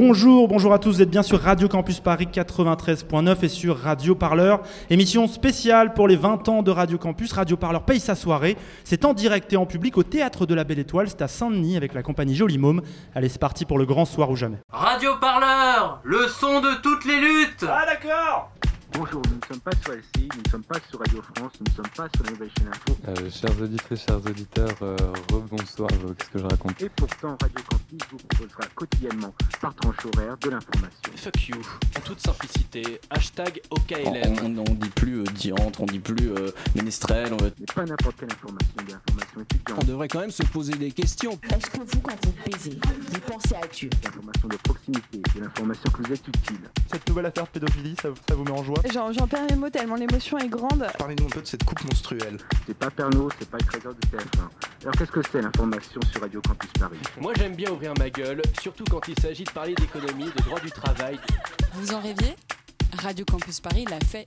Bonjour, bonjour à tous, vous êtes bien sur Radio Campus Paris 93.9 et sur Radio Parleur. Émission spéciale pour les 20 ans de Radio Campus. Radio Parleur paye sa soirée. C'est en direct et en public au Théâtre de la Belle Étoile. C'est à Saint-Denis avec la compagnie Joli Môme. Allez, c'est parti pour le grand soir ou jamais. Radio Parleur, le son de toutes les luttes Ah d'accord Bonjour, nous ne sommes pas sur LCI, nous ne sommes pas sur Radio France, nous ne sommes pas sur la nouvelle chaîne info. Euh, chers auditrices, chers auditeurs, euh, rebonsoir, euh, qu'est-ce que je raconte? Et pourtant, Radio Campus vous proposera quotidiennement, par tranche horaire, de l'information. Fuck you, en toute simplicité, hashtag OKLM. On, on, on dit plus euh, diantre, on dit plus euh, ménestrel. On... Mais pas n'importe quelle information, de l'information étudiante. On devrait quand même se poser des questions. Est-ce que vous, quand vous pesez, vous pensez à Dieu? L'information de proximité, de l'information que vous êtes utile. Cette nouvelle affaire de pédophilie, ça, ça vous met en joie? J'en j'en perds mes mots tellement l'émotion est grande. Parlez-nous un peu de cette coupe monstruelle. C'est pas Pernod, c'est pas le trésor de TF1. Alors qu'est-ce que c'est l'information sur Radio Campus Paris? Moi j'aime bien ouvrir ma gueule, surtout quand il s'agit de parler d'économie, de droit du travail. Vous en rêviez? Radio Campus Paris l'a fait.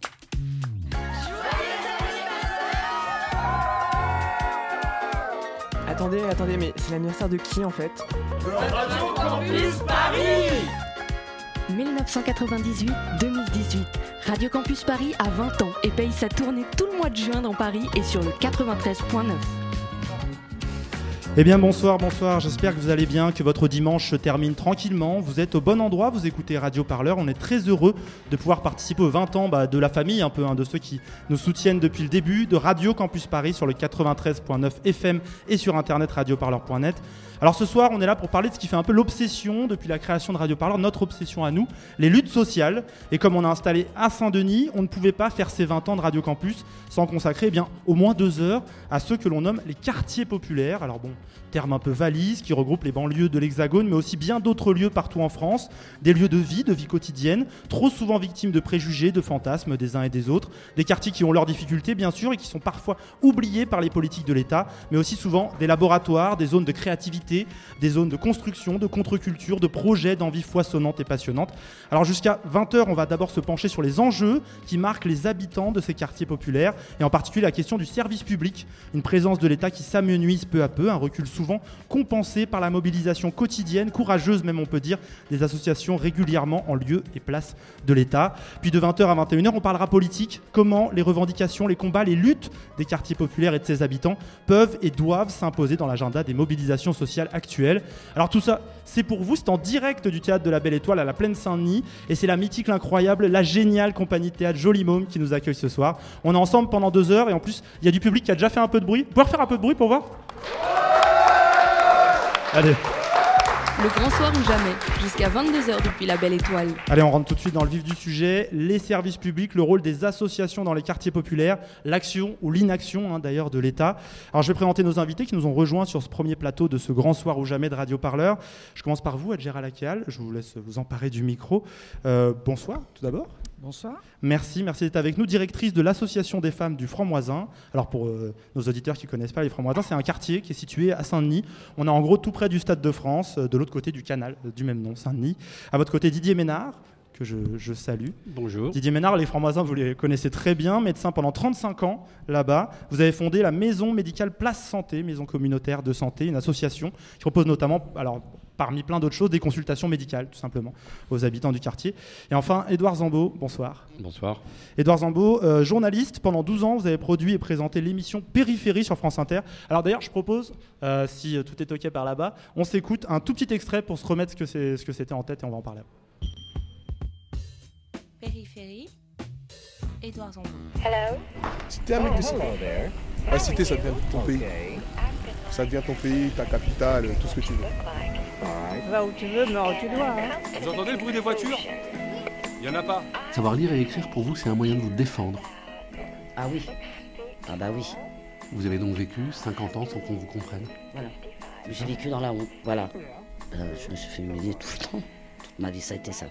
Attendez, attendez, mais c'est l'anniversaire de qui en fait? Radio Campus Paris 1998-2018, Radio Campus Paris a 20 ans et paye sa tournée tout le mois de juin dans Paris et sur le 93.9. Eh bien bonsoir, bonsoir, j'espère que vous allez bien, que votre dimanche se termine tranquillement. Vous êtes au bon endroit, vous écoutez Radio Parleur. On est très heureux de pouvoir participer aux 20 ans bah, de la famille, un peu, hein, de ceux qui nous soutiennent depuis le début, de Radio Campus Paris sur le 93.9 FM et sur internet radioparleur.net. Alors ce soir, on est là pour parler de ce qui fait un peu l'obsession depuis la création de Radio Parleur, notre obsession à nous, les luttes sociales. Et comme on a installé à Saint-Denis, on ne pouvait pas faire ces 20 ans de Radio Campus sans consacrer eh bien, au moins deux heures à ceux que l'on nomme les quartiers populaires. Alors bon, terme un peu valise qui regroupe les banlieues de l'Hexagone, mais aussi bien d'autres lieux partout en France, des lieux de vie, de vie quotidienne, trop souvent victimes de préjugés, de fantasmes des uns et des autres, des quartiers qui ont leurs difficultés bien sûr et qui sont parfois oubliés par les politiques de l'État, mais aussi souvent des laboratoires, des zones de créativité, des zones de construction, de contre-culture, de projets d'envie foisonnante et passionnante. Alors jusqu'à 20h, on va d'abord se pencher sur les enjeux qui marquent les habitants de ces quartiers populaires, et en particulier la question du service public, une présence de l'État qui s'amenuise peu à peu, un recul souvent compensé par la mobilisation quotidienne, courageuse même on peut dire, des associations régulièrement en lieu et place de l'État. Puis de 20h à 21h, on parlera politique, comment les revendications, les combats, les luttes des quartiers populaires et de ses habitants peuvent et doivent s'imposer dans l'agenda des mobilisations sociales actuelles. Alors tout ça, c'est pour vous, c'est en direct du théâtre de la Belle Étoile à la Plaine Saint-Denis, et c'est la mythique, l'incroyable, la géniale compagnie de théâtre Joli Môme qui nous accueille ce soir. On est ensemble pendant deux heures, et en plus, il y a du public qui a déjà fait un peu de bruit. Vous pouvez un peu de bruit pour voir? Allez. Le grand soir ou jamais, jusqu'à 22h depuis la Belle Étoile. Allez, on rentre tout de suite dans le vif du sujet. Les services publics, le rôle des associations dans les quartiers populaires, l'action ou l'inaction hein, d'ailleurs de l'État. Alors je vais présenter nos invités qui nous ont rejoints sur ce premier plateau de ce grand soir ou jamais de Radio Parleur. Je commence par vous, Adjera Lakial. Je vous laisse vous emparer du micro. Euh, bonsoir tout d'abord. Bonsoir. Merci, merci d'être avec nous. Directrice de l'Association des femmes du Franc-Moisin. Alors pour euh, nos auditeurs qui ne connaissent pas les Francs-Moisins, c'est un quartier qui est situé à Saint-Denis. On est en gros tout près du Stade de France, euh, de l'autre côté du canal euh, du même nom, Saint-Denis. À votre côté, Didier Ménard, que je, je, salue. Bonjour. Didier Ménard, les Francs-Moisins, vous les connaissez très bien, médecin pendant 35 ans là-bas. Vous avez fondé la Maison médicale Place Santé, maison communautaire de santé, une association qui propose notamment, alors parmi plein d'autres choses, des consultations médicales, tout simplement, aux habitants du quartier. Et enfin, Édouard Zambeau, bonsoir. Bonsoir. Édouard Zambeau, euh, journaliste, pendant 12 ans, vous avez produit et présenté l'émission Périphérie sur France Inter. Alors d'ailleurs, je propose, euh, si euh, tout est OK par là-bas, on s'écoute un tout petit extrait pour se remettre ce que, c'est, ce que c'était en tête et on va en parler. Périphérie, Édouard Zambeau. Hello. T'es un mec de cité, la cité, ça devient ton pays. Ça devient ton pays, ta capitale, tout ce que tu veux. Va où tu veux, mais où tu dois. Hein. Vous entendez le bruit des voitures? Il y en a pas. Savoir lire et écrire pour vous, c'est un moyen de vous défendre. Ah oui. Ah bah oui. Vous avez donc vécu 50 ans sans qu'on vous comprenne. Voilà. J'ai vécu dans la honte. Voilà. Euh, je me suis fait humilier tout le temps. Toute ma vie, ça a été ça.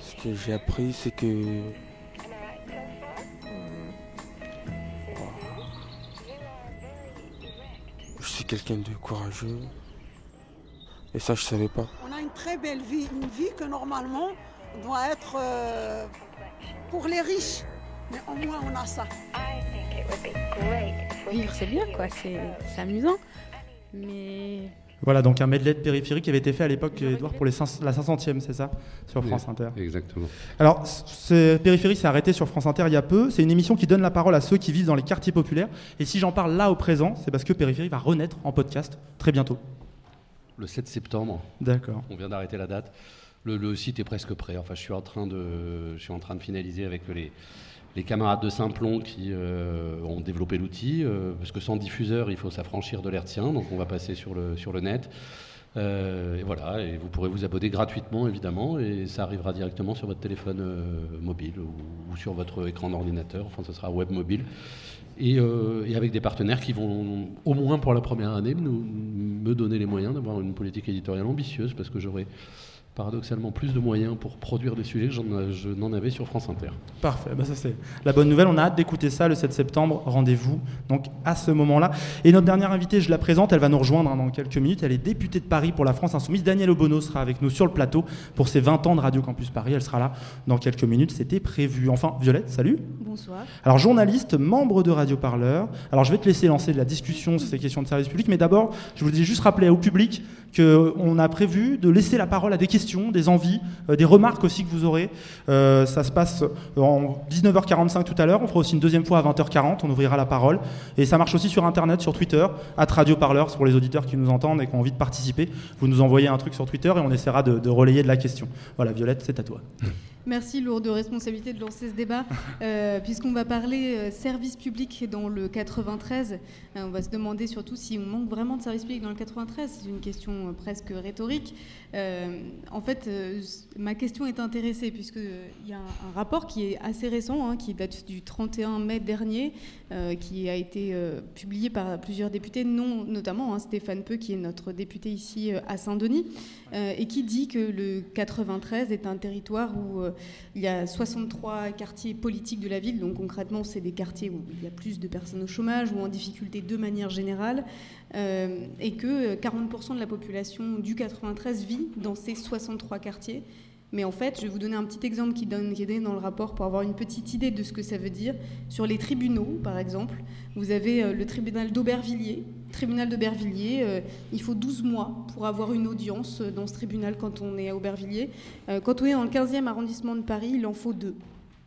Ce que j'ai appris, c'est que. Je suis quelqu'un de courageux. Et ça, je savais pas. On a une très belle vie, une vie que normalement doit être euh, pour les riches. Mais au moins on a ça. Vivre c'est bien quoi, c'est amusant. Mais voilà, donc un medley de périphérique qui avait été fait à l'époque, Edouard, pour les la 500e, c'est ça Sur France Inter. Exactement. Alors, ce périphérique s'est arrêté sur France Inter il y a peu. C'est une émission qui donne la parole à ceux qui vivent dans les quartiers populaires. Et si j'en parle là au présent, c'est parce que Périphérique va renaître en podcast très bientôt. Le 7 septembre. D'accord. On vient d'arrêter la date. Le, le, site est presque prêt. Enfin, je suis en train de, je suis en train de finaliser avec les, les camarades de Simplon qui euh, ont développé l'outil, euh, parce que sans diffuseur, il faut s'affranchir de l'hertzien, donc on va passer sur le, sur le net. Euh, et voilà, et vous pourrez vous abonner gratuitement, évidemment, et ça arrivera directement sur votre téléphone mobile ou, sur votre écran d'ordinateur, enfin ce sera web mobile. Et, et, avec des partenaires qui vont, au moins pour la première année, me donner les moyens d'avoir une politique éditoriale ambitieuse, parce que j'aurai paradoxalement plus de moyens pour produire des sujets que je n'en avais sur France Inter. Parfait, bah, ça c'est la bonne nouvelle. On a hâte d'écouter ça le 7 septembre. Rendez-vous donc à ce moment-là. Et notre dernière invitée, je la présente, elle va nous rejoindre hein, dans quelques minutes. Elle est députée de Paris pour la France Insoumise. Danielle Obono sera avec nous sur le plateau pour ses 20 ans de Radio Campus Paris. Elle sera là dans quelques minutes, c'était prévu. Enfin, Violette, salut. Bonsoir. Alors, journaliste, membre de Radio Parleur. Alors, je vais te laisser lancer la discussion sur ces questions de service public, mais d'abord, je voulais juste rappeler au public qu'on a prévu de laisser la parole à des questions, des envies, euh, des remarques aussi que vous aurez. Euh, ça se passe en 19h45 tout à l'heure. On fera aussi une deuxième fois à 20h40. On ouvrira la parole. Et ça marche aussi sur Internet, sur Twitter, à Radio Parleur, pour les auditeurs qui nous entendent et qui ont envie de participer. Vous nous envoyez un truc sur Twitter et on essaiera de, relayer de la question. Voilà, Violette, c'est à toi. Merci, lourde responsabilité de lancer ce débat, euh, puisqu'on va parler euh, service public dans le 93. Euh, on va se demander surtout si on manque vraiment de service public dans le 93. C'est une question presque rhétorique. en fait, ma question est intéressée, puisqu'il y a un, rapport qui est assez récent, hein, qui date du 31 mai dernier, qui a été publié par plusieurs députés, notamment hein, Stéphane Peu, qui est notre député ici à Saint-Denis, et qui dit que le 93 est un territoire où il y a 63 quartiers politiques de la ville, donc concrètement, c'est des quartiers où il y a plus de personnes au chômage ou en difficulté de manière générale, euh, et que 40% de la population du 93 vit dans ces 63 quartiers. Mais en fait, je vais vous donner un petit exemple qui, donne, qui est dans le rapport pour avoir une petite idée de ce que ça veut dire. Sur les tribunaux, par exemple, vous avez euh, le tribunal d'Aubervilliers. Tribunal d'Aubervilliers, euh, il faut 12 mois pour avoir une audience euh, dans ce tribunal quand on est à Aubervilliers. quand on est dans le 15e arrondissement de Paris, il en faut deux.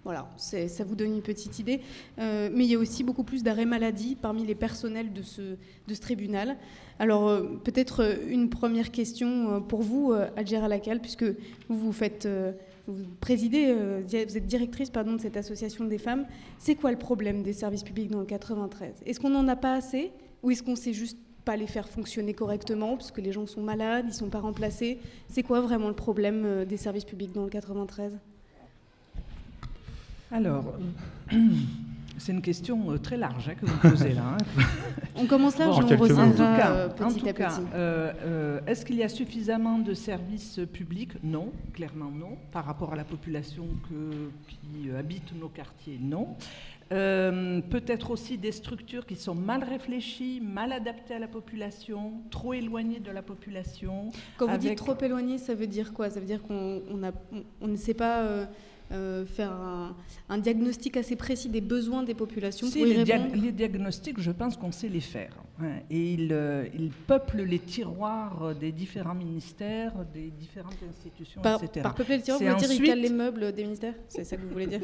Voilà, ça vous donne une petite idée. mais il y a aussi beaucoup plus d'arrêts maladie parmi les personnels de ce, tribunal. Alors, euh, peut-être euh, une première question euh, pour vous, Adjera Alakal, puisque vous vous faites. présidez, vous êtes directrice pardon, de cette association des femmes. C'est quoi le problème des services publics dans le 93 Est-ce qu'on n'en a pas assez? Ou est-ce qu'on sait juste pas les faire fonctionner correctement parce que les gens sont malades, ils sont pas remplacés? C'est quoi vraiment le problème des services publics dans le 93 Alors, c'est une question euh, très large hein, que vous posez là. Hein. on commence là, bon, on en tout cas, euh, petit en tout à cas, petit. Euh, est-ce qu'il y a suffisamment de services publics? Non, clairement non. Par rapport à la population que, qui habite nos quartiers, non. Peut-être aussi des structures qui sont mal réfléchies, mal adaptées à la population, trop éloignées de la population. Quand vous dites trop éloignées, ça veut dire quoi? Ça veut dire qu'on on on ne sait pas euh, faire un, diagnostic assez précis des besoins des populations si, les, les, diagnostics, je pense qu'on sait les faire. Hein, et ils, euh, peuplent les tiroirs des différents ministères, des différentes institutions, par, etc. Par peupler les tiroirs, vous voulez dire qu'ils calent les meubles des ministères? C'est ça que vous voulez dire?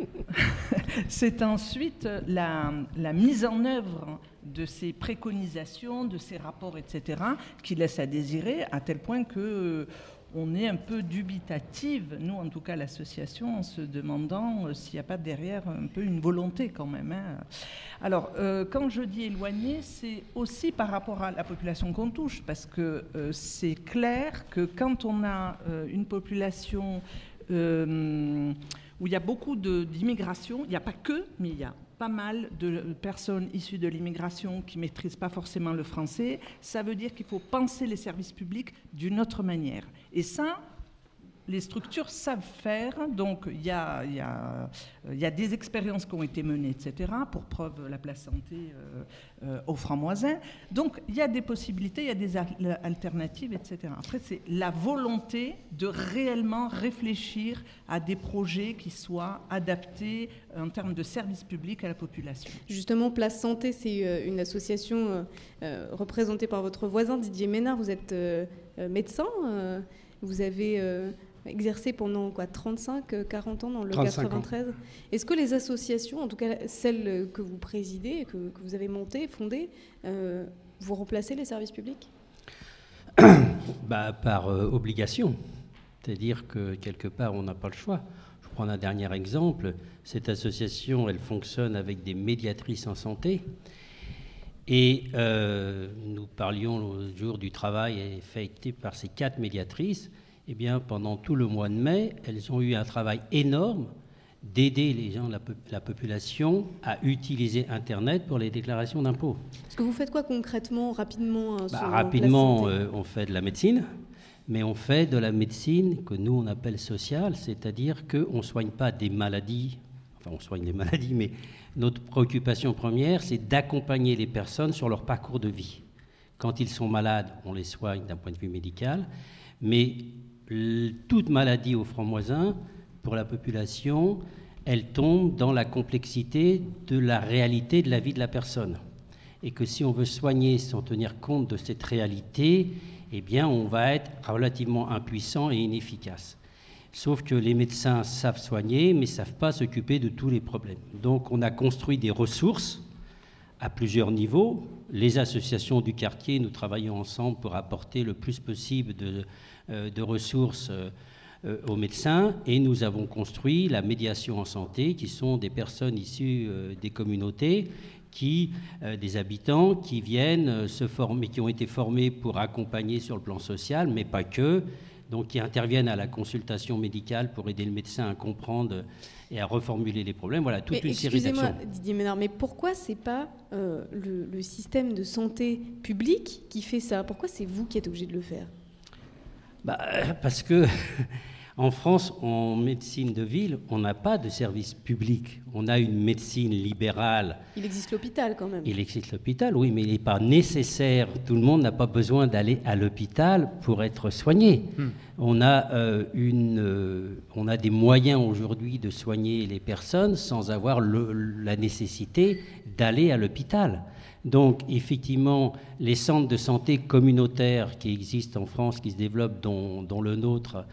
C'est ensuite la, la mise en œuvre de ces préconisations, de ces rapports, etc., qui laissent à désirer, à tel point que on est un peu dubitative, nous en tout cas l'association, en se demandant euh, s'il n'y a pas derrière un peu une volonté quand même. Hein. Alors, euh, quand je dis éloigné, c'est aussi par rapport à la population qu'on touche, parce que euh, c'est clair que quand on a une population où il y a beaucoup d'immigration, il n'y a pas que, mais il y a pas mal de personnes issues de l'immigration qui ne maîtrisent pas forcément le français, ça veut dire qu'il faut penser les services publics d'une autre manière. Et ça, les structures savent faire, donc il y a, des expériences qui ont été menées, etc., pour preuve la place santé euh, euh, au. Donc il y a des possibilités, il y a des al alternatives, etc. Après, c'est la volonté de réellement réfléchir à des projets qui soient adaptés en termes de services publics à la population. Justement, Place Santé, c'est une association euh, représentée par votre voisin Didier Ménard. Vous êtes médecin, vous avez exercé pendant quoi 35, 40 ans dans le 93. Est-ce que les associations, en tout cas celles que vous présidez, que, que vous avez montées, fondées, euh, vous remplacez les services publics? Bah, Par euh, obligation. C'est-à-dire que quelque part, on n'a pas le choix. Je prends un dernier exemple. Cette association, elle fonctionne avec des médiatrices en santé. Et euh, nous parlions le jour du travail effectué par ces quatre médiatrices eh bien, pendant tout le mois de mai, elles ont eu un travail énorme d'aider les gens, la, la, population, à utiliser Internet pour les déclarations d'impôts. Est-ce que vous faites quoi concrètement, rapidement bah, Rapidement, euh, on fait de la médecine, mais on fait de la médecine que nous, on appelle sociale, c'est-à-dire qu'on ne soigne pas des maladies, enfin on soigne des maladies, mais notre préoccupation première, c'est d'accompagner les personnes sur leur parcours de vie. Quand ils sont malades, on les soigne d'un point de vue médical, mais toute maladie au franc-moisin, pour la population, elle tombe dans la complexité de la réalité de la vie de la personne. Et que si on veut soigner sans tenir compte de cette réalité, eh bien, on va être relativement impuissant et inefficace. Sauf que les médecins savent soigner, mais ne savent pas s'occuper de tous les problèmes. Donc, on a construit des ressources à plusieurs niveaux. Les associations du quartier, nous travaillons ensemble pour apporter le plus possible de, de ressources euh, euh, aux médecins et nous avons construit la médiation en santé, qui sont des personnes issues des communautés, qui, des habitants qui viennent se former, qui ont été formés pour accompagner sur le plan social, mais pas que, donc qui interviennent à la consultation médicale pour aider le médecin à comprendre et à reformuler les problèmes. Voilà, toute une série d'actions. Excusez-moi, Didier Ménard, mais pourquoi c'est pas le, le système de santé public qui fait ça? Pourquoi c'est vous qui êtes obligé de le faire? Bah, Parce que en France, en médecine de ville, on n'a pas de service public. On a une médecine libérale. Il existe l'hôpital quand même. Il existe l'hôpital, oui, mais il n'est pas nécessaire. Tout le monde n'a pas besoin d'aller à l'hôpital pour être soigné. Hmm. On, a, euh, une, euh, on a des moyens aujourd'hui de soigner les personnes sans avoir le, la nécessité d'aller à l'hôpital. Donc, effectivement, les centres de santé communautaires qui existent en France, qui se développent, dont, le nôtre,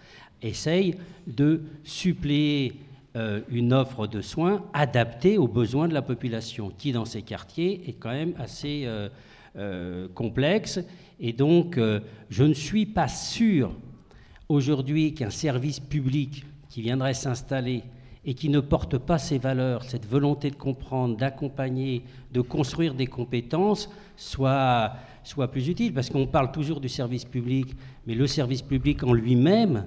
essayent de suppléer euh, une offre de soins adaptée aux besoins de la population, qui dans ces quartiers est quand même assez euh, euh, complexe. Et donc, je ne suis pas sûr aujourd'hui qu'un service public qui viendrait s'installer et qui ne porte pas ces valeurs, cette volonté de comprendre, d'accompagner, de construire des compétences, soit, soit plus utile. Parce qu'on parle toujours du service public, mais le service public en lui-même,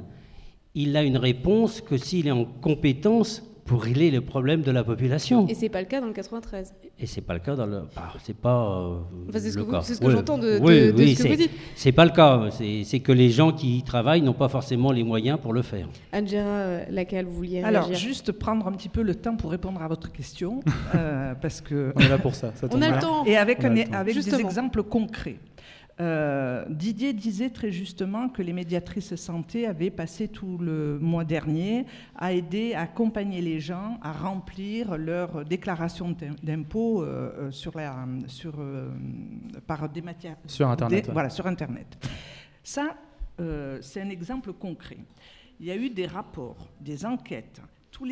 il a une réponse que s'il est en compétence pour régler le problème de la population. Et c'est pas le cas dans le 93. Et c'est pas le cas dans le. Bah, c'est pas. Euh, c'est ce que, ce que j'entends de, oui, oui, ce que vous dites. C'est pas le cas. C'est que les gens qui y travaillent n'ont pas forcément les moyens pour le faire. Angela, euh, laquelle vous vouliez Alors, juste prendre un petit peu le temps pour répondre à votre question, euh, parce que. On est là pour ça. ça On a le temps. Et avec, un, avec des exemples concrets. Euh, Didier disait très justement que les médiatrices santé avaient passé tout le mois dernier à aider, à accompagner les gens à remplir leur déclaration d'impôt euh, sur la, sur, euh, par des matières. Sur Internet. Voilà, sur Internet. Ça, c'est un exemple concret. Il y a eu des rapports, des enquêtes tous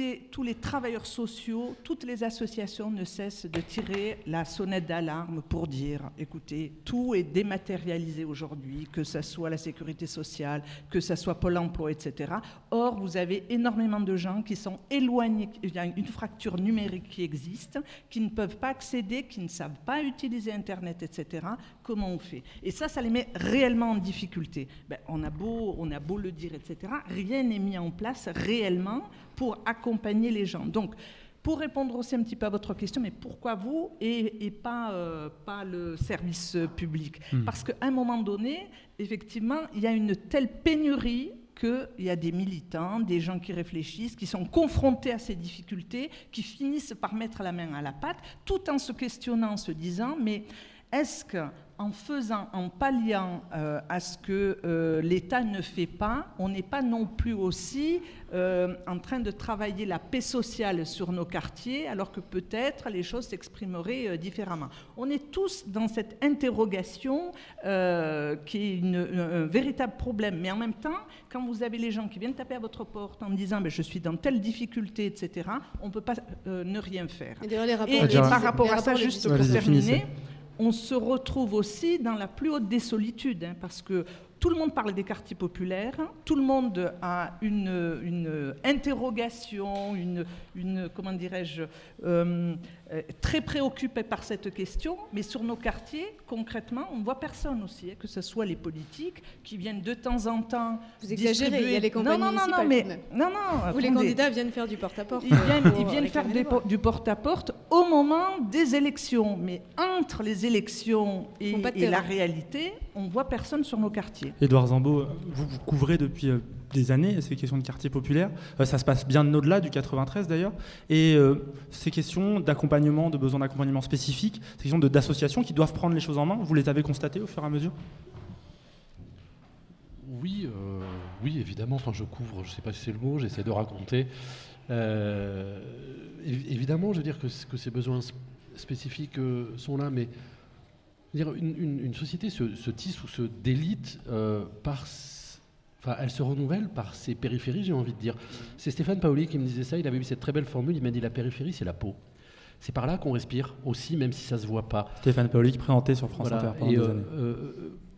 les, travailleurs sociaux, toutes les associations ne cessent de tirer la sonnette d'alarme pour dire, écoutez, tout est dématérialisé aujourd'hui, que ce soit la sécurité sociale, que ce soit Pôle Emploi, etc. Or, vous avez énormément de gens qui sont éloignés, il y a une fracture numérique qui existe, qui ne peuvent pas accéder, qui ne savent pas utiliser Internet, etc. Comment on fait? Et ça, ça les met réellement en difficulté. Ben, on, a beau, on a beau le dire, etc. Rien n'est mis en place réellement pour accompagner les gens. Donc, pour répondre aussi un petit peu à votre question, mais pourquoi vous et, pas, euh, pas le service public? Hmm. Parce qu'à un moment donné, effectivement, il y a une telle pénurie qu'il y a des militants, des gens qui réfléchissent, qui sont confrontés à ces difficultés, qui finissent par mettre la main à la pâte, tout en se questionnant, en se disant, mais est-ce que en faisant, en palliant euh, à ce que euh, l'État ne fait pas, on n'est pas non plus aussi euh, en train de travailler la paix sociale sur nos quartiers, alors que peut-être les choses s'exprimeraient différemment. On est tous dans cette interrogation qui est une, un, véritable problème. Mais en même temps, quand vous avez les gens qui viennent taper à votre porte en disant ben, je suis dans telle difficulté, etc., on ne peut pas ne rien faire. Et, les rapports, et, par rapport à ça, juste pour terminer, on se retrouve aussi dans la plus haute des solitudes, hein, parce que tout le monde parle des quartiers populaires, tout le monde a une, une interrogation, une, une comment dirais-je, euh, euh, très préoccupé par cette question, mais sur nos quartiers, concrètement, on ne voit personne aussi, hein, que ce soit les politiques qui viennent de temps en temps. Vous exagérez, il y a les campagnes non, non, non, mais, non, non, Où les candidats viennent faire du porte-à-porte. Ils viennent, ils viennent faire du porte-à-porte au moment des élections, mais entre les élections et, et la réalité, on ne voit personne sur nos quartiers. Édouard Zambo, vous, couvrez depuis des années ces questions de quartier populaire. Euh, ça se passe bien au-delà du 93 d'ailleurs. Et euh, ces questions d'accompagnement, de besoin d'accompagnement spécifique, ces questions d'associations qui doivent prendre les choses en main, vous les avez constatées au fur et à mesure? Oui, euh, oui, évidemment. Enfin, je couvre, je ne sais pas si c'est le mot, j'essaie de raconter. évidemment, je veux dire que, que ces besoins spécifiques sont là, mais une, société se, se, tisse ou se délite par Enfin, elle se renouvelle par ses périphéries, j'ai envie de dire. C'est Stéphane Paoli qui me disait ça, il avait eu cette très belle formule, il m'a dit la périphérie, c'est la peau. C'est par là qu'on respire aussi, même si ça ne se voit pas. Stéphane Paoli qui présentait sur France Inter pendant et, des euh, années. Euh,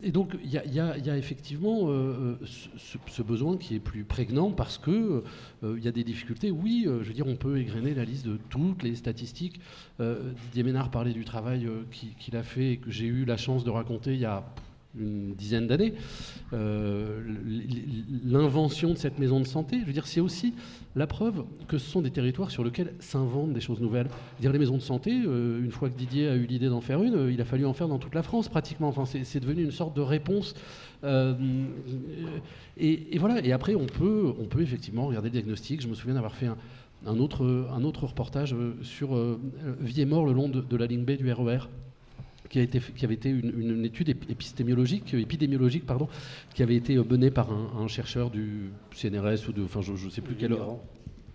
et donc, il y, y, a effectivement euh, ce, ce, besoin qui est plus prégnant parce qu'il il y a des difficultés. Oui, je veux dire, on peut égrener la liste de toutes les statistiques. Didier Ménard parlait du travail qu'il a fait et que j'ai eu la chance de raconter il y a une dizaine d'années, euh, l'invention de cette maison de santé, je veux dire, c'est aussi la preuve que ce sont des territoires sur lesquels s'inventent des choses nouvelles. dire, les maisons de santé, euh, une fois que Didier a eu l'idée d'en faire une, euh, il a fallu en faire dans toute la France pratiquement. Enfin, c'est devenu une sorte de réponse. Et, voilà. Et après, on peut, on peut effectivement regarder le diagnostic. Je me souviens d'avoir fait un, autre, un autre reportage sur vie et mort le long de, de la ligne B du RER qui, a été, qui avait été une, une, étude épistémiologique, épidémiologique pardon, qui avait été menée par un, un chercheur du CNRS ou de, enfin je ne sais plus quel,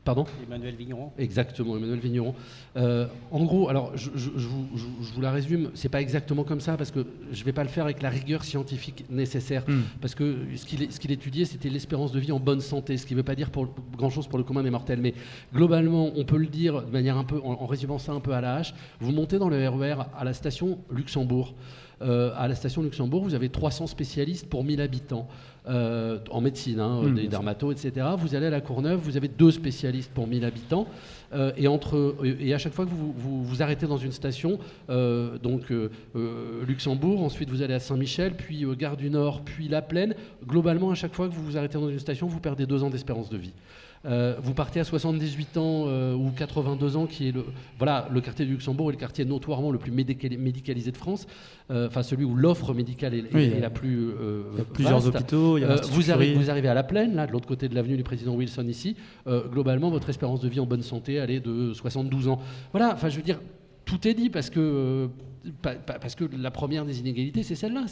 Pardon Emmanuel Vigneron. Exactement, Emmanuel Vigneron. Euh, en gros, alors je, je, je, vous, je, vous, la résume, c'est pas exactement comme ça parce que je vais pas le faire avec la rigueur scientifique nécessaire mm. parce que ce qu'il qu étudiait c'était l'espérance de vie en bonne santé, ce qui ne veut pas dire pour, grand chose pour le commun des mortels, mais globalement on peut le dire de manière un peu, en, en résumant ça un peu à la hache, vous montez dans le RER à la station Luxembourg. Euh, à la station Luxembourg, vous avez 300 spécialistes pour 1000 habitants. Euh, en médecine, hein, mmh, des dermatos, etc. Vous allez à la Courneuve, vous avez deux spécialistes pour 1000 habitants. Euh, et, entre, et à chaque fois que vous vous, vous arrêtez dans une station, euh, donc Luxembourg, ensuite vous allez à Saint-Michel, puis Gare du Nord, puis La Plaine, globalement, à chaque fois que vous vous arrêtez dans une station, vous perdez deux ans d'espérance de vie. Euh, vous partez à 78 ans euh, ou 82 ans, qui est le, voilà, le quartier du Luxembourg est le quartier notoirement le plus médicalisé de France, euh, enfin celui où l'offre médicale est, oui, est, est la plus. il y a plusieurs vaste. hôpitaux. Il y a vous, arrivez, vous arrivez à la plaine, là, de l'autre côté de l'avenue du président Wilson ici. globalement, votre espérance de vie en bonne santé, elle est de 72 ans. Voilà, enfin je veux dire, tout est dit parce que parce que la première des inégalités, c'est celle-là,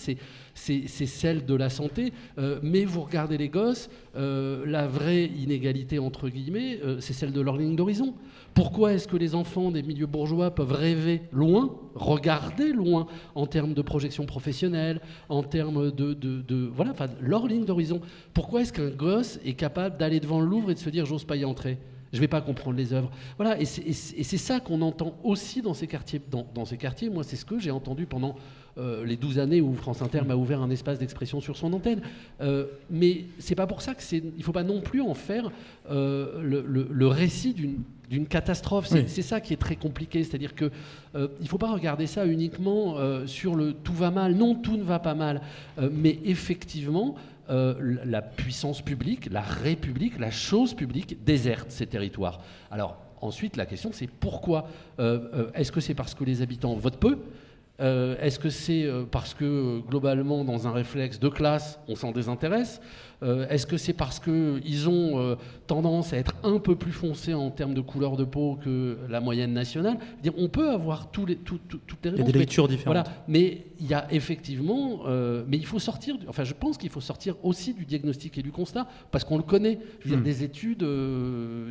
c'est celle de la santé. Euh, mais vous regardez les gosses, euh, la vraie inégalité, entre guillemets, euh, c'est celle de leur ligne d'horizon. Pourquoi est-ce que les enfants des milieux bourgeois peuvent rêver loin, regarder loin en termes de projection professionnelle, en termes de, voilà, leur ligne d'horizon? Pourquoi est-ce qu'un gosse est capable d'aller devant le Louvre et de se dire j'ose pas y entrer? Je ne vais pas comprendre les œuvres. Voilà, et c'est ça qu'on entend aussi dans ces quartiers. Dans, dans ces quartiers, moi, c'est ce que j'ai entendu pendant euh, les 12 années où France Inter m'a ouvert un espace d'expression sur son antenne. Euh, mais c'est pas pour ça que c'est. Il faut pas non plus en faire euh, le, le, le, récit d'une d'une catastrophe. C'est oui. ça qui est très compliqué. C'est-à-dire que euh, il faut pas regarder ça uniquement euh, sur le tout va mal. Non, tout ne va pas mal. Euh, mais effectivement, euh, la puissance publique, la République, la chose publique déserte ces territoires. Alors ensuite, la question c'est pourquoi euh, euh, Est-ce que c'est parce que les habitants votent peu Est-ce que c'est parce que globalement, dans un réflexe de classe, on s'en désintéresse Euh, Est-ce que c'est parce qu'ils ont euh, tendance à être un peu plus foncés en termes de couleur de peau que la moyenne nationale? Dire, On peut avoir tous les, tout- tout- toutes les Il y a réponses. des mais- lectures différentes. Voilà. Mais il y a effectivement, euh, mais il faut sortir. Enfin, je pense qu'il faut sortir aussi du diagnostic et du constat parce qu'on le connaît. Je veux dire, Hmm. des études,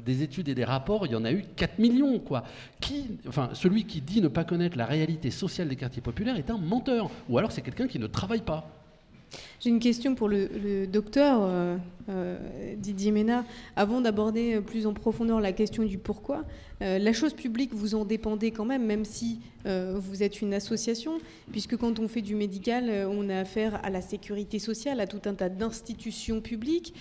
des études et des rapports, il y en a eu 4 millions, quoi. Qui, enfin, celui qui dit ne pas connaître la réalité sociale des quartiers populaires est un menteur, ou alors c'est quelqu'un qui ne travaille pas. J'ai une question pour le, docteur euh, euh, Didier Ménard. Avant d'aborder euh, plus en profondeur la question du pourquoi, la chose publique, vous en dépendez quand même, même si vous êtes une association, puisque quand on fait du médical, on a affaire à la sécurité sociale, à tout un tas d'institutions publiques.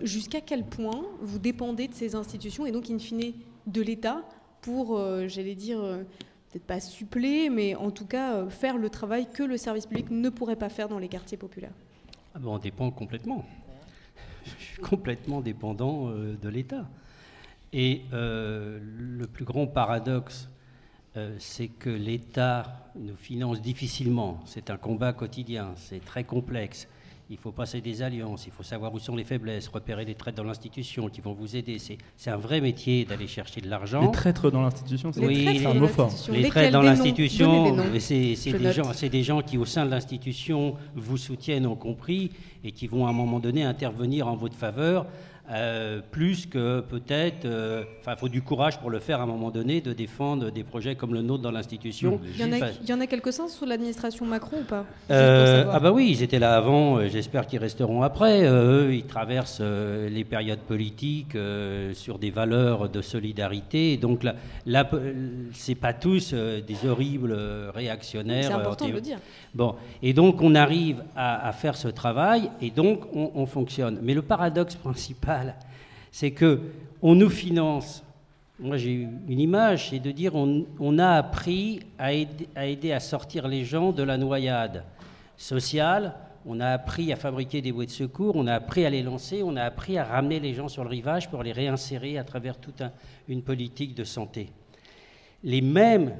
Jusqu'à quel point vous dépendez de ces institutions et donc, in fine, de l'État pour, j'allais dire, peut-être pas suppléer, mais en tout cas faire le travail que le service public ne pourrait pas faire dans les quartiers populaires? Ah ben, on dépend complètement. Je suis complètement dépendant euh, de l'État. Et euh, le plus grand paradoxe, euh, c'est que l'État nous finance difficilement. C'est un combat quotidien, c'est très complexe. Il faut passer des alliances, il faut savoir où sont les faiblesses, repérer les traîtres dans l'institution qui vont vous aider. C'est un vrai métier d'aller chercher de l'argent. Les traîtres dans l'institution, c'est Oui, un mot fort. les traîtres dans l'institution, c'est des, gens- c'est des gens qui, au sein de l'institution, vous soutiennent, ont compris, et qui vont à un moment donné intervenir en votre faveur, euh, plus que peut-être. euh, Enfin, il faut du courage pour le faire à un moment donné, de défendre des projets comme le nôtre dans l'institution. Il y en a, Enfin, il y en a quelques-uns sous l'administration Macron ou pas? Euh, ah bah oui, ils étaient là avant, j'espère qu'ils resteront après. Eux, ils traversent les périodes politiques sur des valeurs de solidarité. Donc là, là c'est pas tous des horribles réactionnaires. C'est important de le dire. Et donc on arrive à, faire ce travail et donc on, on fonctionne. Mais le paradoxe principal, c'est que on nous finance. Moi, j'ai une image, c'est de dire on, a appris à aider, à sortir les gens de la noyade sociale. On a appris à fabriquer des bouées de secours, on a appris à les lancer, on a appris à ramener les gens sur le rivage pour les réinsérer à travers toute un- une politique de santé. Les mêmes,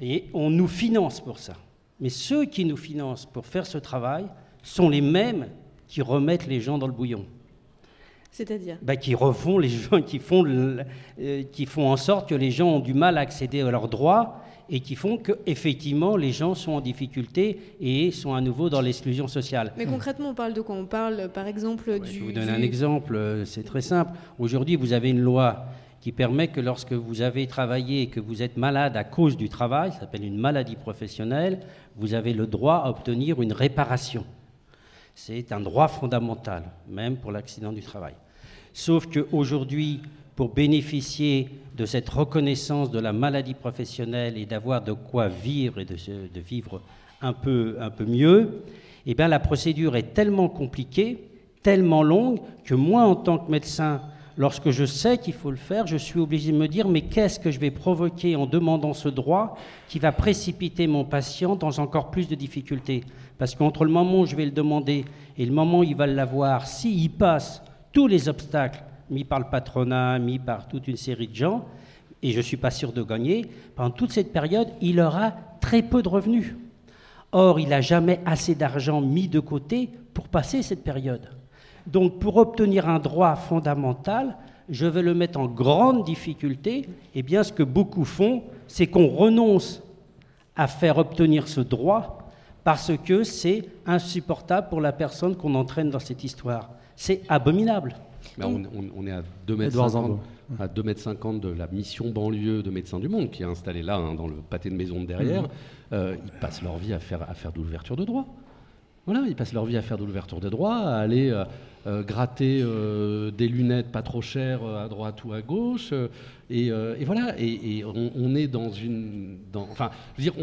et on nous finance pour ça. Mais ceux qui nous financent pour faire ce travail sont les mêmes qui remettent les gens dans le bouillon. C'est-à-dire? Bah, qui refont les gens, qui font, le- euh, qui font en sorte que les gens ont du mal à accéder à leurs droits et qui font que effectivement les gens sont en difficulté et sont à nouveau dans l'exclusion sociale. Mais concrètement, on parle de quoi? On parle, par exemple, du. Je vous donne du- un exemple, euh, c'est très simple. Aujourd'hui, vous avez une loi qui permet que lorsque vous avez travaillé et que vous êtes malade à cause du travail, ça s'appelle une maladie professionnelle, vous avez le droit à obtenir une réparation. C'est un droit fondamental, même pour l'accident du travail. Sauf qu'aujourd'hui, pour bénéficier de cette reconnaissance de la maladie professionnelle et d'avoir de quoi vivre et de, vivre un peu, un peu mieux, eh bien, la procédure est tellement compliquée, tellement longue, que moi, en tant que médecin, lorsque je sais qu'il faut le faire, je suis obligé de me dire, mais qu'est-ce que je vais provoquer en demandant ce droit qui va précipiter mon patient dans encore plus de difficultés? Parce qu'entre le moment où je vais le demander et le moment où il va l'avoir, s'il passe tous les obstacles mis par le patronat, mis par toute une série de gens, et je ne suis pas sûr de gagner, pendant toute cette période, il aura très peu de revenus. Or, il n'a jamais assez d'argent mis de côté pour passer cette période. Donc, pour obtenir un droit fondamental, je vais le mettre en grande difficulté. Et bien, ce que beaucoup font, c'est qu'on renonce à faire obtenir ce droit parce que c'est insupportable pour la personne qu'on entraîne dans cette histoire. C'est abominable. Mais on, on- on est à 2 mètres, Edouard 50, Zambo. à 2 mètres 50 de la mission banlieue de Médecins du Monde, qui est installée là, hein, dans le pâté de maison de derrière. Mhm. Euh, ils passent leur vie à faire, à faire de l'ouverture de droit. Voilà, ils passent leur vie à faire de l'ouverture de droit, à aller euh, euh, gratter euh, des lunettes pas trop chères à droite ou à gauche. et, voilà, et, on, est dans une. dans- dire,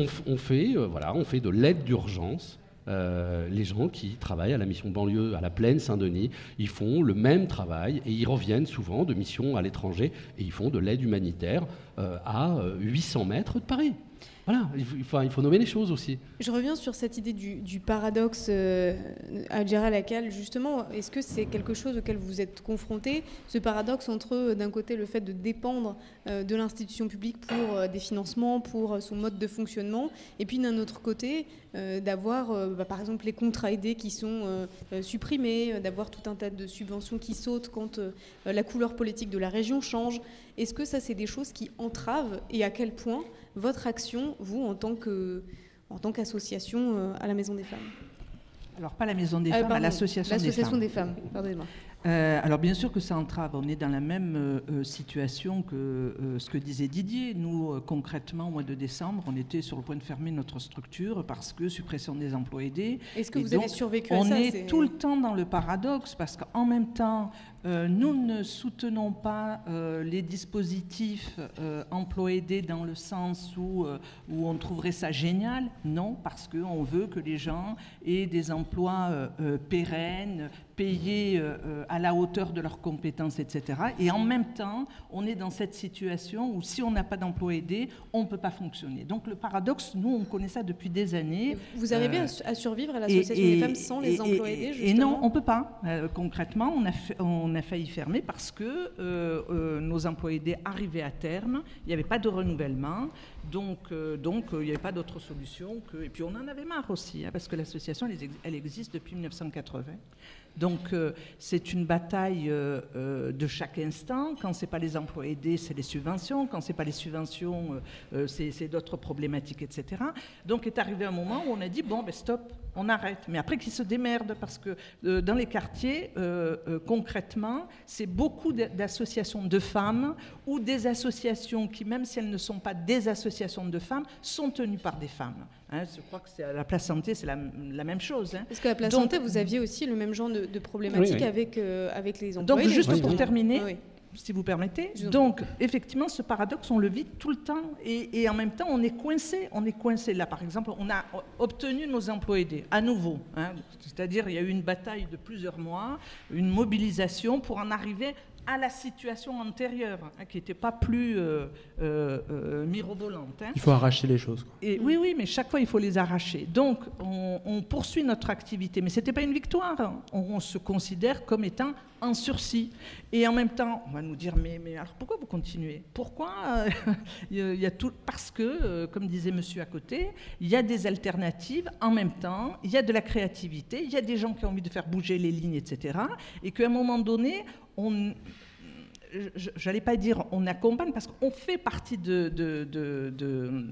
fait, de l'aide d'urgence. Les gens qui travaillent à la mission banlieue, à la plaine Saint-Denis, ils font le même travail et ils reviennent souvent de missions à l'étranger et ils font de l'aide humanitaire à euh, 800 mètres de Paris. Voilà, il faut, il faut, nommer les choses aussi. Je reviens sur cette idée du, paradoxe euh, à Lacal. Justement, est-ce que c'est quelque chose auquel vous êtes confronté Ce paradoxe entre, euh, d'un côté, le fait de dépendre euh, de l'institution publique pour euh, des financements, pour son mode de fonctionnement, et puis d'un autre côté, d'avoir, bah, par exemple, les contrats aidés qui sont supprimés, d'avoir tout un tas de subventions qui sautent quand la couleur politique de la région change. Est-ce que ça, c'est des choses qui entravent et à quel point votre action, vous, en tant qu'association euh, à la Maison des Femmes Alors, pas la Maison des Euh, Femmes, à l'Association des Femmes. L'association des femmes, pardonnez-moi. Euh, alors bien sûr que ça entrave. On est dans la même euh, situation que ce que disait Didier. Nous, concrètement, au mois de décembre, on était sur le point de fermer notre structure parce que suppression des emplois aidés. Est-ce que Et vous avez survécu à On ça C'est- est tout le temps dans le paradoxe parce qu'en même temps, nous ne soutenons pas euh, les dispositifs euh, emplois aidés dans le sens où, euh, où on trouverait ça génial. Non, parce qu'on veut que les gens aient des emplois euh, euh, pérennes, payés euh, euh, à la hauteur de leurs compétences, etc. Et en même temps, on est dans cette situation où si on n'a pas d'emploi aidé, on ne peut pas fonctionner. Donc le paradoxe, nous, on connaît ça depuis des années. Vous arrivez Euh, à su- à, survivre à et- l'association et- des femmes sans les et- emplois et- aidés, Et justement non, on peut pas. Euh, concrètement, on a, fait- on a failli fermer parce que euh, euh, nos emplois aidés arrivaient à terme. Il n'y avait pas de renouvellement. Donc, euh, il n'y avait pas d'autre solution que. Et puis, on en avait marre aussi, hein, parce que l'association, elle existe depuis 1980. Donc, euh, c'est une bataille euh, euh, de chaque instant. Quand ce n'est pas les emplois aidés, c'est les subventions. Quand ce n'est pas les subventions, c'est d'autres problématiques, etc. Donc, est arrivé un moment où on a dit bon, ben stop, on arrête. Mais après, qu'ils se démerdent, parce que dans les quartiers, concrètement, c'est beaucoup d'associations de femmes ou des associations qui, même si elles ne sont pas des associations de femmes, sont tenues par des femmes. Hein, je crois que la place santé, c'est la, la même chose. hein. Parce qu'à la place Donc- santé, vous aviez aussi le même genre de, de problématique Oui, oui. Avec, euh, avec les emplois donc, juste pour terminer, si vous permettez, donc effectivement, ce paradoxe, on le vit tout le temps et, et en même temps, on est coincé. On est coincé. Là, par exemple, on a obtenu nos emplois aidés à nouveau. hein. C'est-à-dire, il y a eu une bataille de plusieurs mois, une mobilisation pour en arriver à la situation antérieure, hein, qui n'était pas plus euh, euh, euh, mirobolante. hein. Il faut arracher les choses. quoi. Et oui, oui, mais chaque fois, il faut les arracher. Donc, on, on poursuit notre activité. Mais ce n'était pas une victoire. hein. On, on se considère comme étant en sursis. Et en même temps, on va nous dire, mais, mais alors pourquoi vous continuez? Pourquoi euh, il y a- tout Parce que, comme disait monsieur à côté, il y a des alternatives. En même temps, il y a de la créativité. Il y a des gens qui ont envie de faire bouger les lignes, etc. Et qu'à un moment donné, on j'allais pas dire on accompagne parce qu'on fait partie de, de, de, de,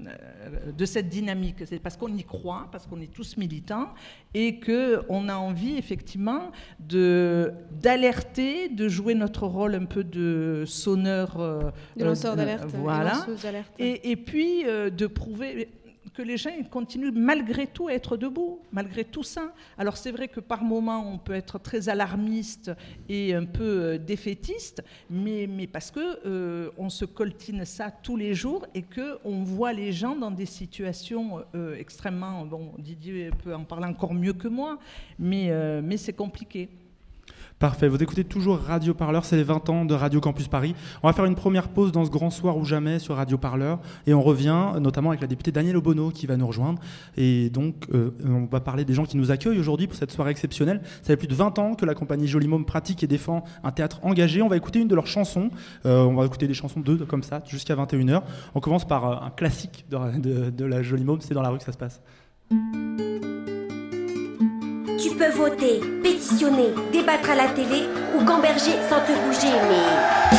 euh, de cette dynamique. C'est parce qu'on y croit, parce qu'on est tous militants et qu'on a envie effectivement de d'alerter, de jouer notre rôle un peu de sonneur, euh, De lanceur euh, d'alerte voilà, et, et puis euh, de prouver que les gens continuent malgré tout à être debout, malgré tout ça. Alors c'est vrai que par moments on peut être très alarmiste et un peu euh, défaitiste, mais, mais parce que euh, on se coltine ça tous les jours et que on voit les gens dans des situations euh, extrêmement. Bon, Didier peut en parler encore mieux que moi, mais, mais c'est compliqué. Parfait, vous écoutez toujours Radio Parleur, c'est les 20 ans de Radio Campus Paris. On va faire une première pause dans ce grand soir ou jamais sur Radio Parleur et on revient notamment avec la députée Danielle Obono qui va nous rejoindre. Et donc, euh, on va parler des gens qui nous accueillent aujourd'hui pour cette soirée exceptionnelle. Ça fait plus de 20 ans que la compagnie Joli Môme pratique et défend un théâtre engagé. On va écouter une de leurs chansons. Euh, on va écouter des chansons d'eux comme ça jusqu'à 21h. On commence par euh, un classique de, de- la Joli Môme, c'est dans la rue que ça se passe. Tu peux voter, pétitionner, débattre à la télé ou gamberger sans te bouger, mais.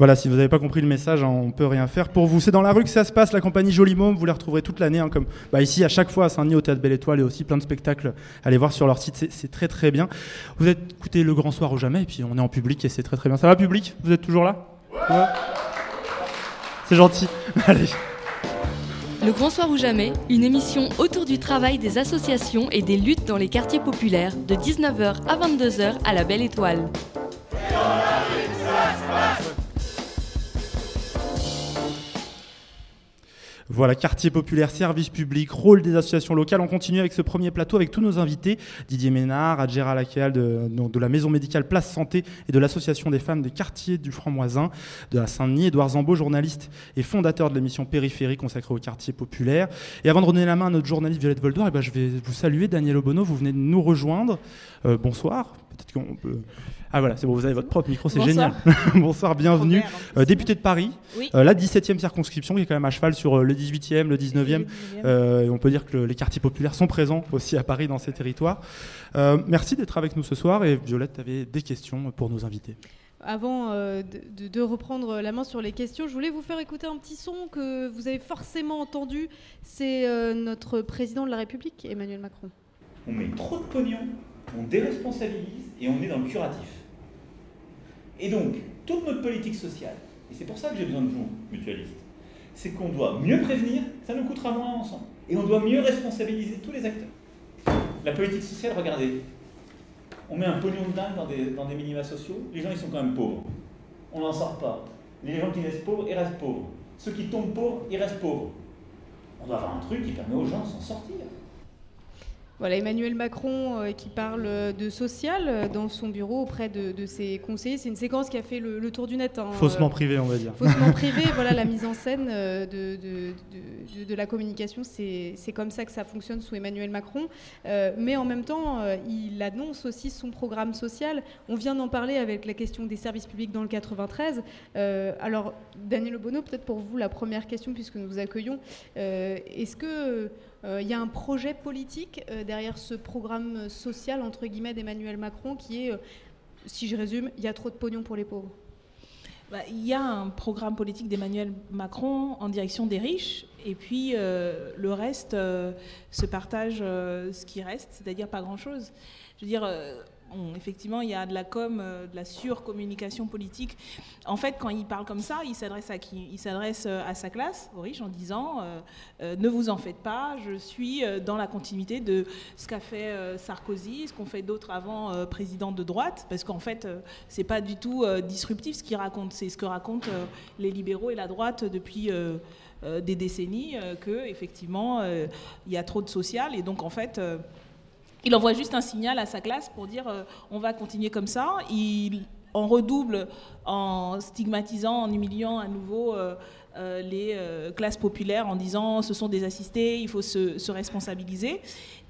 Voilà, si vous n'avez pas compris le message, hein, on peut rien faire pour vous. C'est dans la rue que ça se passe, la compagnie Joli Môme, vous les retrouverez toute l'année, hein, comme bah, ici à chaque fois à Saint-Denis au Théâtre Belle Étoile et aussi plein de spectacles. Allez voir sur leur site, c'est- très très bien. Vous êtes écoutez le grand soir ou jamais, et puis on est en public et c'est très très bien. Ça va public? Vous êtes toujours là? C'est gentil. Allez. Le Grand Soir ou Jamais, une émission autour du travail des associations et des luttes dans les quartiers populaires, de 19h à 22h à la Belle Étoile. Voilà, quartier populaire, service public, rôle des associations locales. On continue avec ce premier plateau avec tous nos invités. Didier Ménard, Adjera Lacal de, de la maison médicale Place Santé et de l'association des femmes des quartiers du Franc-Moisin de la Saint-Denis. Édouard Zambeau, journaliste et fondateur de l'émission Périphérie consacrée au quartier populaire. Et avant de donner la main à notre journaliste Violette Voldoir, eh ben, je vais vous saluer. Daniel Obono, vous venez de nous rejoindre. Euh, bonsoir. Peut-être qu'on peut... Ah voilà, c'est bon, vous avez votre propre micro, c'est génial. Bonsoir. Bienvenue. Euh, député de Paris, Oui. Euh, la 17e circonscription qui est quand même à cheval sur euh, le 18e, le 19e. Euh, et on peut dire que le- les quartiers populaires sont présents aussi à Paris dans ces territoires. Euh, merci d'être avec nous ce soir et Violette, tu avais des questions pour nos invités. Avant de, reprendre la main sur les questions, je voulais vous faire écouter un petit son que vous avez forcément entendu. C'est notre président de la République, Emmanuel Macron. On met trop de pognon, on déresponsabilise et on est dans le curatif. Et donc, toute notre politique sociale, et c'est pour ça que j'ai besoin de vous, mutualistes, c'est qu'on doit mieux prévenir, ça nous coûtera moins ensemble. Et on doit mieux responsabiliser tous les acteurs. La politique sociale, regardez, on met un pognon de dingue dans des, dans des minima sociaux, les gens ils sont quand même pauvres. On n'en sort pas. Les gens qui restent pauvres, ils restent pauvres. Ceux qui tombent pauvres, ils restent pauvres. On doit avoir un truc qui permet aux gens de s'en sortir. Voilà, Emmanuel Macron euh, qui parle euh, de social euh, dans son bureau auprès de, de ses conseillers. C'est une séquence qui a fait le, le tour du net. hein. Faussement privé, on va dire. Faussement privé, voilà la mise en scène de, de- la communication. C'est c'est comme ça que ça fonctionne sous Emmanuel Macron. Mais en même temps, il annonce aussi son programme social. On vient d'en parler avec la question des services publics dans le 93. Euh, alors, Daniel Obono, peut-être pour vous la première question, puisque nous vous accueillons. Est-ce que il y a un projet politique euh, derrière ce programme social entre guillemets d'Emmanuel Macron qui est, euh, si je résume, il y a trop de pognon pour les pauvres Bah, Il y a un programme politique d'Emmanuel Macron en direction des riches, et puis euh, le reste euh, se partage euh, ce qui reste, c'est-à-dire pas grand-chose. Je veux dire, euh, effectivement, il y a de la com, euh, de la surcommunication politique. En fait, quand il parle comme ça, il s'adresse à qui? Il s'adresse euh, à sa classe, aux riches, en disant euh, ne vous en faites pas, je suis dans la continuité de ce qu'a fait Sarkozy, ce qu'ont fait d'autres avant euh, présidents de droite, parce qu'en fait, c'est pas du tout disruptif ce qu'il raconte, c'est ce que racontent les libéraux et la droite depuis. des décennies que effectivement il y a trop de social et donc en fait il envoie juste un signal à sa classe pour dire euh, on va continuer comme ça. Il en redouble en stigmatisant, en humiliant à nouveau euh, euh, les classes populaires en disant ce sont des assistés, il faut se responsabiliser.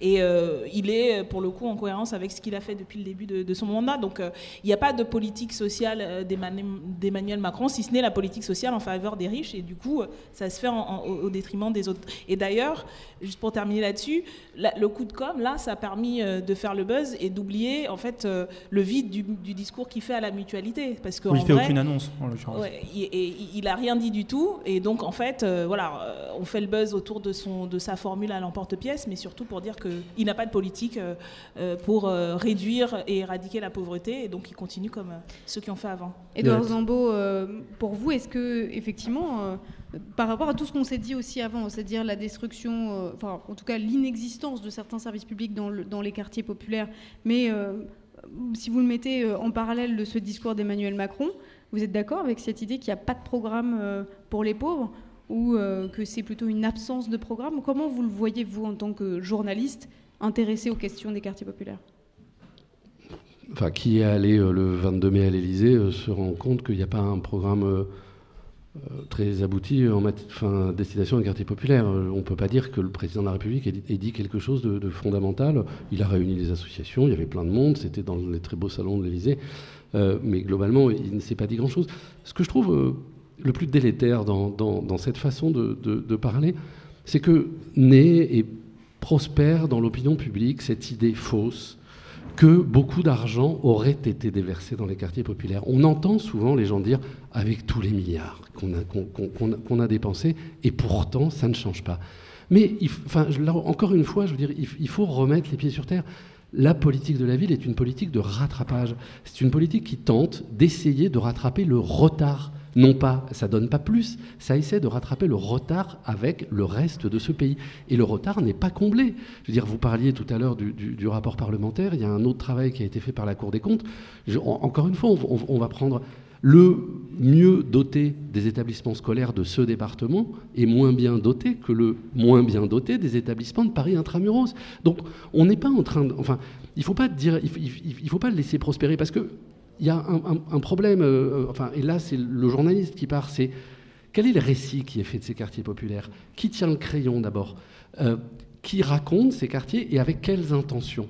Et euh, il est pour le coup en cohérence avec ce qu'il a fait depuis le début de, de son mandat. Donc euh, il n'y a pas de politique sociale euh, d'Emmanuel Macron, si ce n'est la politique sociale en faveur des riches. Et du coup, euh, ça se fait en- en- au détriment des autres. Et d'ailleurs, juste pour terminer là-dessus, le coup de com, là, ça a permis euh, de faire le buzz et d'oublier en fait euh, le vide du, du discours qu'il fait à la mutualité. Parce que Oui, il fait vrai, aucune annonce, en l'occurrence. Ouais, et, et il a rien dit du tout. Et donc, en fait, euh, voilà, euh, on fait le buzz autour de, son, de sa formule à l'emporte-pièce, mais surtout pour dire qu'il n'a pas de politique euh, euh, pour euh, réduire et éradiquer la pauvreté. Et donc, il continue comme ceux qui ont fait avant. Edouard Zambeau, euh, pour vous, est-ce que effectivement, par rapport à tout ce qu'on s'est dit aussi avant, c'est-à-dire la destruction, enfin en tout cas l'inexistence de certains services publics dans, le- dans les quartiers populaires, mais si vous le mettez en parallèle de ce discours d'Emmanuel Macron, vous êtes d'accord avec cette idée qu'il n'y a pas de programme pour les pauvres? Ou euh, que c'est plutôt une absence de programme? Comment vous le voyez, vous, en tant que journaliste intéressé aux questions des quartiers populaires? Enfin, qui est allé euh, le 22 mai à l'Élysée euh, se rend compte qu'il n'y a pas un programme très abouti en enfin, destination des quartiers populaires. On ne peut pas dire que le président de la République ait dit, quelque chose de, fondamental. Il a réuni les associations, il y avait plein de monde, c'était dans les très beaux salons de l'Élysée. Euh, mais globalement, il ne s'est pas dit grand-chose. Ce que je trouve le plus délétère dans, cette façon de, parler, c'est que naît et prospère dans l'opinion publique cette idée fausse que beaucoup d'argent aurait été déversé dans les quartiers populaires. On entend souvent les gens dire avec tous les milliards qu'on a, dépensés, et pourtant ça ne change pas. Mais encore une fois, je veux dire, il faut remettre les pieds sur terre. La politique de la ville est une politique de rattrapage. C'est une politique qui tente d'essayer de rattraper le retard. Non pas, ça donne pas plus, ça essaie de rattraper le retard avec le reste de ce pays. Et le retard n'est pas comblé. Je veux dire, vous parliez tout à l'heure du, rapport parlementaire, il y a un autre travail qui a été fait par la Cour des comptes. encore une fois, on va prendre le mieux doté des établissements scolaires de ce département est moins bien doté que le moins bien doté des établissements de Paris intramuros. Donc on n'est pas en train de... Enfin, il ne faut pas dire, il, faut pas le laisser prospérer parce que il y a un, problème, euh, enfin, et là c'est le journaliste qui part, c'est quel est le récit qui est fait de ces quartiers populaires? Qui tient le crayon d'abord? Euh, Qui raconte ces quartiers et avec quelles intentions?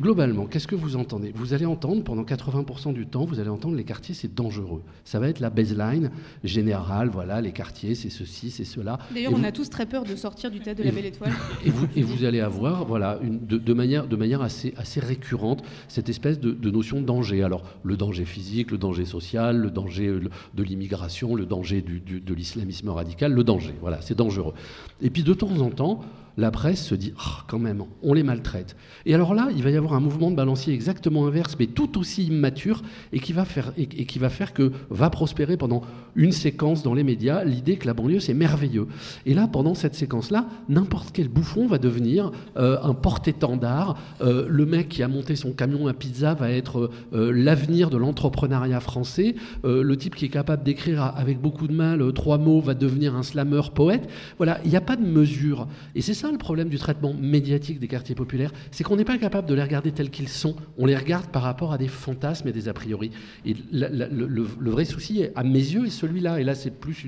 Globalement, qu'est-ce que vous entendez? Vous allez entendre pendant 80% du temps, vous allez entendre les quartiers, c'est dangereux. Ça va être la baseline générale, voilà, les quartiers, c'est ceci, c'est cela. D'ailleurs, on a tous très peur de sortir du théâtre de la Belle Étoile. Et vous, et vous allez avoir, voilà, une, de, manière, de manière assez, assez récurrente, cette espèce de, notion de danger. Alors, le danger physique, le danger social, le danger de l'immigration, le danger de l'islamisme radical, le danger, voilà, c'est dangereux. Et puis, de temps en temps, la presse se dit ah, quand même, on les maltraite. Et alors là, il va y avoir un mouvement de balancier exactement inverse, mais tout aussi immature, et qui va faire, et, qui va faire que va prospérer pendant une séquence dans les médias l'idée que la banlieue c'est merveilleux. Et là, pendant cette séquence-là, n'importe quel bouffon va devenir euh, un porte-étendard. Euh, le mec qui a monté son camion à pizza va être euh, l'avenir de l'entrepreneuriat français. le type qui est capable d'écrire avec beaucoup de mal trois mots va devenir un slammer poète. Voilà, il n'y a pas de mesure. Et c'est ça le problème du traitement médiatique des quartiers populaires, c'est qu'on n'est pas capable de les regarder tels qu'ils sont, on les regarde par rapport à des fantasmes et des a priori. Et le, vrai souci, à mes yeux, est celui-là. Et là, c'est plus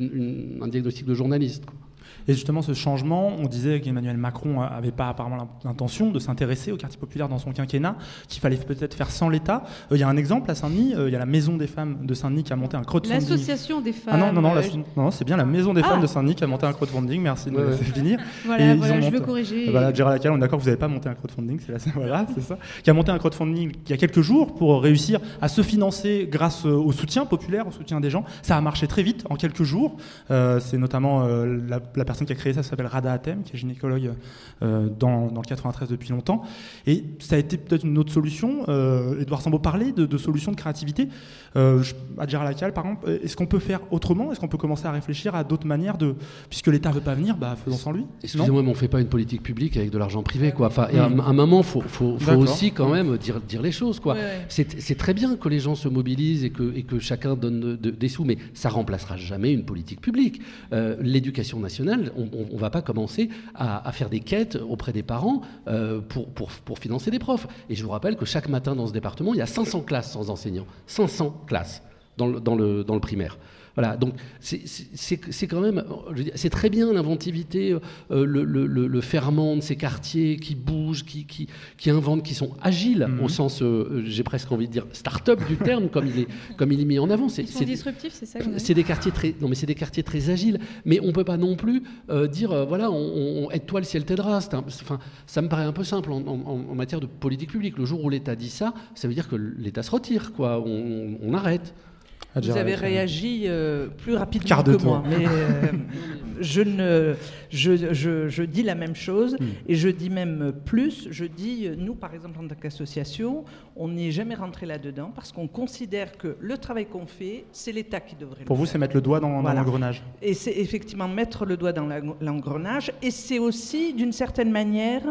un diagnostic de journaliste. Et justement, ce changement, on disait qu'Emmanuel Macron n'avait pas apparemment l'intention de s'intéresser au quartier populaire dans son quinquennat, qu'il fallait peut-être faire sans l'État. Euh, il y a un exemple à Saint-Denis, euh, il y a la Maison des femmes de Saint-Denis qui a monté un crowdfunding. L'association des femmes. Ah non, non, non, euh, non c'est bien la Maison des femmes de Saint-Denis qui a monté un crowdfunding, merci de ouais, finir. Voilà, voilà je veux corriger. Voilà, Gérald Lacal, on est d'accord vous n'avez pas monté un crowdfunding, c'est voilà, c'est ça. Qui a monté un crowdfunding il y a quelques jours pour réussir à se financer grâce au soutien populaire, au soutien des gens. Ça a marché très vite, en quelques jours. c'est notamment la, la, personne qui a créé ça s'appelle Rada Atem, qui est gynécologue euh, dans, dans, le 93 depuis longtemps. Et ça a été peut-être une autre solution. Euh, Edouard Sambo parlait de, solutions de créativité. Euh, Adjara Lacal, par exemple, est-ce qu'on peut faire autrement? Est-ce qu'on peut commencer à réfléchir à d'autres manières de. Puisque l'État ne veut pas venir, bah, faisons sans lui. Excusez-moi, mais on ne fait pas une politique publique avec de l'argent privé. Quoi. Enfin, à, un moment, il faut, faut, aussi quand même dire, dire les choses. Quoi. C'est très bien que les gens se mobilisent et que, et que chacun donne des sous, mais ça remplacera jamais une politique publique. L'éducation nationale, on ne va pas commencer à, faire des quêtes auprès des parents euh, pour, financer des profs. Et je vous rappelle que chaque matin dans ce département, il y a 500 classes sans enseignants. 500 classes dans le primaire. Voilà, donc c'est quand même, c'est très bien l'inventivité, euh, le, le, le, ferment de ces quartiers qui bougent, qui, qui, qui inventent, qui sont agiles au mhm. sens, euh, j'ai presque envie de dire start-up du terme, comme il est, comme il est mis en avant. Ils sont disruptifs, c'est ça. C'est des quartiers très, non mais c'est des quartiers très agiles, mais on peut pas non plus euh, dire voilà, on, aide-toi le ciel t'aidera. Enfin, ça me paraît un peu simple en, en, matière de politique publique. Le jour où l'État dit ça, ça veut dire que l'État se retire, quoi. on, on arrête. Vous avez réagi euh, plus rapidement que moi, mais euh, je, ne, je, je, je, dis la même chose hmm. et je dis même plus. Je dis, nous, par exemple, en tant qu'association, on n'est jamais rentré là-dedans parce qu'on considère que le travail qu'on fait, c'est l'État qui devrait. Pour vous, c'est mettre le doigt dans, l'engrenage. Et c'est effectivement mettre le doigt dans l'engrenage, et c'est aussi, d'une certaine manière,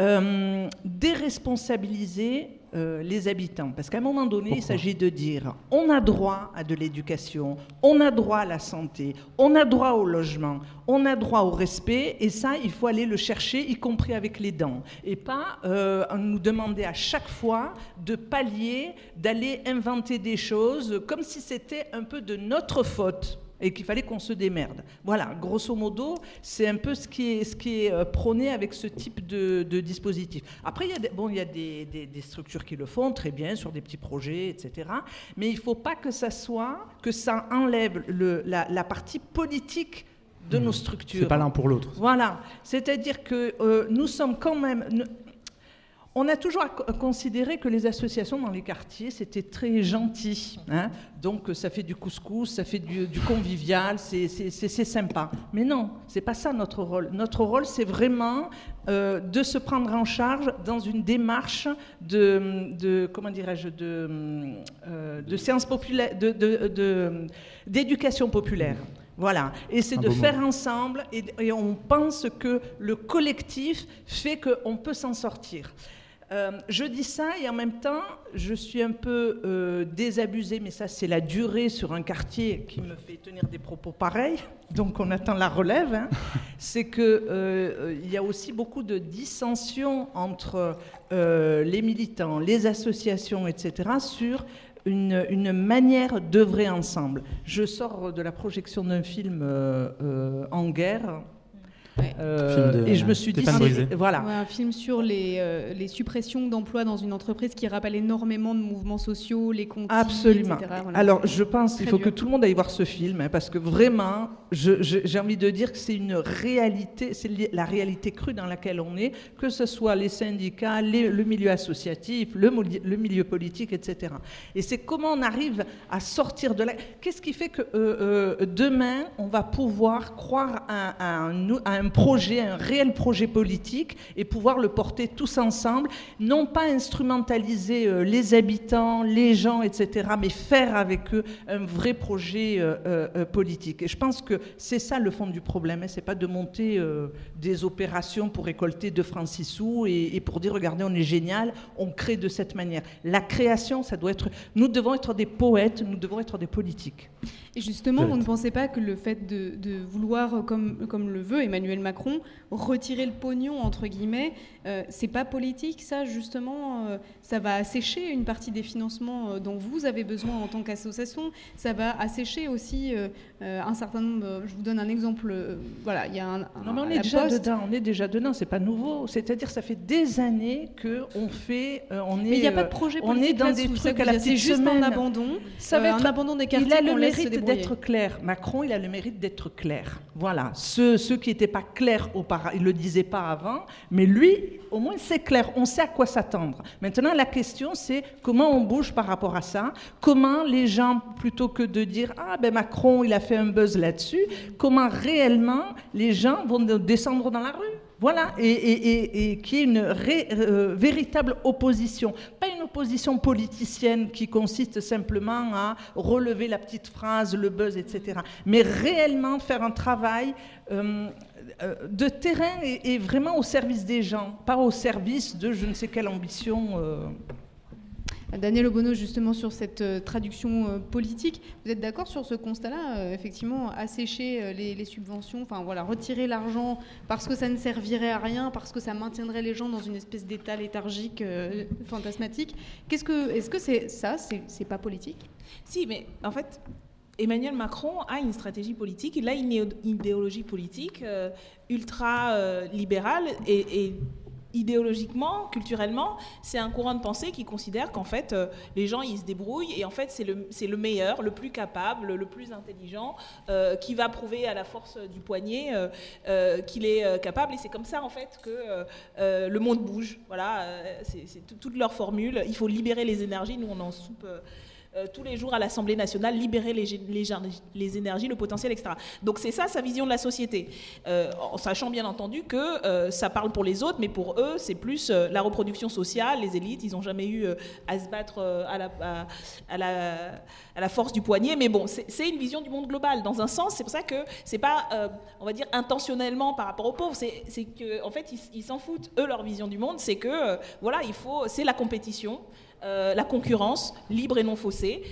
euh, déresponsabiliser euh, les habitants. Parce qu'à un moment donné, il s'agit de dire on a droit à de l'éducation, on a droit à la santé, on a droit au logement, on a droit au respect, et ça, il faut aller le chercher, y compris avec les dents. Et pas euh, nous demander à chaque fois de pallier, d'aller inventer des choses comme si c'était un peu de notre faute et qu'il fallait qu'on se démerde. Voilà, grosso modo, c'est un peu ce qui est, ce qui est euh, prôné avec ce type de, dispositif. Après, il y a, des, bon, il y a des, structures qui le font très bien sur des petits projets, etc. Mais il ne faut pas que ça soit, que ça enlève le, la, partie politique de nos mmh. structures. C'est pas l'un pour l'autre. Voilà, c'est-à-dire que euh, nous sommes quand même on a toujours considéré que les associations dans les quartiers, c'était très gentil. Hein. Donc ça fait du couscous, ça fait du, convivial, c'est sympa. Mais non, c'est pas ça notre rôle. Notre rôle, c'est vraiment euh, de se prendre en charge dans une démarche de, comment dirais-je, de, euh, de séance populaire, d'éducation populaire. Voilà, et c'est de faire ensemble, et, et, on pense que le collectif fait qu'on peut s'en sortir. Euh, je dis ça et en même temps, je suis un peu euh, désabusée, mais ça c'est la durée sur un quartier qui me fait tenir des propos pareils, donc on attend la relève. Hein. c'est qu'il euh, y a aussi beaucoup de dissensions entre les militants, les associations, etc., sur une, une manière d'œuvrer ensemble. Je sors de la projection d'un film en guerre euh, et je me suis dit, voilà. un film sur les, euh, les suppressions d'emplois dans une entreprise qui rappelle énormément de mouvements sociaux, les comptes. Absolument. Alors, je pense qu'il faut que tout le monde aille voir ce film, hein, parce que vraiment, j'ai envie de dire que c'est une réalité, c'est la réalité crue dans laquelle on est, que ce soit les syndicats, le milieu associatif, le, le, milieu politique, etc. Et c'est comment on arrive à sortir de là. Qu'est-ce qui fait que euh, demain, on va pouvoir croire à, un, à un projet, un réel projet politique et pouvoir le porter tous ensemble, non pas instrumentaliser euh, les habitants, les gens, etc., mais faire avec eux un vrai projet euh, euh, politique. Et je pense que c'est ça le fond du problème, hein. c'est pas de monter des opérations pour récolter de francs sous et, et, pour dire regardez on est génial, on crée de cette manière. La création, ça doit être, nous devons être des poètes, nous devons être des politiques. Et justement, vous ne pensez pas que le fait de, vouloir, comme, comme le veut Emmanuel Macron, retirer le pognon, entre guillemets, euh, c'est pas politique, ça, justement euh, Ça va assécher une partie des financements euh, dont vous avez besoin en tant qu'association. Ça va assécher aussi un certain nombre. Je vous donne un exemple. voilà, il y a un. non, mais on est déjà dedans, on est déjà dedans, c'est pas nouveau. C'est-à-dire, ça fait des années qu'on fait. on est, mais il n'y a pas de projet politique. On est dans des trucs à la petite juste un abandon. Ça va être un abandon des quartiers. Il a le mérite d'être clair. Macron, il a le mérite d'être clair. Voilà. Ceux, ceux qui n'étaient pas clairs auparavant, il ne le disait pas avant, mais lui, au moins, c'est clair. On sait à quoi s'attendre. Maintenant, la question, c'est comment on bouge par rapport à ça? Comment les gens, plutôt que de dire Ah, ben Macron, il a fait un buzz là-dessus, comment réellement les gens vont descendre dans la rue voilà, et, et, et, qui est une euh, véritable opposition. Pas une opposition politicienne qui consiste simplement à relever la petite phrase, le buzz, etc. Mais réellement faire un travail euh, euh, de terrain et, vraiment au service des gens, pas au service de je ne sais quelle ambition. Daniel Obono, justement, sur cette euh, traduction euh, politique, vous êtes d'accord sur ce constat-là euh, Effectivement, assécher les, subventions, enfin voilà, retirer l'argent parce que ça ne servirait à rien, parce que ça maintiendrait les gens dans une espèce d'état léthargique fantasmatique. Qu'est-ce que, est-ce que c'est ça C'est pas politique? Si, mais en fait, Emmanuel Macron a une stratégie politique, il a une idéologie politique ultra libérale et, et idéologiquement, culturellement, c'est un courant de pensée qui considère qu'en fait, euh, les gens, ils se débrouillent et en fait, c'est le, le, meilleur, le plus capable, le plus intelligent, euh, qui va prouver à la force du poignet euh, qu'il est capable. Et c'est comme ça, en fait, que le monde bouge. Voilà, c'est toute leur formule. Il faut libérer les énergies. Nous, on en soupe euh, tous les jours à l'Assemblée nationale, libérer les, énergies, le potentiel, etc. Donc c'est ça sa vision de la société, euh, en sachant bien entendu que euh, ça parle pour les autres, mais pour eux c'est plus la reproduction sociale, les élites, ils n'ont jamais eu à se battre à, la, force du poignet, mais bon, c'est une vision du monde global. Dans un sens, c'est pour ça que c'est pas, on va dire, intentionnellement par rapport aux pauvres, c'est qu'en en fait ils s'en foutent. Eux, leur vision du monde, c'est que voilà, il faut, c'est la compétition. Euh, la concurrence libre et non faussée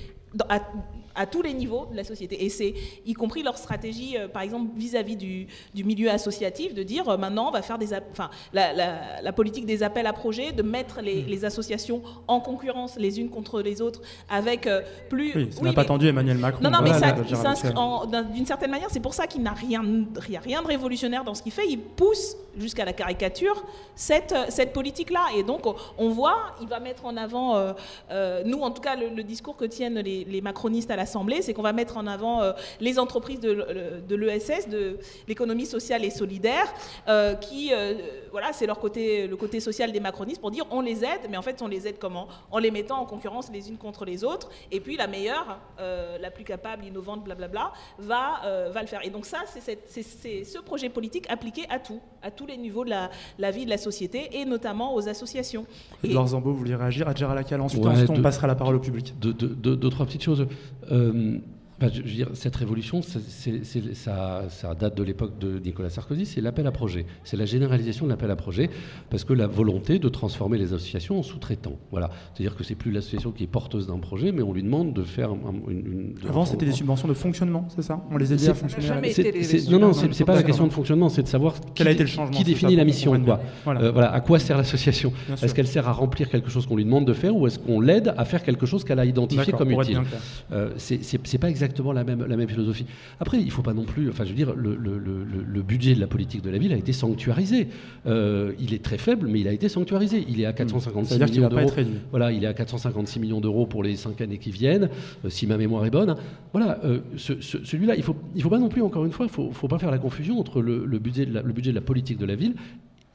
tous les niveaux de la société. Et c'est y compris leur stratégie, euh, par exemple, vis-à-vis du, milieu associatif, de dire euh, maintenant on va faire des, enfin, la, politique des appels à projets, de mettre les, mm. associations en concurrence les unes contre les autres avec euh, plus. Oui, ça n'a pas tendu Emmanuel Macron. Non, non, mais ça, d'une certaine manière, c'est pour ça qu'il n'a rien, rien de révolutionnaire dans ce qu'il fait. Il pousse jusqu'à la caricature cette, cette politique-là. Et donc, on voit, il va mettre en avant, nous, en tout cas, le, discours que tiennent les, les macronistes à la l'Assemblée, c'est qu'on va mettre en avant euh, les entreprises de, l'ESS, de l'économie sociale et solidaire, euh, qui, voilà, c'est leur côté, le côté social des macronistes pour dire on les aide, mais en fait on les aide comment? En les mettant en concurrence les unes contre les autres, et puis la meilleure, la plus capable, innovante, blablabla, va, va le faire. Et donc ça, c'est ce projet politique appliqué à tout, à tous les niveaux de la, la vie de la société, et notamment aux associations. Edouard Zambo, vous voulez réagir? À Gérald Lacal Ensuite, ensuite on passera la parole au public. Deux, deux, trois petites choses. Euh, je veux dire, cette révolution, ça, ça, date de l'époque de Nicolas Sarkozy, c'est l'appel à projet. C'est la généralisation de l'appel à projet, parce que la volonté de transformer les associations en sous-traitants. Voilà. C'est-à-dire que c'est plus l'association qui est porteuse d'un projet, mais on lui demande de faire une. Avant, c'était des subventions de fonctionnement, c'est ça? On les aidait à fonctionner Non, non, c'est pas la question de fonctionnement, c'est de savoir Quel qui, a été le changement, qui définit la mission. Quoi. Euh, voilà. À quoi sert l'association? Est-ce qu'elle sert à remplir quelque chose qu'on lui demande de faire, ou est-ce qu'on l'aide à faire quelque chose qu'elle a identifié comme utile? euh, C'est pas exactement la même, la même philosophie. Après, il ne faut pas non plus. Enfin, je veux dire, le, le, le, budget de la politique de la ville a été sanctuarisé. Euh, il est très faible, mais il a été sanctuarisé. Il est à 456 mmh. millions d'euros. Voilà, il est à 456 millions d'euros pour les cinq années qui viennent, euh, si ma mémoire est bonne. Voilà, euh, celui-là, il ne faut, il faut pas non plus, encore une fois, il ne faut, faut, pas faire la confusion entre le, budget de la, le budget de la politique de la ville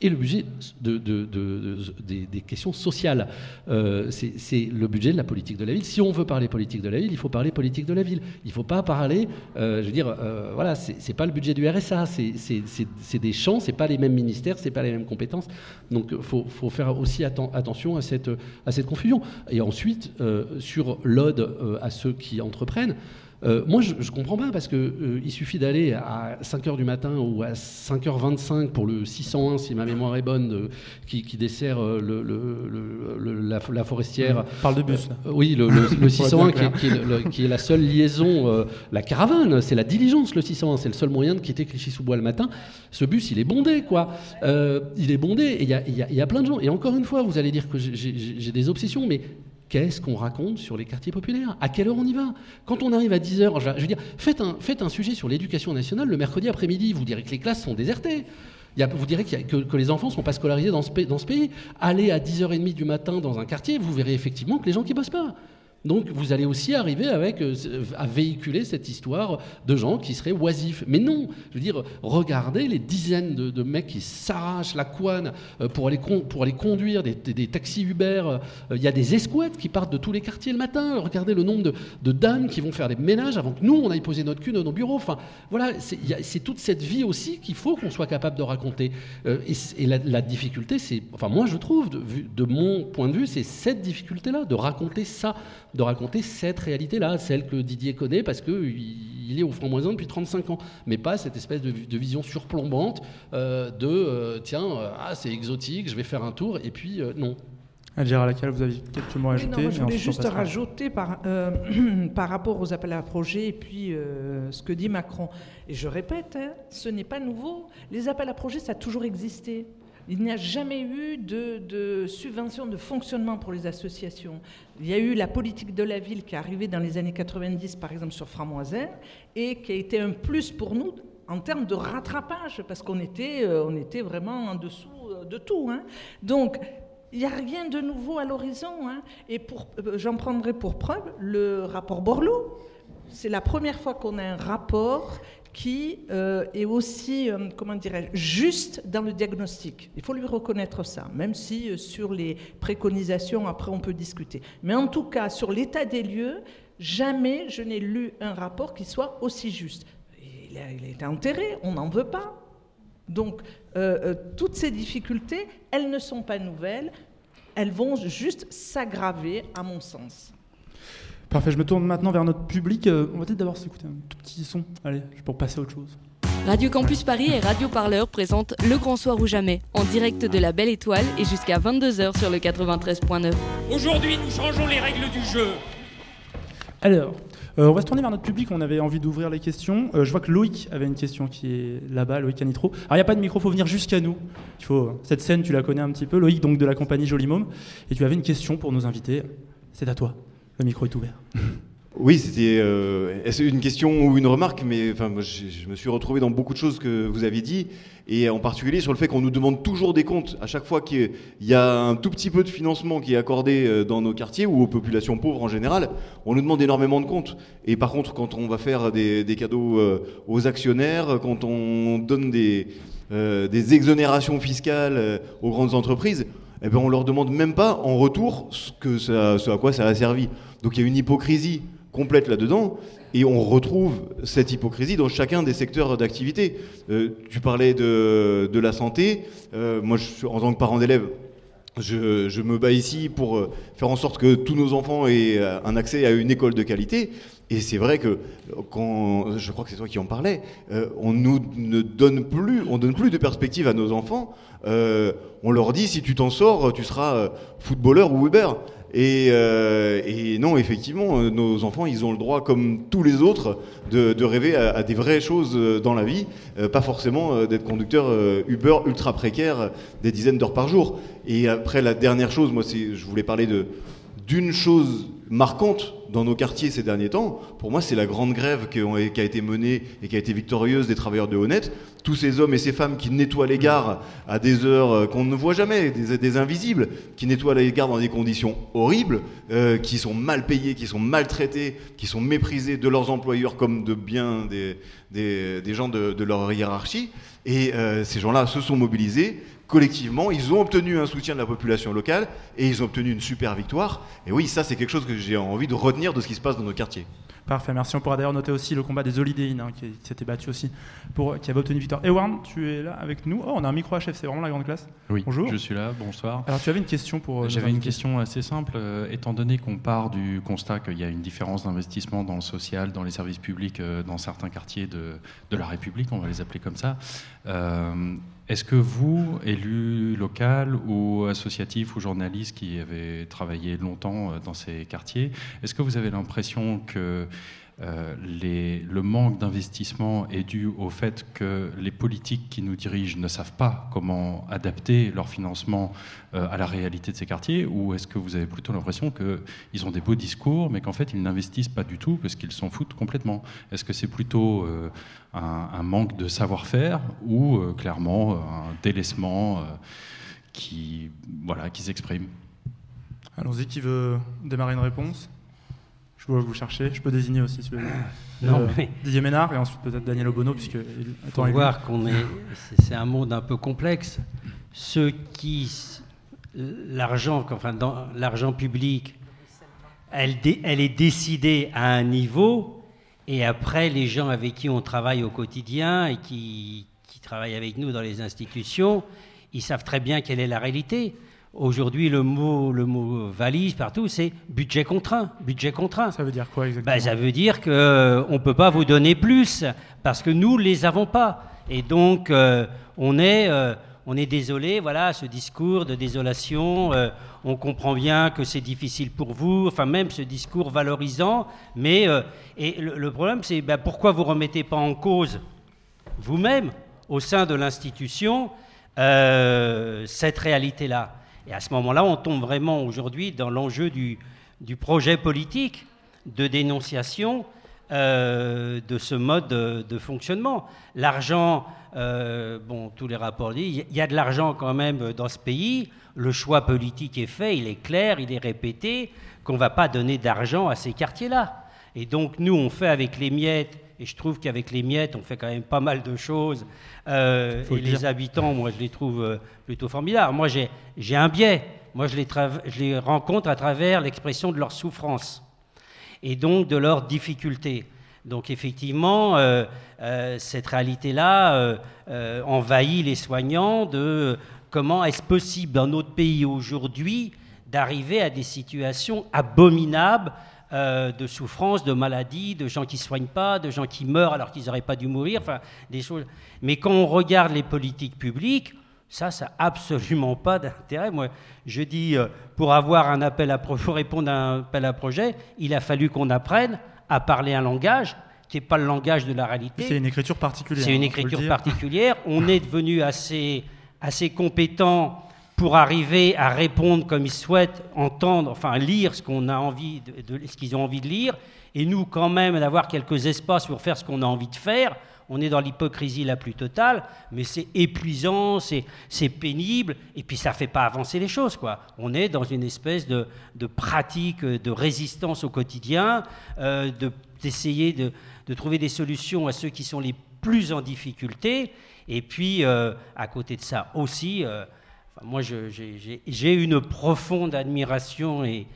et le budget de, des, questions sociales. Euh, c'est le budget de la politique de la ville. Si on veut parler politique de la ville, il faut parler politique de la ville. Il ne faut pas parler, euh, je veux dire, euh, voilà, c'est pas le budget du RSA, c'est des champs, c'est pas les mêmes ministères, c'est pas les mêmes compétences. Donc il faut, faire aussi attention à cette, à cette confusion. Et ensuite, sur l'ode à ceux qui entreprennent, euh, moi, je ne comprends pas parce qu'il euh, il suffit d'aller à 5h du matin ou à 5h25 pour le 601, si ma mémoire est bonne, qui, dessert euh, le, la, forestière. On parle de bus. oui, le, 601 qui, est, la seule liaison, la caravane, c'est la diligence, le 601. C'est le seul moyen de quitter Clichy-sous-Bois le matin. Ce bus, il est bondé, quoi. il est bondé et il y a plein de gens. Et encore une fois, vous allez dire que j'ai des obsessions, mais qu'est-ce qu'on raconte sur les quartiers populaires? À quelle heure on y va? Quand on arrive à 10h, je veux dire, faites un, sujet sur l'éducation nationale le mercredi après-midi, vous direz que les classes sont désertées. vous direz que, les enfants ne sont pas scolarisés dans ce, dans ce pays. Allez à 10h30 du matin dans un quartier, vous verrez effectivement que les gens qui bossent pas. Donc vous allez aussi arriver euh, à véhiculer cette histoire de gens qui seraient oisifs. Mais non, je veux dire, regardez les dizaines de, mecs qui s'arrachent la couane euh, pour aller, conduire des, taxis Uber. Euh, il y a des escouettes qui partent de tous les quartiers le matin. Regardez le nombre de, dames qui vont faire des ménages avant que nous, on aille poser notre cul dans nos bureaux. Enfin, voilà, c'est toute cette vie aussi qu'il faut qu'on soit capable de raconter. et, la, difficulté, c'est, enfin moi je trouve, de mon point de vue, c'est cette difficulté-là, de raconter ça de raconter cette réalité-là, celle que Didier connaît parce qu'il est au franc-moisin depuis 35 ans, mais pas cette espèce de, vision surplombante euh, de euh, tiens, euh, ah, c'est exotique, je vais faire un tour, et puis non. Adjira laquelle vous avez quelques mots à ajouter Je voulais juste rajouter par, par rapport aux appels à projets et puis ce que dit Macron. Et je répète, hein, ce n'est pas nouveau. Les appels à projets, ça a toujours existé. Il n'y a jamais eu de, de, subvention de fonctionnement pour les associations. Il y a eu la politique de la ville qui est arrivée dans les années 90, par exemple sur Framoisin, et qui a été un plus pour nous en termes de rattrapage, parce qu'on était, euh, vraiment en dessous euh, de tout. Hein. Donc, il n'y a rien de nouveau à l'horizon. Hein. Et euh, j'en prendrai pour preuve le rapport Borloo. C'est la première fois qu'on a un rapport qui euh, est aussi, euh, comment dirais juste dans le diagnostic. Il faut lui reconnaître ça, même si euh, sur les préconisations, après, on peut discuter. Mais en tout cas, sur l'état des lieux, jamais je n'ai lu un rapport qui soit aussi juste. Il a, il a été enterré, on n'en veut pas. Donc, toutes ces difficultés, elles ne sont pas nouvelles, elles vont juste s'aggraver, à mon sens. Parfait, je me tourne maintenant vers notre public. Euh, on va peut-être d'abord s'écouter un tout petit son, allez, pour passer à autre chose. Radio Campus Paris et Radio Parleur présentent Le Grand Soir ou Jamais, en direct de la Belle Étoile et jusqu'à 22h sur le 93.9. Aujourd'hui, nous changeons les règles du jeu. Alors, euh, on va se tourner vers notre public, on avait envie d'ouvrir les questions. Euh, je vois que Loïc avait une question qui est là-bas, Loïc Canitro. Alors, il n'y a pas de micro, il faut venir jusqu'à nous. Il faut... Cette scène, tu la connais un petit peu, Loïc, donc de la compagnie Jolimôme. Et tu avais une question pour nos invités. C'est à toi. Le micro est ouvert. Oui, c'était euh, une question ou une remarque, mais enfin, je, me suis retrouvé dans beaucoup de choses que vous avez dit, et en particulier sur le fait qu'on nous demande toujours des comptes à chaque fois qu'il y a un tout petit peu de financement qui est accordé euh, dans nos quartiers ou aux populations pauvres en général, on nous demande énormément de comptes. Et par contre, quand on va faire des, cadeaux euh, aux actionnaires, quand on donne des, des exonérations fiscales aux grandes entreprises, eh ben on leur demande même pas en retour ce, que ça, ce à quoi ça a servi. Donc il y a une hypocrisie complète là-dedans. Et on retrouve cette hypocrisie dans chacun des secteurs d'activité. Euh, tu parlais de, de la santé. Euh, moi, en tant que parent d'élève, je, je me bats ici pour euh, faire en sorte que tous nos enfants aient un accès à une école de qualité. Et c'est vrai que quand, je crois que c'est toi qui en parlais, euh, on nous ne donne plus, on donne plus de perspective à nos enfants. Euh, on leur dit si tu t'en sors, tu seras euh, footballeur ou Uber. Et, non, effectivement, nos enfants, ils ont le droit, comme tous les autres, de, rêver à, des vraies choses dans la vie, pas forcément d'être conducteur Uber ultra précaire des dizaines d'heures par jour. Et après, la dernière chose, moi, je voulais parler d'une chose marquante dans nos quartiers ces derniers temps, pour moi, c'est la grande grève qui, a été menée et qui a été victorieuse des travailleurs de Honnête. Tous ces hommes et ces femmes qui nettoient les gares à des heures euh, qu'on ne voit jamais, des, des invisibles, qui nettoient les gares dans des conditions horribles, euh, qui sont mal payés, qui sont maltraités, qui sont méprisés de leurs employeurs comme de bien des, des, gens de, de leur hiérarchie. Et euh, ces gens-là se sont mobilisés collectivement, ils ont obtenu un soutien de la population locale et ils ont obtenu une super victoire. Et oui, ça c'est quelque chose que j'ai envie de retenir de ce qui se passe dans nos quartiers. Parfait, merci. On pourra d'ailleurs noter aussi le combat des Holidayines hein, qui, qui s'était battu aussi, pour, qui avait obtenu une victoire. Ewan, tu es là avec nous. Oh, on a un micro HF, c'est vraiment la grande classe. Oui, Bonjour. je suis là, bonsoir. Alors tu avais une question pour. euh, J'avais une question assez simple. euh, étant donné qu'on part du constat qu'il y a une différence d'investissement dans le social, dans les services publics, euh, dans certains quartiers de, de la République, on va les appeler comme ça, euh, est-ce que vous, élus local ou associatif ou journaliste qui avez travaillé longtemps euh, dans ces quartiers, est-ce que vous avez l'impression que euh, le manque d'investissement est dû au fait que les politiques qui nous dirigent ne savent pas comment adapter leur financement euh, à la réalité de ces quartiers Ou est-ce que vous avez plutôt l'impression qu'ils ont des beaux discours, mais qu'en fait ils n'investissent pas du tout parce qu'ils s'en foutent complètement? Est-ce que c'est plutôt euh, un, manque de savoir-faire ou clairement un délaissement qui, voilà, qui s'exprime? Allons-y, qui veut démarrer une réponse? Vois que vous cherchez. Je peux désigner aussi si vous voulez. Non, Euh, mais- Didier Ménard et ensuite peut-être Daniel Obono, puisque. Il voir qu'on est. c'est- C'est un monde un peu complexe. Ceux qui. L'argent, enfin, dans l'argent public, elle, dé- elle est décidée à un niveau, et après, les gens avec qui on travaille au quotidien et qui, qui travaillent avec nous dans les institutions, ils savent très bien quelle est la réalité. Aujourd'hui, le mot, le mot valise partout, c'est budget contraint. Budget contraint. Ça veut dire quoi exactement Ben, Ça veut dire qu'on ne peut pas vous donner plus, parce que nous ne les avons pas. Et donc, euh, on, est, euh, on est désolé, voilà, ce discours de désolation, euh, on comprend bien que c'est difficile pour vous, enfin même ce discours valorisant, mais euh, et le, le problème, c'est ben, pourquoi vous ne remettez pas en cause vous-même, au sein de l'institution, euh, cette réalité-là? Et à ce moment-là, on tombe vraiment aujourd'hui dans l'enjeu du, projet politique de dénonciation euh, de ce mode de, de fonctionnement. L'argent, euh, bon, tous les rapports disent, il y a de l'argent quand même dans ce pays, le choix politique est fait, il est clair, il est répété, qu'on ne va pas donner d'argent à ces quartiers-là. Et donc nous, on fait avec les miettes, et je trouve qu'avec les miettes, on fait quand même pas mal de choses. Euh, et le les habitants, moi, je les trouve euh, plutôt formidables. Moi, j'ai un biais. Moi, je les, je les rencontre à travers l'expression de leur souffrance et donc de leurs difficultés. Donc effectivement, euh, euh, cette réalité-là euh, envahit les soignants de comment est-ce possible dans notre pays aujourd'hui d'arriver à des situations abominables euh, de souffrance, de maladie, de gens qui ne soignent pas, de gens qui meurent alors qu'ils n'auraient pas dû mourir, enfin des choses. Mais quand on regarde les politiques publiques, ça, ça n'a absolument pas d'intérêt. Moi, je dis, euh, pour avoir un appel à pour répondre à un appel à projet, il a fallu qu'on apprenne à parler un langage qui n'est pas le langage de la réalité. C'est une écriture particulière. C'est une hein, écriture particulière. On est devenu assez, assez compétent pour arriver à répondre comme ils souhaitent, entendre, enfin lire ce qu'on a envie de, ce qu'ils ont envie de lire, et nous quand même d'avoir quelques espaces pour faire ce qu'on a envie de faire. On est dans l'hypocrisie la plus totale, mais c'est épuisant, c'est pénible, et puis ça fait pas avancer les choses, quoi. On est dans une espèce de, de pratique de résistance au quotidien, euh, de- d'essayer de, de trouver des solutions à ceux qui sont les plus en difficulté, et puis euh, à côté de ça aussi, euh, moi j'ai- une profonde admiration et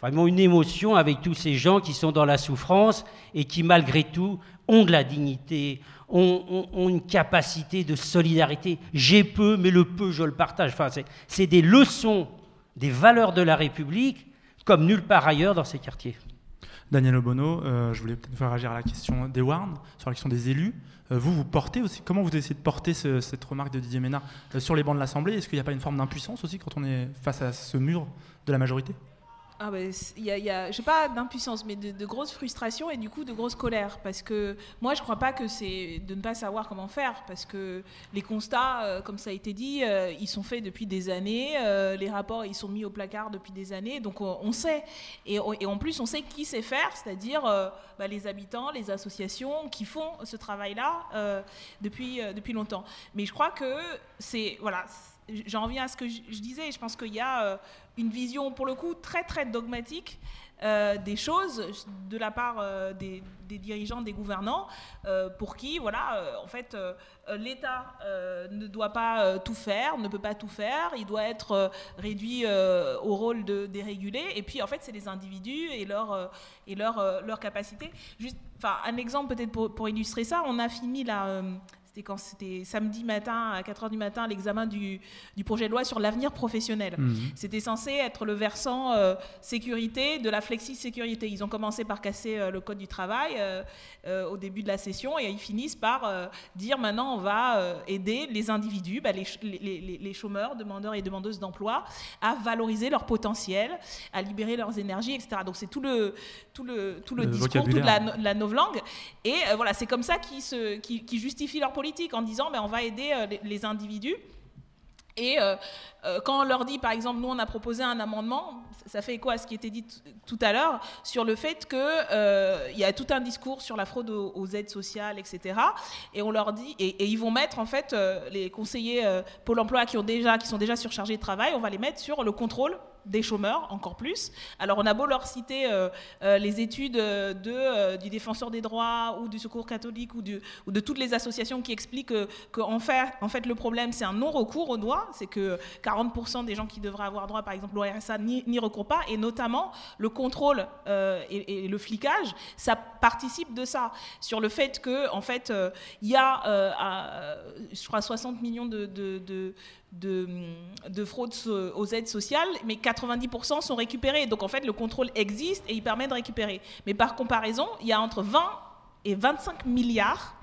vraiment une émotion avec tous ces gens qui sont dans la souffrance et qui malgré tout ont de la dignité, ont, ont- une capacité de solidarité. J'ai peu, mais le peu, je le partage. Enfin, c'est des leçons, des valeurs de la République comme nulle part ailleurs dans ces quartiers. Daniel Obono, euh, je voulais peut-être faire réagir à la question des Warn, sur la question des élus. Euh, vous, vous portez aussi, comment vous essayez de porter ce- cette remarque de Didier Ménard euh, sur les bancs de l'Assemblée? Est-ce qu'il n'y a pas une forme d'impuissance aussi quand on est face à ce mur de la majorité? Ah il y a, y a- je sais pas d'impuissance, mais de, de grosses frustrations et du coup de grosses colères. Parce que moi, je crois pas que c'est de ne pas savoir comment faire. Parce que les constats, euh, comme ça a été dit, euh, ils sont faits depuis des années. euh, les rapports, ils sont mis au placard depuis des années. Donc on, sait. Et, en plus, on sait qui sait faire, c'est-à-dire bah, les habitants, les associations qui font ce travail-là depuis, depuis longtemps. Mais je crois que c'est. Voilà. J'en reviens à ce que je, disais. Je pense qu'il y a euh, une vision, pour le coup, très très dogmatique euh, des choses de la part euh, des, dirigeants, des gouvernants, pour qui, voilà, en fait, l'État ne doit pas tout faire, ne peut pas tout faire, il doit être réduit au rôle de déréguler. Et puis, en fait, c'est les individus et leur et leur leur capacité. Juste, un exemple peut-être pour, pour illustrer ça, on a fini la c'était quand c'était samedi matin à 4h du matin l'examen du, du projet de loi sur l'avenir professionnel. Mhm. C'était censé être le versant euh, sécurité de la flexi-sécurité. Ils ont commencé par casser euh, le code du travail euh, au début de la session et ils finissent par dire maintenant on va aider les individus, bah, les, les- les- les chômeurs, demandeurs et demandeuses d'emploi à valoriser leur potentiel, à libérer leurs énergies, etc. Donc c'est tout le, tout le, tout le, Le discours, toute la, la novlangue. Et voilà, c'est comme ça qu'ils qu'ils justifient leur politique en disant ben, on va aider euh, les, individus. Et euh, euh, quand on leur dit, par exemple, nous on a proposé un amendement, ça fait écho à ce qui était dit tout à l'heure, sur le fait qu'il y a tout un discours sur la fraude aux, aides sociales, etc. Et on leur dit, et, et ils vont mettre en fait les conseillers Pôle Emploi qui ont déjà, qui sont déjà surchargés de travail, on va les mettre sur le contrôle des chômeurs encore plus. Alors on a beau leur citer euh, euh, les études euh, de, du défenseur des droits ou du secours catholique ou, de toutes les associations qui expliquent que, que en, fait, le problème c'est un non-recours aux droits, c'est que 40% des gens qui devraient avoir droit par exemple au RSA n'y recourent pas. Et notamment le contrôle et, le flicage, ça participe de ça. Sur le fait que en fait il y a je crois 60 millions de de, de fraude aux aides sociales, mais 90% sont récupérés. Donc en fait, le contrôle existe et il permet de récupérer. Mais par comparaison, il y a entre 20 et 25 milliards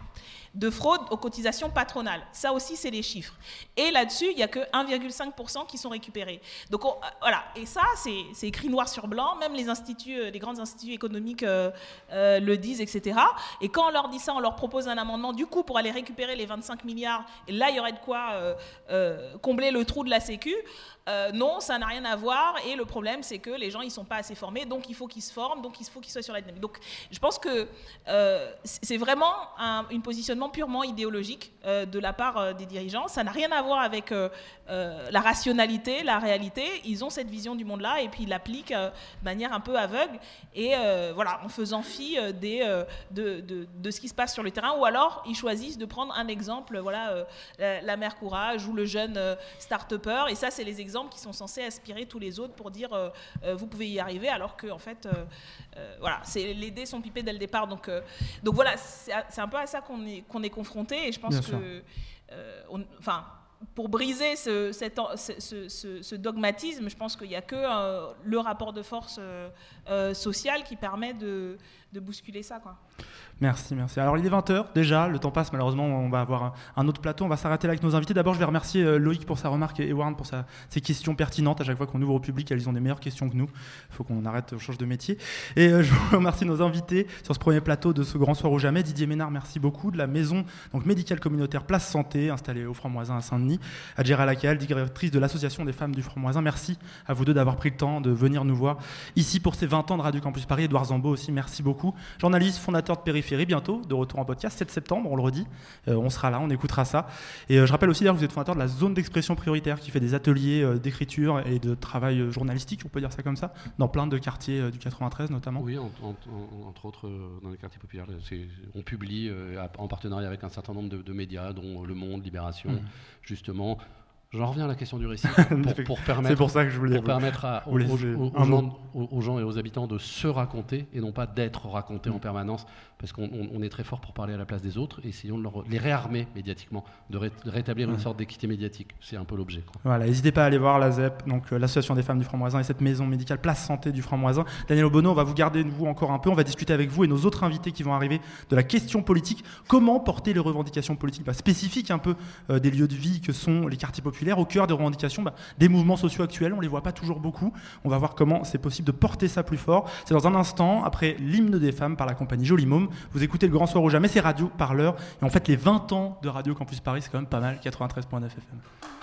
de fraude aux cotisations patronales. Ça aussi, c'est les chiffres. Et là-dessus, il n'y a que 1,5% qui sont récupérés. Donc on- euh, voilà, et ça, c'est écrit noir sur blanc, même les euh, grands instituts économiques euh, le disent, etc. Et quand on leur dit ça, on leur propose un amendement, du coup, pour aller récupérer les 25 milliards, et là, il y aurait de quoi combler le trou de la Sécu. Euh, non, ça n'a rien à voir. Et le problème, c'est que les gens, ils sont pas assez formés, donc il faut qu'ils se forment, donc il faut qu'ils soient sur la dynamique. Donc, je pense que euh, c'est vraiment un positionnement purement idéologique euh, de la part des dirigeants. Ça n'a rien à voir avec la rationalité, la réalité. Ils ont cette vision du monde-là et puis ils l'appliquent de manière un peu aveugle et voilà, en faisant fi de, de- ce qui se passe sur le terrain. Ou alors, ils choisissent de prendre un exemple, voilà, la, la mère Courage ou le jeune start-upper. Et ça, c'est les exemples qui sont censés aspirer tous les autres pour dire euh, euh, vous pouvez y arriver, alors que en fait, euh, voilà, c'est les dés sont pipés dès le départ. Donc, donc voilà, c'est un peu à ça qu'on est, qu'on est confronté. Et je pense Bien que, enfin. Pour briser ce, cet en- ce- ce- ce- ce dogmatisme, je pense qu'il n'y a que euh, le rapport de force euh, euh, social qui permet de, de bousculer ça. Merci, merci. Alors il est 20h déjà, le temps passe malheureusement, on va avoir un, autre plateau, on va s'arrêter là avec nos invités. D'abord je vais remercier euh, Loïc pour sa remarque et Warren pour ses questions pertinentes. À chaque fois qu'on ouvre au public, elles ont des meilleures questions que nous. Il faut qu'on arrête, on change de métier. Et euh, je remercie nos invités sur ce premier plateau de ce grand soir ou jamais. Didier Ménard, merci beaucoup, de la maison donc médicale communautaire Place Santé, installée au Franc-Moisin à Saint-Denis. Adjera Lacal, directrice de l'association des femmes du Franc-Moisin. Merci à vous deux d'avoir pris le temps de venir nous voir ici pour ces 20 ans de Radio Campus Paris. Edouard Zambo aussi, merci beaucoup. Journaliste, fondateur de Périphérie, bientôt, de retour en podcast, 7 septembre, on le redit. Euh, on sera là, on écoutera ça. Et euh, je rappelle aussi d'ailleurs que vous êtes fondateur de la zone d'expression prioritaire qui fait des ateliers euh, d'écriture et de travail journalistique, on peut dire ça comme ça, dans plein de quartiers du 93 notamment. Oui, en- en- en- entre autres dans les quartiers populaires. On publie en partenariat avec un certain nombre de, de médias, dont Le Monde, Libération, Mhm. justement. J'en reviens à la question du récit pour, pour permettre, C'est pour ça que je voulais pour permettre à- aux, gens, aux- et aux habitants de se raconter et non pas d'être racontés Mm. en permanence, parce qu'on on- on est très fort pour parler à la place des autres. Essayons de leur- les réarmer médiatiquement, de, ré- de rétablir une Ouais. sorte d'équité médiatique. C'est un peu l'objet. Voilà, n'hésitez pas à aller voir la ZEP, donc euh, l'association des femmes du Franc-Moisin et cette maison médicale Place Santé du Franc-Moisin. Daniel Obono, on va vous garder vous encore un peu, on va discuter avec vous et nos autres invités qui vont arriver de la question politique. Comment porter les revendications politiques bah, spécifiques un peu euh, des lieux de vie que sont les quartiers populaires au cœur des revendications bah, des mouvements sociaux actuels. On les voit pas toujours beaucoup. On va voir comment c'est possible de porter ça plus fort. C'est dans un instant, après l'hymne des femmes par la compagnie Joli Môme. Vous écoutez le Grand Soir ou Jamais, c'est Radio Parleur. Et en fait, les 20 ans de Radio Campus Paris, c'est quand même pas mal, 93.9 FM.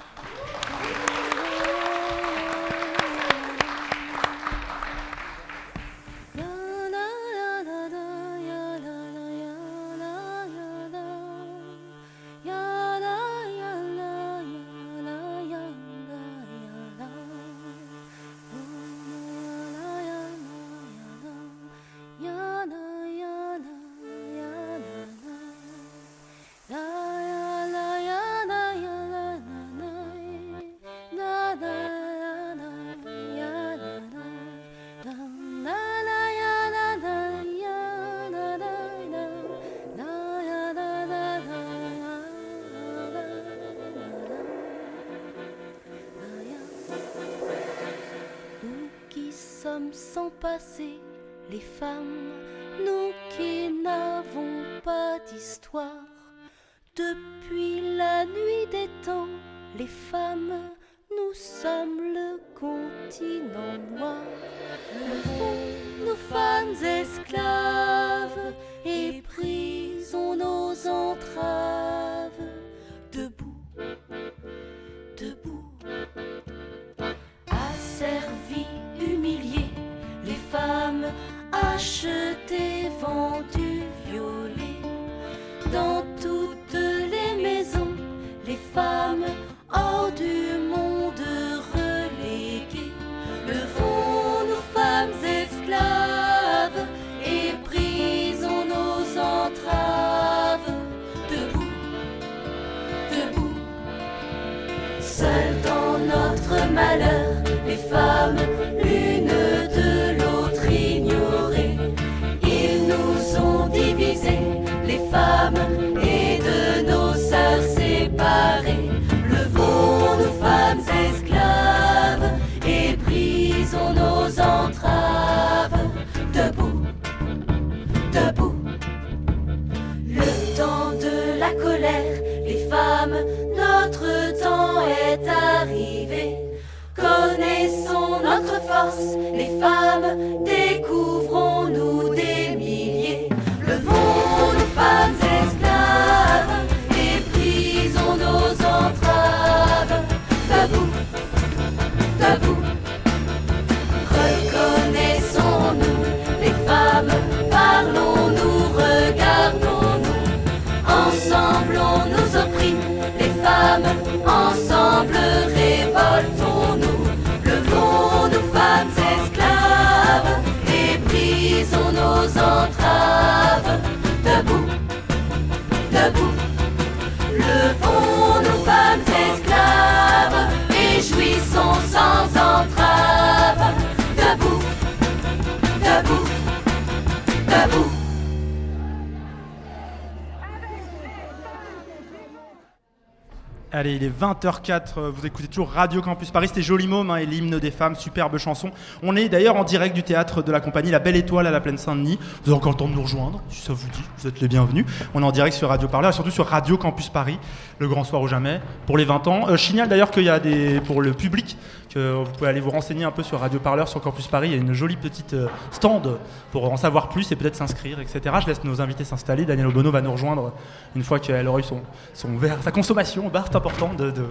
Allez, il est 20h04, euh, vous écoutez toujours Radio Campus Paris, c'était Joli Môme hein, et l'hymne des femmes, superbe chanson. On est d'ailleurs en direct du théâtre de la compagnie La Belle Étoile à la Plaine Saint-Denis. Vous avez encore le temps de nous rejoindre, si ça vous dit, vous êtes les bienvenus. On est en direct sur Radio Parleur et surtout sur Radio Campus Paris, le grand soir ou jamais, pour les 20 ans. Euh, je signale d'ailleurs qu'il y a des, pour le public, vous pouvez aller vous renseigner un peu sur Radio Parleur, sur Campus Paris, il y a une jolie petite euh, stand pour en savoir plus et peut-être s'inscrire, etc. Je laisse nos invités s'installer, Daniel Obono va nous rejoindre une fois qu'elle aura eu son, son verre, sa consommation bar, c'est important de, de-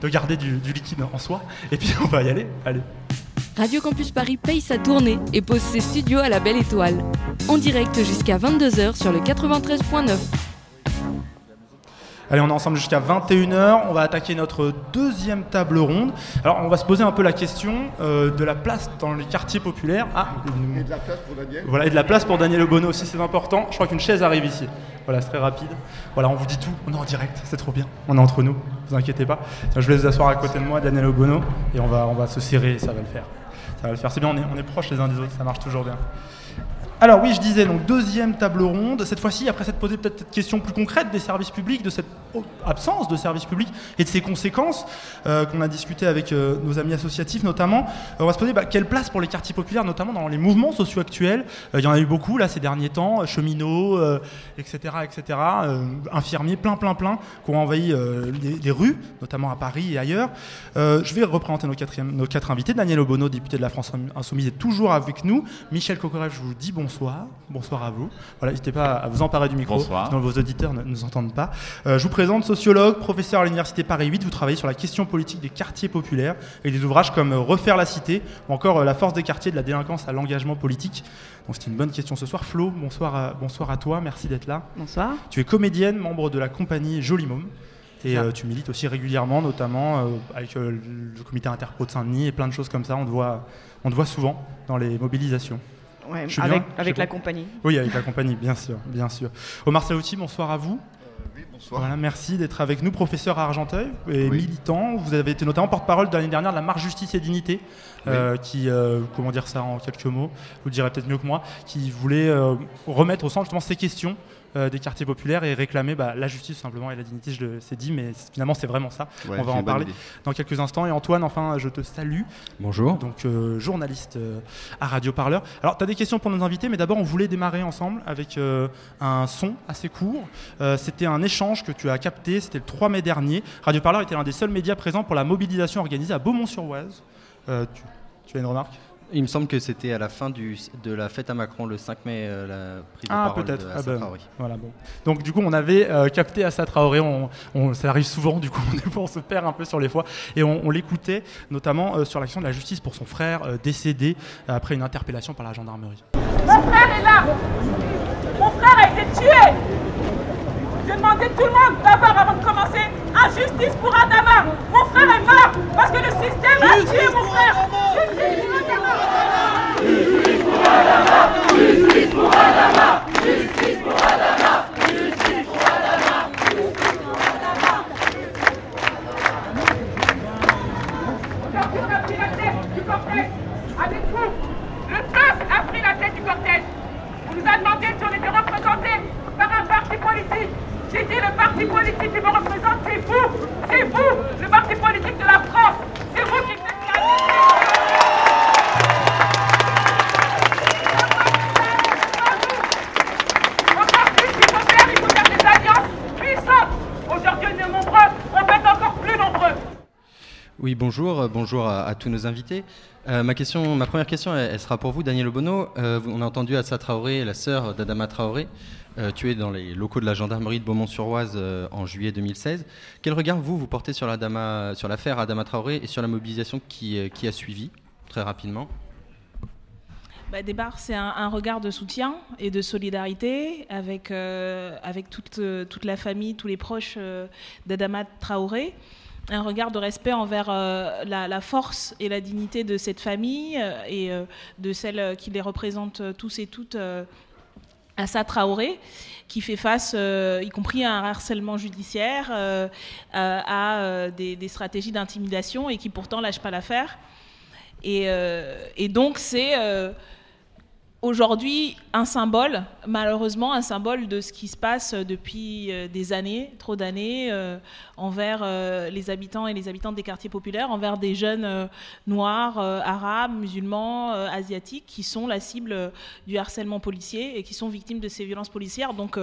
de garder du, du liquide en soi. Et puis on va y aller. Allez. Radio Campus Paris paye sa tournée et pose ses studios à la Belle Étoile. En direct jusqu'à 22h sur le 93.9. Allez, on est ensemble jusqu'à 21h. On va attaquer notre deuxième table ronde. Alors, on va se poser un peu la question euh, de la place dans les quartiers populaires. Ah, Et de la place pour Daniel Voilà, et de la place pour Daniel Obono aussi, c'est important. Je crois qu'une chaise arrive ici. Voilà, c'est très rapide. Voilà, on vous dit tout. On est en direct, c'est trop bien. On est entre nous, vous inquiétez pas. Je vais vous asseoir à côté de moi, Daniel Obono, et on va, on va se serrer, ça va le faire. Ça va le faire. C'est bien, on est, on est proches les uns des autres, ça marche toujours bien. Alors oui, je disais, donc deuxième table ronde, cette fois-ci, après s'être posé peut-être cette question plus concrète des services publics, de cette absence de services publics et de ses conséquences euh, qu'on a discuté avec euh, nos amis associatifs notamment, on va se poser bah, quelle place pour les quartiers populaires, notamment dans les mouvements sociaux actuels? Euh, il y en a eu beaucoup là ces derniers temps, cheminots, etc., etc., infirmiers, plein, plein, plein, qui ont envahi les, rues, notamment à Paris et ailleurs. Je vais représenter nos, quatre invités. Daniel Obono, député de la France Insoumise, est toujours avec nous. Michel Cocorel, je vous dis bonsoir. Bonsoir à vous. Voilà, n'hésitez pas à vous emparer du micro, Bonsoir. sinon vos auditeurs ne nous entendent pas. Euh, je vous présente sociologue, professeur à l'université Paris 8. Vous travaillez sur la question politique des quartiers populaires et des ouvrages comme euh, Refaire la cité ou encore euh, La force des quartiers de la délinquance à l'engagement politique. Donc c'était une bonne question ce soir. Flo, bonsoir à, bonsoir à toi, merci d'être là. Bonsoir. Tu es comédienne, membre de la compagnie Joli Môme. Et euh, tu milites aussi régulièrement, notamment euh, avec euh, le comité interpro de Saint-Denis et plein de choses comme ça. On te voit, on te voit souvent dans les mobilisations. Ouais, Je suis avec- bien avec la bon compagnie. Oui, avec la compagnie, bien sûr, bien sûr. Omar Saouti, bonsoir à vous. oui, bonsoir. Voilà, merci d'être avec nous, professeur à Argenteuil et militant. Vous avez été notamment porte-parole de l'année dernière de la marche Justice et Dignité, euh, qui, euh, comment dire ça en quelques mots, vous le direz peut-être mieux que moi, qui voulait euh, remettre au centre justement ces questions euh, des quartiers populaires et réclamer bah, la justice simplement et la dignité, je le sais dit, mais finalement c'est vraiment ça. Ouais, On va en parler idée. dans quelques instants. Et Antoine, enfin, je te salue. Bonjour. Donc euh, journaliste euh, à Radio Parleur. Alors tu as des questions pour nos invités, mais d'abord on voulait démarrer ensemble avec euh, un son assez court. Euh, c'était un échange que tu as capté, c'était le 3 mai dernier. Radio Parleur était l'un des seuls médias présents pour la mobilisation organisée à Beaumont-sur-Oise. Euh, tu, tu as une remarque? Il me semble que c'était à la fin du, de la fête à Macron, le 5 mai, euh, la prise de Ah parole peut-être. de Ah ben, Traoré. voilà bon. Donc du coup on avait euh, capté Assa Traoré. On, on- ça arrive souvent. Du coup on, se perd un peu sur les fois et on, on l'écoutait notamment euh, sur l'action de la justice pour son frère euh, décédé après une interpellation par la gendarmerie. Mon frère est là Mon frère a été tué J'ai demandé tout le monde d'abord avant de commencer injustice pour Adama Mon frère est mort parce que le système a tué mon frère Justice pour Adama Justice pour Adama Justice pour Adama Justice pour Adama Justice pour Adama Justice pour Adama Aujourd'hui, on a pris la tête du cortège avec vous. Le peuple a pris la tête du cortège. On nous a demandé si on était représenté par un parti politique. J'ai dit le parti politique qui me représente, c'est vous. C'est vous, le parti politique de la France. Oui, bonjour, euh, bonjour à, tous nos invités. Euh, ma, question, ma première question, elle, sera pour vous, Daniel Obono. Euh, on a entendu Assa Traoré, la sœur d'Adama Traoré, tuée dans les locaux de la gendarmerie de Beaumont-sur-Oise en juillet 2016. Quel regard, vous, vous portez sur l'affaire Adama Traoré et sur la mobilisation qui, a suivi, très rapidement? Bah, c'est un, regard de soutien et de solidarité avec, toute, la famille, tous les proches d'Adama Traoré. Un regard de respect envers euh, la, force et la dignité de cette famille euh, et euh, de celle qui les représente tous et toutes euh, à sa Traoré, qui fait face, y compris à un harcèlement judiciaire, à, des, stratégies d'intimidation et qui pourtant lâche pas l'affaire. Et, donc c'est aujourd'hui un symbole, malheureusement un symbole de ce qui se passe depuis euh, des années, trop d'années, euh, envers euh, les habitants et les habitantes des quartiers populaires, envers des jeunes noirs, arabes, musulmans, asiatiques, qui sont la cible du harcèlement policier et qui sont victimes de ces violences policières. Donc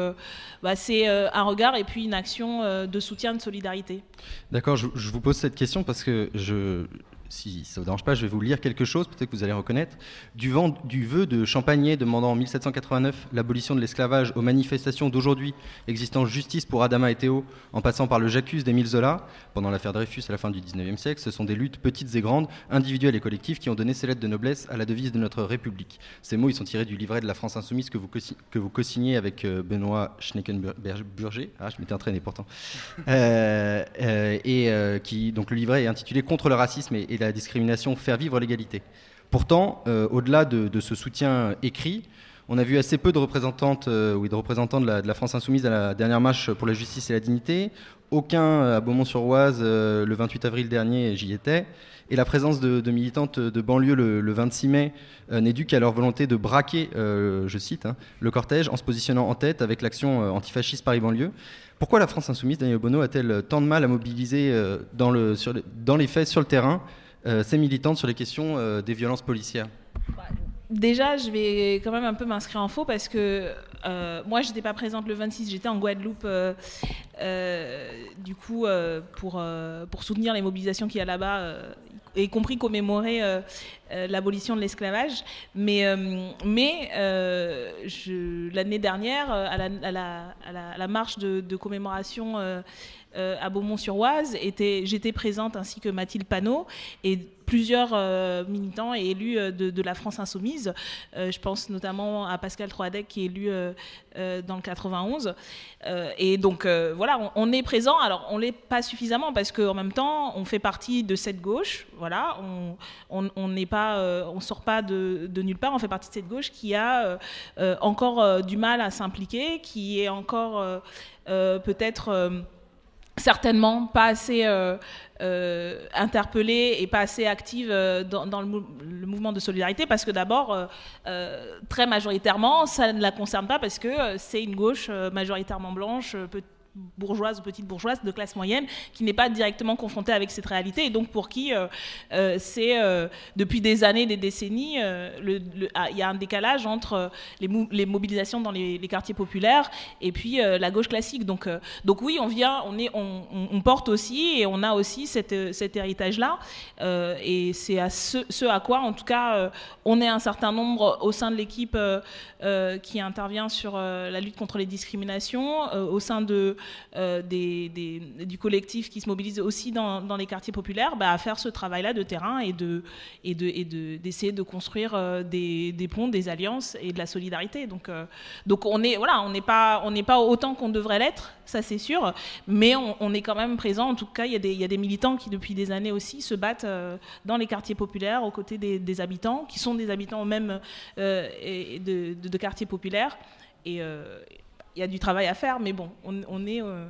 bah, c'est un regard et puis une action de soutien, de solidarité. D'accord, je vous pose cette question parce que je, si ça ne vous dérange pas, je vais vous lire quelque chose, peut-être que vous allez reconnaître. Du, vent, du vœu de Champagné demandant en 1789 l'abolition de l'esclavage aux manifestations d'aujourd'hui existant justice pour Adama et Théo, en passant par le J'accuse d'Émile Zola, pendant l'affaire Dreyfus à la fin du 19e siècle, ce sont des luttes petites et grandes, individuelles et collectives, qui ont donné ces lettres de noblesse à la devise de notre République. Ces mots, ils sont tirés du livret de la France Insoumise que vous, co-signez avec euh, Benoît Schneckenburger. Ah, je m'étais entraîné pourtant. Euh, euh, et qui, donc le livret est intitulé Contre le racisme et la discrimination, faire vivre l'égalité. Pourtant, euh, au-delà de, ce soutien écrit, on a vu assez peu de représentantes euh, de représentants de la, France insoumise à la dernière marche pour la justice et la dignité. Aucun à Beaumont-sur-Oise euh, le 28 avril dernier, j'y étais. Et la présence de, militantes de banlieue le, le 26 mai euh, n'est due qu'à leur volonté de braquer, euh, je cite, hein, le cortège en se positionnant en tête avec l'action euh, antifasciste Paris-Banlieue. Pourquoi la France insoumise, Daniel Bono, a-t-elle tant de mal à mobiliser euh, dans, dans les faits, sur le terrain, euh, ces militantes sur les questions euh, des violences policières Déjà, je vais quand même un peu m'inscrire en faux parce que euh, moi, j'étais pas présente le 26, j'étais en Guadeloupe, euh, euh, du coup, euh, pour, euh, pour soutenir les mobilisations qu'il y a là-bas, euh, y compris commémorer euh, euh, l'abolition de l'esclavage. Mais, euh, mais euh, je- l'année dernière, euh, à la, marche de commémoration euh, à Beaumont-sur-Oise, j'étais présente ainsi que Mathilde Panot et plusieurs euh, militants et élus euh, de, la France insoumise. Je pense notamment à Pascal Troadec qui est élu dans le 91. Euh, et donc voilà, on, est présent. Alors on l'est pas suffisamment parce qu'en même temps, on fait partie de cette gauche. Voilà, on n'est pas, on sort pas de, de nulle part. On fait partie de cette gauche qui a encore du mal à s'impliquer, qui est encore peut-être certainement pas assez euh, euh, interpellée et pas assez active euh, dans, le, mou- le mouvement de solidarité parce que d'abord, très majoritairement, ça ne la concerne pas parce que c'est une gauche majoritairement blanche, peut- bourgeoise ou petite bourgeoise de classe moyenne qui n'est pas directement confrontée avec cette réalité et donc pour qui euh, euh, c'est euh, depuis des années, des décennies, ah, il y a un décalage entre les, mobilisations dans les, quartiers populaires et puis la gauche classique. Donc, donc oui, on vient, on, est, on, porte aussi et on a aussi cet héritage-là. Et c'est à ce, à quoi, en tout cas, on est un certain nombre au sein de l'équipe qui intervient sur la lutte contre les discriminations, au sein de, euh, du collectif qui se mobilise aussi dans, les quartiers populaires, bah, à faire ce travail-là de terrain et de et de et de d'essayer de construire euh, des, ponts, des alliances et de la solidarité. Donc euh, on n'est pas autant qu'on devrait l'être, ça c'est sûr, mais on, est quand même présent. En tout cas, il y a des militants qui depuis des années aussi se battent dans les quartiers populaires aux côtés des, habitants, qui sont des habitants et de, quartiers populaires. Et il y a du travail à faire, mais bon, on, on est euh,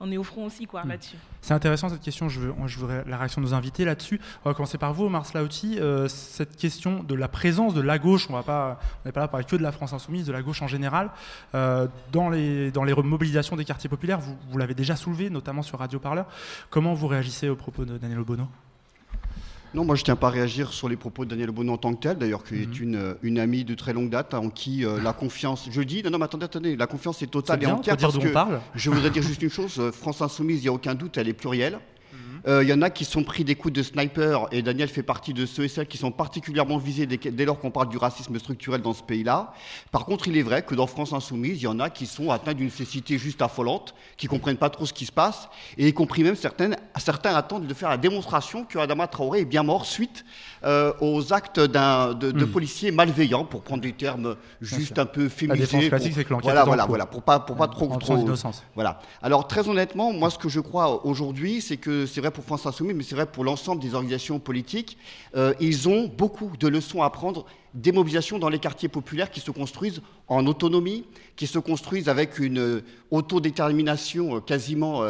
on est au front aussi quoi là-dessus. C'est intéressant cette question, je veux, je voudrais la réaction de nos invités là-dessus. On va commencer par vous, Omar Slaouti. Euh, cette question de la présence de la gauche, on va pas, on n'est pas là pour parler que de la France insoumise, de la gauche en général, euh, dans, les, dans les mobilisations des quartiers populaires, vous, vous l'avez déjà soulevé, notamment sur Radio Parleur. Comment vous réagissez aux propos de Daniel Obono? Non, moi je tiens pas à réagir sur les propos de Daniel Bono en tant que tel, d'ailleurs, qui Mhm. est une, une amie de très longue date, en qui euh, la confiance, je dis, non, non, mais attendez, attendez, la confiance est totale et entière. dire parce on parle. Je voudrais dire juste une chose, euh, France Insoumise, il n'y a aucun doute, elle est plurielle. Mhm. Euh, Il y en a qui sont pris des coups de sniper, et Daniel fait partie de ceux et celles qui sont particulièrement visés dès, dès lors qu'on parle du racisme structurel dans ce pays-là. Par contre, il est vrai que dans France Insoumise, il y en a qui sont atteints d'une cécité juste affolante, qui comprennent pas trop ce qui se passe, et y compris même certaines, certains attendent de faire la démonstration que Adama Traoré est bien mort suite euh, aux actes de, de Hmm. policiers malveillants, pour prendre des termes juste un peu La féminisés. défense pour- classique, c'est que l'enquête voilà, voilà, voilà, pour pas, pour pas trop, trop- voilà. Alors très honnêtement, moi ce que je crois aujourd'hui, c'est que c'est vrai pour France Insoumise, mais c'est vrai pour l'ensemble des organisations politiques. euh, ils ont beaucoup de leçons à apprendre des mobilisations dans les quartiers populaires qui se construisent en autonomie, qui se construisent avec une euh, autodétermination euh, quasiment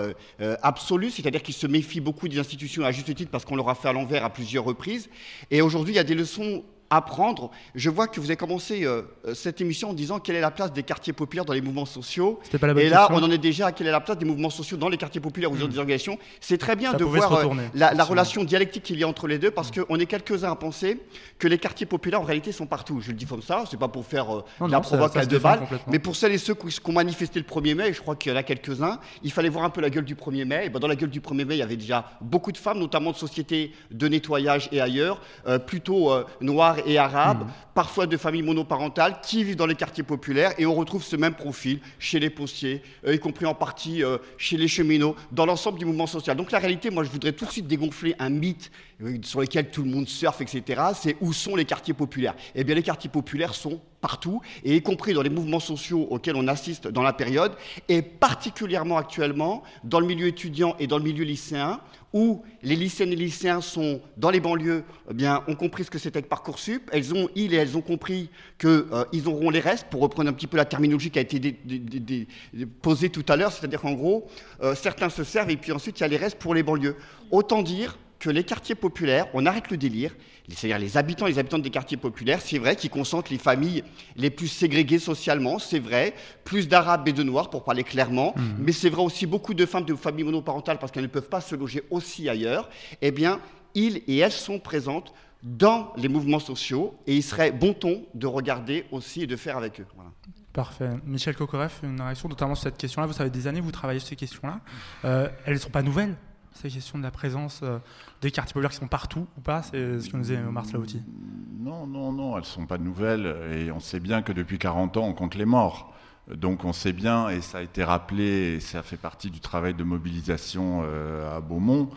absolue, c'est-à-dire qu'ils se méfient beaucoup des institutions à juste titre parce qu'on leur a fait à l'envers à plusieurs reprises. Et aujourd'hui, il y a des leçons apprendre. Je vois que vous avez commencé euh, euh, cette émission en disant quelle est la place des quartiers populaires dans les mouvements sociaux. C'était pas la bonne Et là, question. on en est déjà à quelle est la place des mouvements sociaux dans les quartiers populaires ou dans des organisations. C'est très bien Ça de voir euh, la, relation dialectique qu'il y a entre les deux parce qu'on est quelques-uns à penser que les quartiers populaires en réalité sont partout. Je le dis comme ça, c'est pas pour faire euh, Non, la ça à deux balles, mais pour celles et ceux qui qui ont manifesté le 1er mai, je crois qu'il y en a quelques-uns, il fallait voir un peu la gueule du 1er mai. Et ben, dans la gueule du 1er mai, il y avait déjà beaucoup de femmes, notamment de sociétés de nettoyage et ailleurs, plutôt euh, et arabes, Mmh. parfois de familles monoparentales, qui vivent dans les quartiers populaires. Et on retrouve ce même profil chez les postiers, euh, y compris en partie euh, chez les cheminots, dans l'ensemble du mouvement social. Donc la réalité, moi, je voudrais tout de suite dégonfler un mythe euh, sur lequel tout le monde surfe, etc. C'est où sont les quartiers populaires Eh bien, les quartiers populaires sont partout, et y compris dans les mouvements sociaux auxquels on assiste dans la période, et particulièrement actuellement dans le milieu étudiant et dans le milieu lycéen, où les lycéennes et lycéens sont dans les banlieues, eh bien, ont compris ce que c'était que Parcoursup. Elles ont, ils et elles ont compris qu'ils auront les restes, pour reprendre un petit peu la terminologie qui a été posée tout à l'heure, c'est-à-dire qu'en gros, euh, certains se servent et puis ensuite il y a les restes pour les banlieues. Autant dire que les quartiers populaires, on arrête le délire, c'est-à-dire les habitants et les habitantes des quartiers populaires, c'est vrai qu'ils concentrent les familles les plus ségrégées socialement, c'est vrai, plus d'arabes et de noirs pour parler clairement, Mhm. mais c'est vrai aussi beaucoup de femmes de familles monoparentales parce qu'elles ne peuvent pas se loger aussi ailleurs, eh bien, ils et elles sont présentes dans les mouvements sociaux et il serait bon ton de regarder aussi et de faire avec eux. Voilà. Parfait. Michel Kokoreff, une réaction notamment sur cette question-là. Vous savez, des années, vous travaillez sur ces questions-là. Euh, elles ne sont pas nouvelles, ces questions de la présence euh, des quartiers populaires qui sont partout ou pas C'est ce que nous disait Omar Slaouti. Non, non, non, elles ne sont pas nouvelles. Et on sait bien que depuis 40 ans, on compte les morts. Donc on sait bien, et ça a été rappelé, et ça fait partie du travail de mobilisation euh, à Beaumont,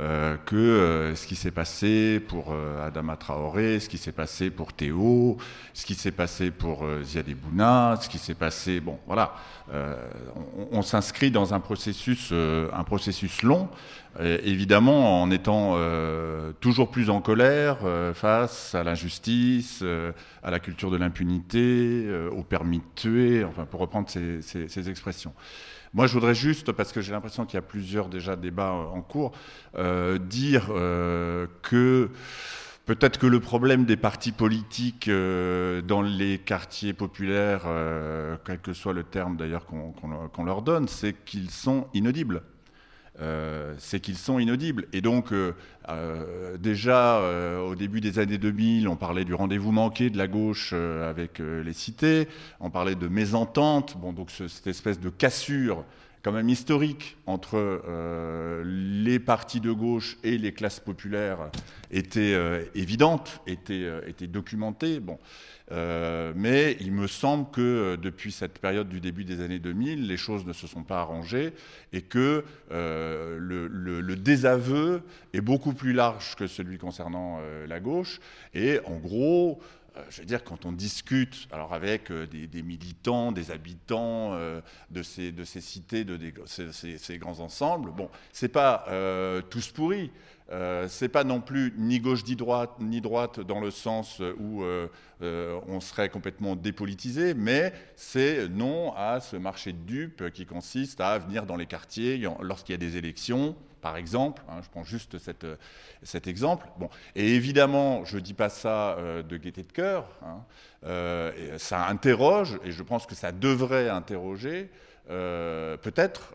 euh, que euh, ce qui s'est passé pour euh, Adama Traoré, ce qui s'est passé pour Théo, ce qui s'est passé pour euh, Ziad Bouna, ce qui s'est passé, bon, voilà, on, s'inscrit dans un processus, un processus long, évidemment en étant toujours plus en colère face à l'injustice, à la culture de l'impunité, au permis de tuer, enfin pour reprendre ces expressions. Moi, je voudrais juste, parce que j'ai l'impression qu'il y a plusieurs déjà débats euh, en cours, euh, dire euh, que peut-être que le problème des partis politiques dans les quartiers populaires, quel que soit le terme d'ailleurs qu'on leur donne, c'est qu'ils sont inaudibles. Euh, c'est qu'ils sont inaudibles. Et donc, euh, euh, déjà, au début des années 2000, on parlait du rendez-vous manqué de la gauche avec les cités, on parlait de mésentente, bon, donc ce- cette espèce de cassure quand même historique entre euh, les partis de gauche et les classes populaires était euh, évidente, était, euh, était documentée. Bon. Mais il me semble que depuis cette période du début des années 2000, les choses ne se sont pas arrangées et que le, le- désaveu est beaucoup plus large que celui concernant la gauche. Et en gros, je veux dire, quand on discute alors avec euh, des, militants, des habitants euh, de, ces, de ces cités, de ces, grands ensembles, bon, c'est pas euh, tous pourris. Euh, c'est pas non plus ni gauche ni droite, ni droite dans le sens où euh, euh, on serait complètement dépolitisé, mais c'est non à ce marché de dupes qui consiste à venir dans les quartiers lorsqu'il y a des élections, par exemple. hein, je prends juste cet exemple. Bon. Et évidemment, je ne dis pas ça euh, de gaieté de cœur. hein, euh, ça interroge, et je pense que ça devrait interroger euh, peut-être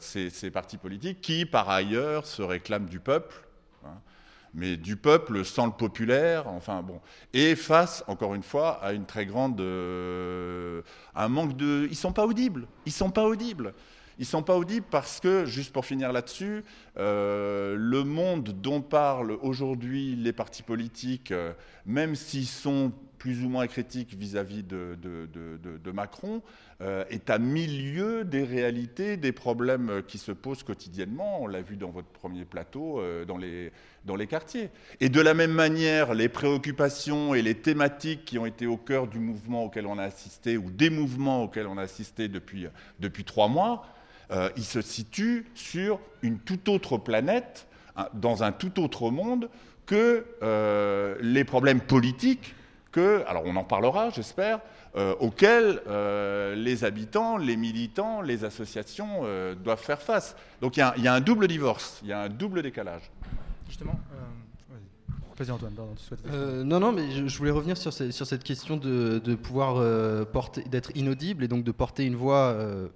ces, partis politiques qui, par ailleurs, se réclament du peuple, hein, mais du peuple sans le populaire, enfin bon, et face, encore une fois, à une très grande, un manque de, ils sont pas audibles, ils sont pas audibles. Ils sont pas audibles parce que, juste pour finir là-dessus, euh, le monde dont parlent aujourd'hui les partis politiques, euh, même s'ils sont plus ou moins critiques vis-à-vis de, Macron, euh, est à milieu des réalités, des problèmes qui se posent quotidiennement. On l'a vu dans votre premier plateau, dans, les, dans les quartiers. Et de la même manière, les préoccupations et les thématiques qui ont été au cœur du mouvement auquel on a assisté, ou des mouvements auxquels on a assisté depuis, depuis trois mois, euh, ils se situent sur une toute autre planète, hein, dans un tout autre monde que euh, les problèmes politiques que, alors on en parlera, j'espère, euh, auxquels euh, les habitants, les militants, les associations euh, doivent faire face. Donc il y, a un- il y a un double divorce, il y a un double décalage. Justement, Vas-y Antoine, pardon, tu souhaites Euh, non, non, mais je, je voulais revenir sur, ce- sur cette question de, de pouvoir euh, porter, d'être inaudible et donc de porter une voix euh,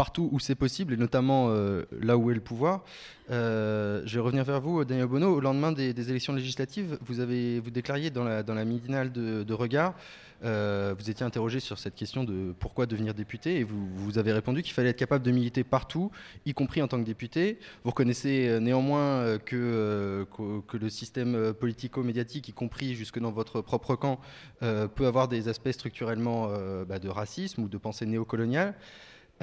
partout où c'est possible et notamment euh, là où est le pouvoir. Euh, je vais revenir vers vous, Daniel Bono. Au lendemain des, élections législatives, vous avez vous déclariez dans la, dans la midinale de, Regard, euh, vous étiez interrogé sur cette question de pourquoi devenir député et vous, vous avez répondu qu'il fallait être capable de militer partout, y compris en tant que député. Vous reconnaissez néanmoins que, que le système politico-médiatique, y compris jusque dans votre propre camp, peut avoir des aspects structurellement bah, de racisme ou de pensée néocoloniale.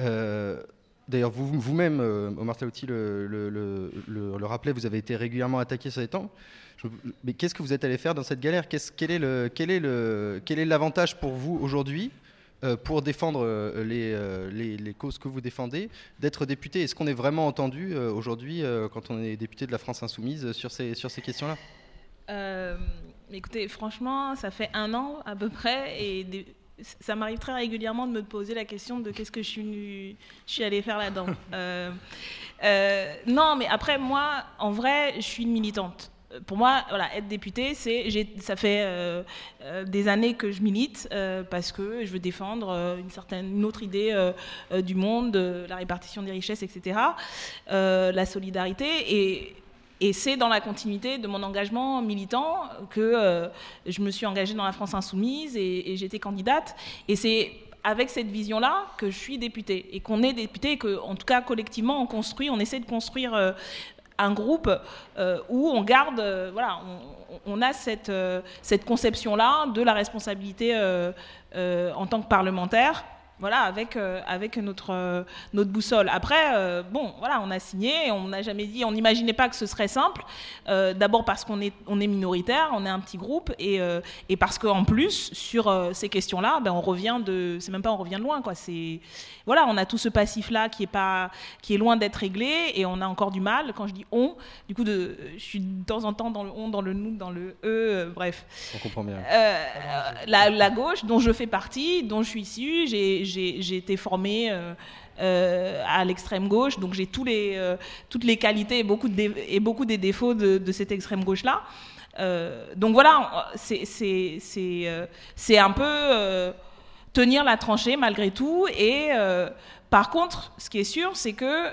Euh, D'ailleurs, vous- vous-même, euh, Omar Taouti le, rappelait, vous avez été régulièrement attaqué les temps. Mais qu'est-ce que vous êtes allé faire dans cette galère? Qu'est-ce- quel, est le, quel, est l'avantage pour vous aujourd'hui euh, pour défendre les, les, les causes que vous défendez, d'être député? Est-ce qu'on est vraiment entendu aujourd'hui, quand on est député de la France Insoumise, sur ces, sur ces questions-là? Écoutez, franchement, ça fait un an à peu près et ça m'arrive très régulièrement de me poser la question de qu'est-ce que je suis, venue- je suis allée faire là-dedans. Euh, euh, non, mais après, moi, en vrai, je suis une militante. Pour moi, voilà, être députée, c'est, ça fait euh, des années que je milite parce que je veux défendre une certaine, une autre idée du monde, de la répartition des richesses, etc., la solidarité et et c'est dans la continuité de mon engagement militant que euh, je me suis engagée dans la France insoumise et, j'étais candidate. Et c'est avec cette vision-là que je suis députée et qu'on est député et que, en tout cas, collectivement, on construit, on essaie de construire euh, un groupe euh, où on garde, voilà, on, on a cette, cette conception-là de la responsabilité en tant que parlementaire. Voilà, avec, euh, avec notre, euh, notre boussole. Après, euh, bon, voilà, on a signé, on n'a jamais dit, on n'imaginait pas que ce serait simple. D'abord parce qu'on est, on est minoritaire, on est un petit groupe, et, et parce qu'en plus, sur ces questions-là, ben, on revient de. C'est même pas on revient de loin, quoi. C'est. Voilà, on a tout ce passif-là qui est, pas, qui est loin d'être réglé, et on a encore du mal. Quand je dis on, du coup, de, je suis de temps en temps dans le on, dans le nous, dans le euh, bref. On comprend bien. La, la gauche, dont je fais partie, dont je suis issue, j'ai- j'ai été formée euh, euh, à l'extrême gauche, donc j'ai tous les, euh, toutes les qualités et beaucoup, de et beaucoup des défauts de, de cette extrême gauche-là. Donc voilà, c'est un peu tenir la tranchée malgré tout. Et par contre, ce qui est sûr, c'est que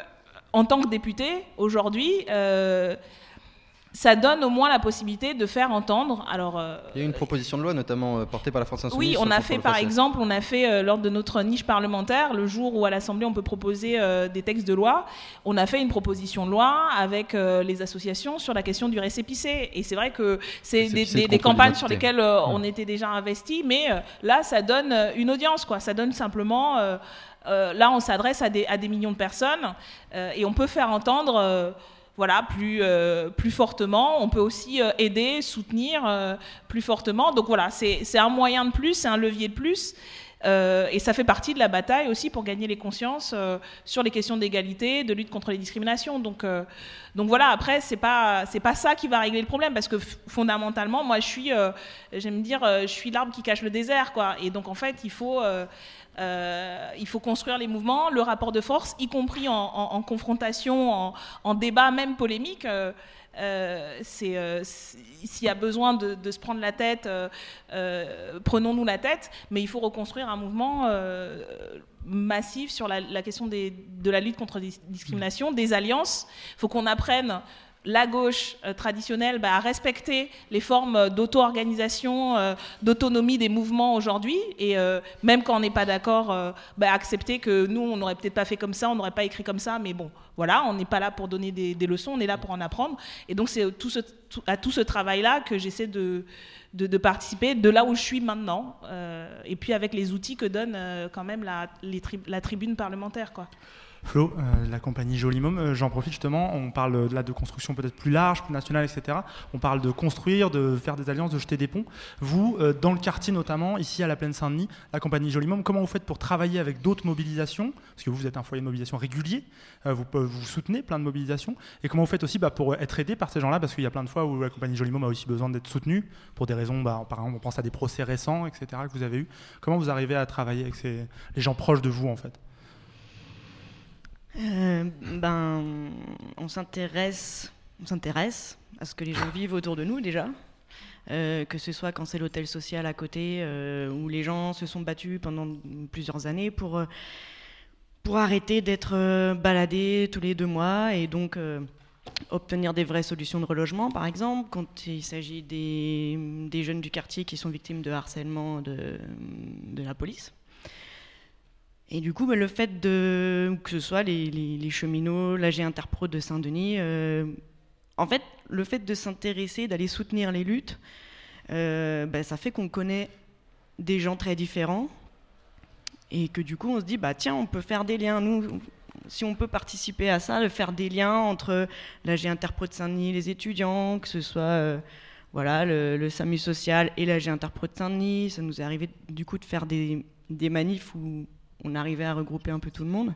en tant que député, aujourd'hui, ça donne au moins la possibilité de faire entendre. Alors, euh, Il y a eu une proposition de loi, notamment euh, portée par la France Insoumise. oui, on a fait par exemple, on a fait euh, lors de notre niche parlementaire, le jour où à l'Assemblée on peut proposer des textes de loi, on a fait une proposition de loi avec les associations sur la question du récépissé. Et c'est vrai que c'est des, campagnes sur lesquelles on était déjà investi, mais là ça donne une audience, quoi. Ça donne simplement. là, on s'adresse à des, à des millions de personnes et on peut faire entendre. Voilà, plus, euh, plus fortement. On peut aussi euh, aider, soutenir euh, plus fortement. Donc voilà, c'est un moyen de plus, c'est un levier de plus. Et ça fait partie de la bataille aussi pour gagner les consciences sur les questions d'égalité, de lutte contre les discriminations. Donc, donc voilà, après, c'est pas, pas ça qui va régler le problème parce que fondamentalement, moi, je suis, j'aime dire, je suis l'arbre qui cache le désert, quoi. Et donc, en fait, il faut. Euh, il faut construire les mouvements, le rapport de force, y compris en, confrontation, en, débat, même polémique. euh, euh, s'il y a besoin de, se prendre la tête, prenons-nous la tête, mais il faut reconstruire un mouvement massif sur la, la question de la lutte contre les discriminations, des alliances. Il faut qu'on apprenne la gauche euh, traditionnelle bah, à respecter les formes d'auto-organisation, euh, d'autonomie des mouvements aujourd'hui, et euh, même quand on n'est pas d'accord, euh, bah, accepter que nous, on n'aurait peut-être pas fait comme ça, on n'aurait pas écrit comme ça, mais bon, voilà, on n'est pas là pour donner des, leçons, on est là pour en apprendre. Et donc c'est à tout ce travail-là que j'essaie de, participer, de là où je suis maintenant, euh, et puis avec les outils que donne euh, quand même la, la tribune parlementaire. Quoi. Flo, euh, la compagnie Jolimum, euh, j'en profite justement, on parle euh, là de construction peut-être plus large, plus nationale, etc. On parle de construire, de faire des alliances, de jeter des ponts. Vous, dans le quartier notamment, ici à la Plaine Saint-Denis, la compagnie Jolimum, comment vous faites pour travailler avec d'autres mobilisations? Parce que vous, vous êtes un foyer de mobilisation régulier, vous, vous soutenez plein de mobilisations. Et comment vous faites aussi bah, pour être aidé par ces gens-là? Parce qu'il y a plein de fois où la compagnie Jolimum a aussi besoin d'être soutenue pour des raisons, bah, par exemple, on pense à des procès récents, etc. que vous avez eu. Comment vous arrivez à travailler avec les gens proches de vous en fait? Euh, ben, on s'intéresse, on s'intéresse à ce que les gens vivent autour de nous déjà. euh, que ce soit quand c'est l'hôtel social à côté, euh, où les gens se sont battus pendant plusieurs années pour, arrêter d'être baladés tous les deux mois et donc obtenir des vraies solutions de relogement, par exemple, quand il s'agit des, jeunes du quartier qui sont victimes de harcèlement de la police. Et du coup, bah, le fait de que ce soit les, cheminots, l'AG Interpro de Saint-Denis, euh, en fait, le fait de s'intéresser, d'aller soutenir les luttes, euh, bah, ça fait qu'on connaît des gens très différents et que du coup, on se dit, bah tiens, on peut faire des liens. Nous, si on peut participer à ça, de faire des liens entre l'AG Interpro de Saint-Denis, les étudiants, que ce soit euh, voilà, le, le SAMU social et l'AG Interpro de Saint-Denis, ça nous est arrivé du coup de faire des, des manifs où on arrivait à regrouper un peu tout le monde.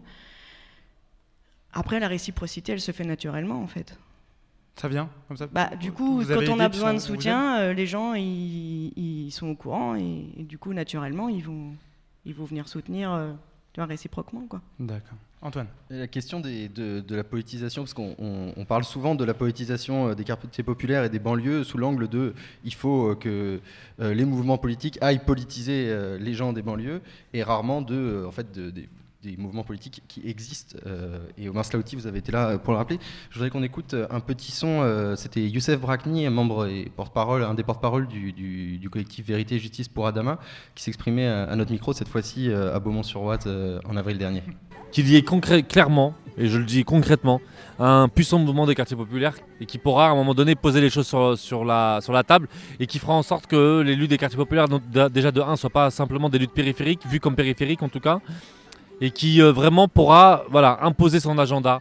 Après, la réciprocité, elle se fait naturellement en fait. Ça vient comme ça Bah, du coup, Vous quand on a besoin de soutien, euh, les gens ils, ils sont au courant et, et du coup, naturellement, ils vont, ils vont venir soutenir euh, tu vois, réciproquement. Quoi. D'accord. Antoine La question des- de, de la politisation, parce qu'on on- on parle souvent de la politisation euh, des quartiers populaires et des banlieues sous l'angle de il faut euh, que euh, les mouvements politiques aillent politiser les gens des banlieues et rarement de, en fait, de- des, des mouvements politiques qui existent. euh, et Omar Slaouti, vous avez été là euh, pour le rappeler. Je voudrais qu'on écoute euh, un petit son. C'était Youssef Brakni, membre et porte-parole, un des porte-parole du, collectif Vérité et Justice pour Adama, qui s'exprimait à, notre micro cette fois-ci à Beaumont-sur-Oise en avril dernier. qu'il y ait clairement, et je le dis concrètement, un puissant mouvement des quartiers populaires et qui pourra à un moment donné poser les choses sur, la, sur la table et qui fera en sorte que les luttes des quartiers populaires, déjà de 1, ne soient pas simplement des luttes périphériques, vues comme périphériques en tout cas, et qui euh, vraiment pourra voilà, imposer son agenda,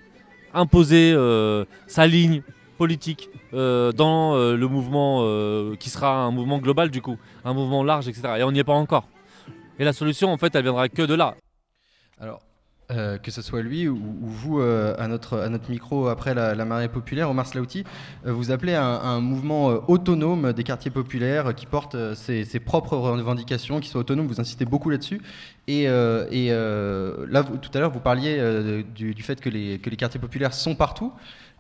imposer euh, sa ligne politique euh, dans euh, le mouvement euh, qui sera un mouvement global du coup, un mouvement large, etc. Et on n'y est pas encore. Et la solution, en fait, elle viendra que de là. Alors, euh, que ce soit lui ou, ou vous euh, à, notre, à notre micro après la, marée populaire, Omar Slaouti, euh, vous appelez à un, mouvement autonome des quartiers populaires qui porte ses, propres revendications, qui soit autonome, vous insistez beaucoup là-dessus. Et, là, tout à l'heure, vous parliez du, fait que les, que les quartiers populaires sont partout.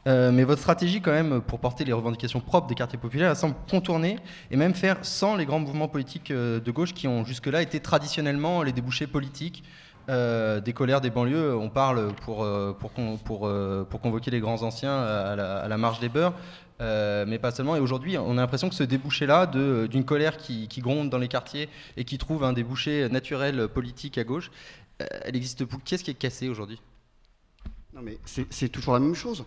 Mais votre stratégie, quand même, pour porter les revendications propres des quartiers populaires, elle semble contourner et même faire sans les grands mouvements politiques de gauche qui ont jusque-là été traditionnellement les débouchés politiques euh, des colères des banlieues. On parle pour, euh, pour, pour, euh, convoquer les grands anciens à la, à la marche des beurs. euh, mais pas seulement. Et aujourd'hui, on a l'impression que ce débouché-là, d'une colère qui, gronde dans les quartiers et qui trouve un débouché naturel politique à gauche, euh, elle existe. Qu'est-ce qui est cassé aujourd'hui? Non, mais c'est toujours la même chose.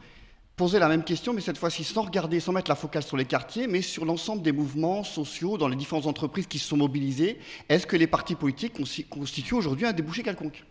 Poser la même question, mais cette fois-ci sans regarder, sans mettre la focale sur les quartiers, mais sur l'ensemble des mouvements sociaux dans les différentes entreprises qui se sont mobilisées. Est-ce que les partis politiques constituent aujourd'hui un débouché quelconque?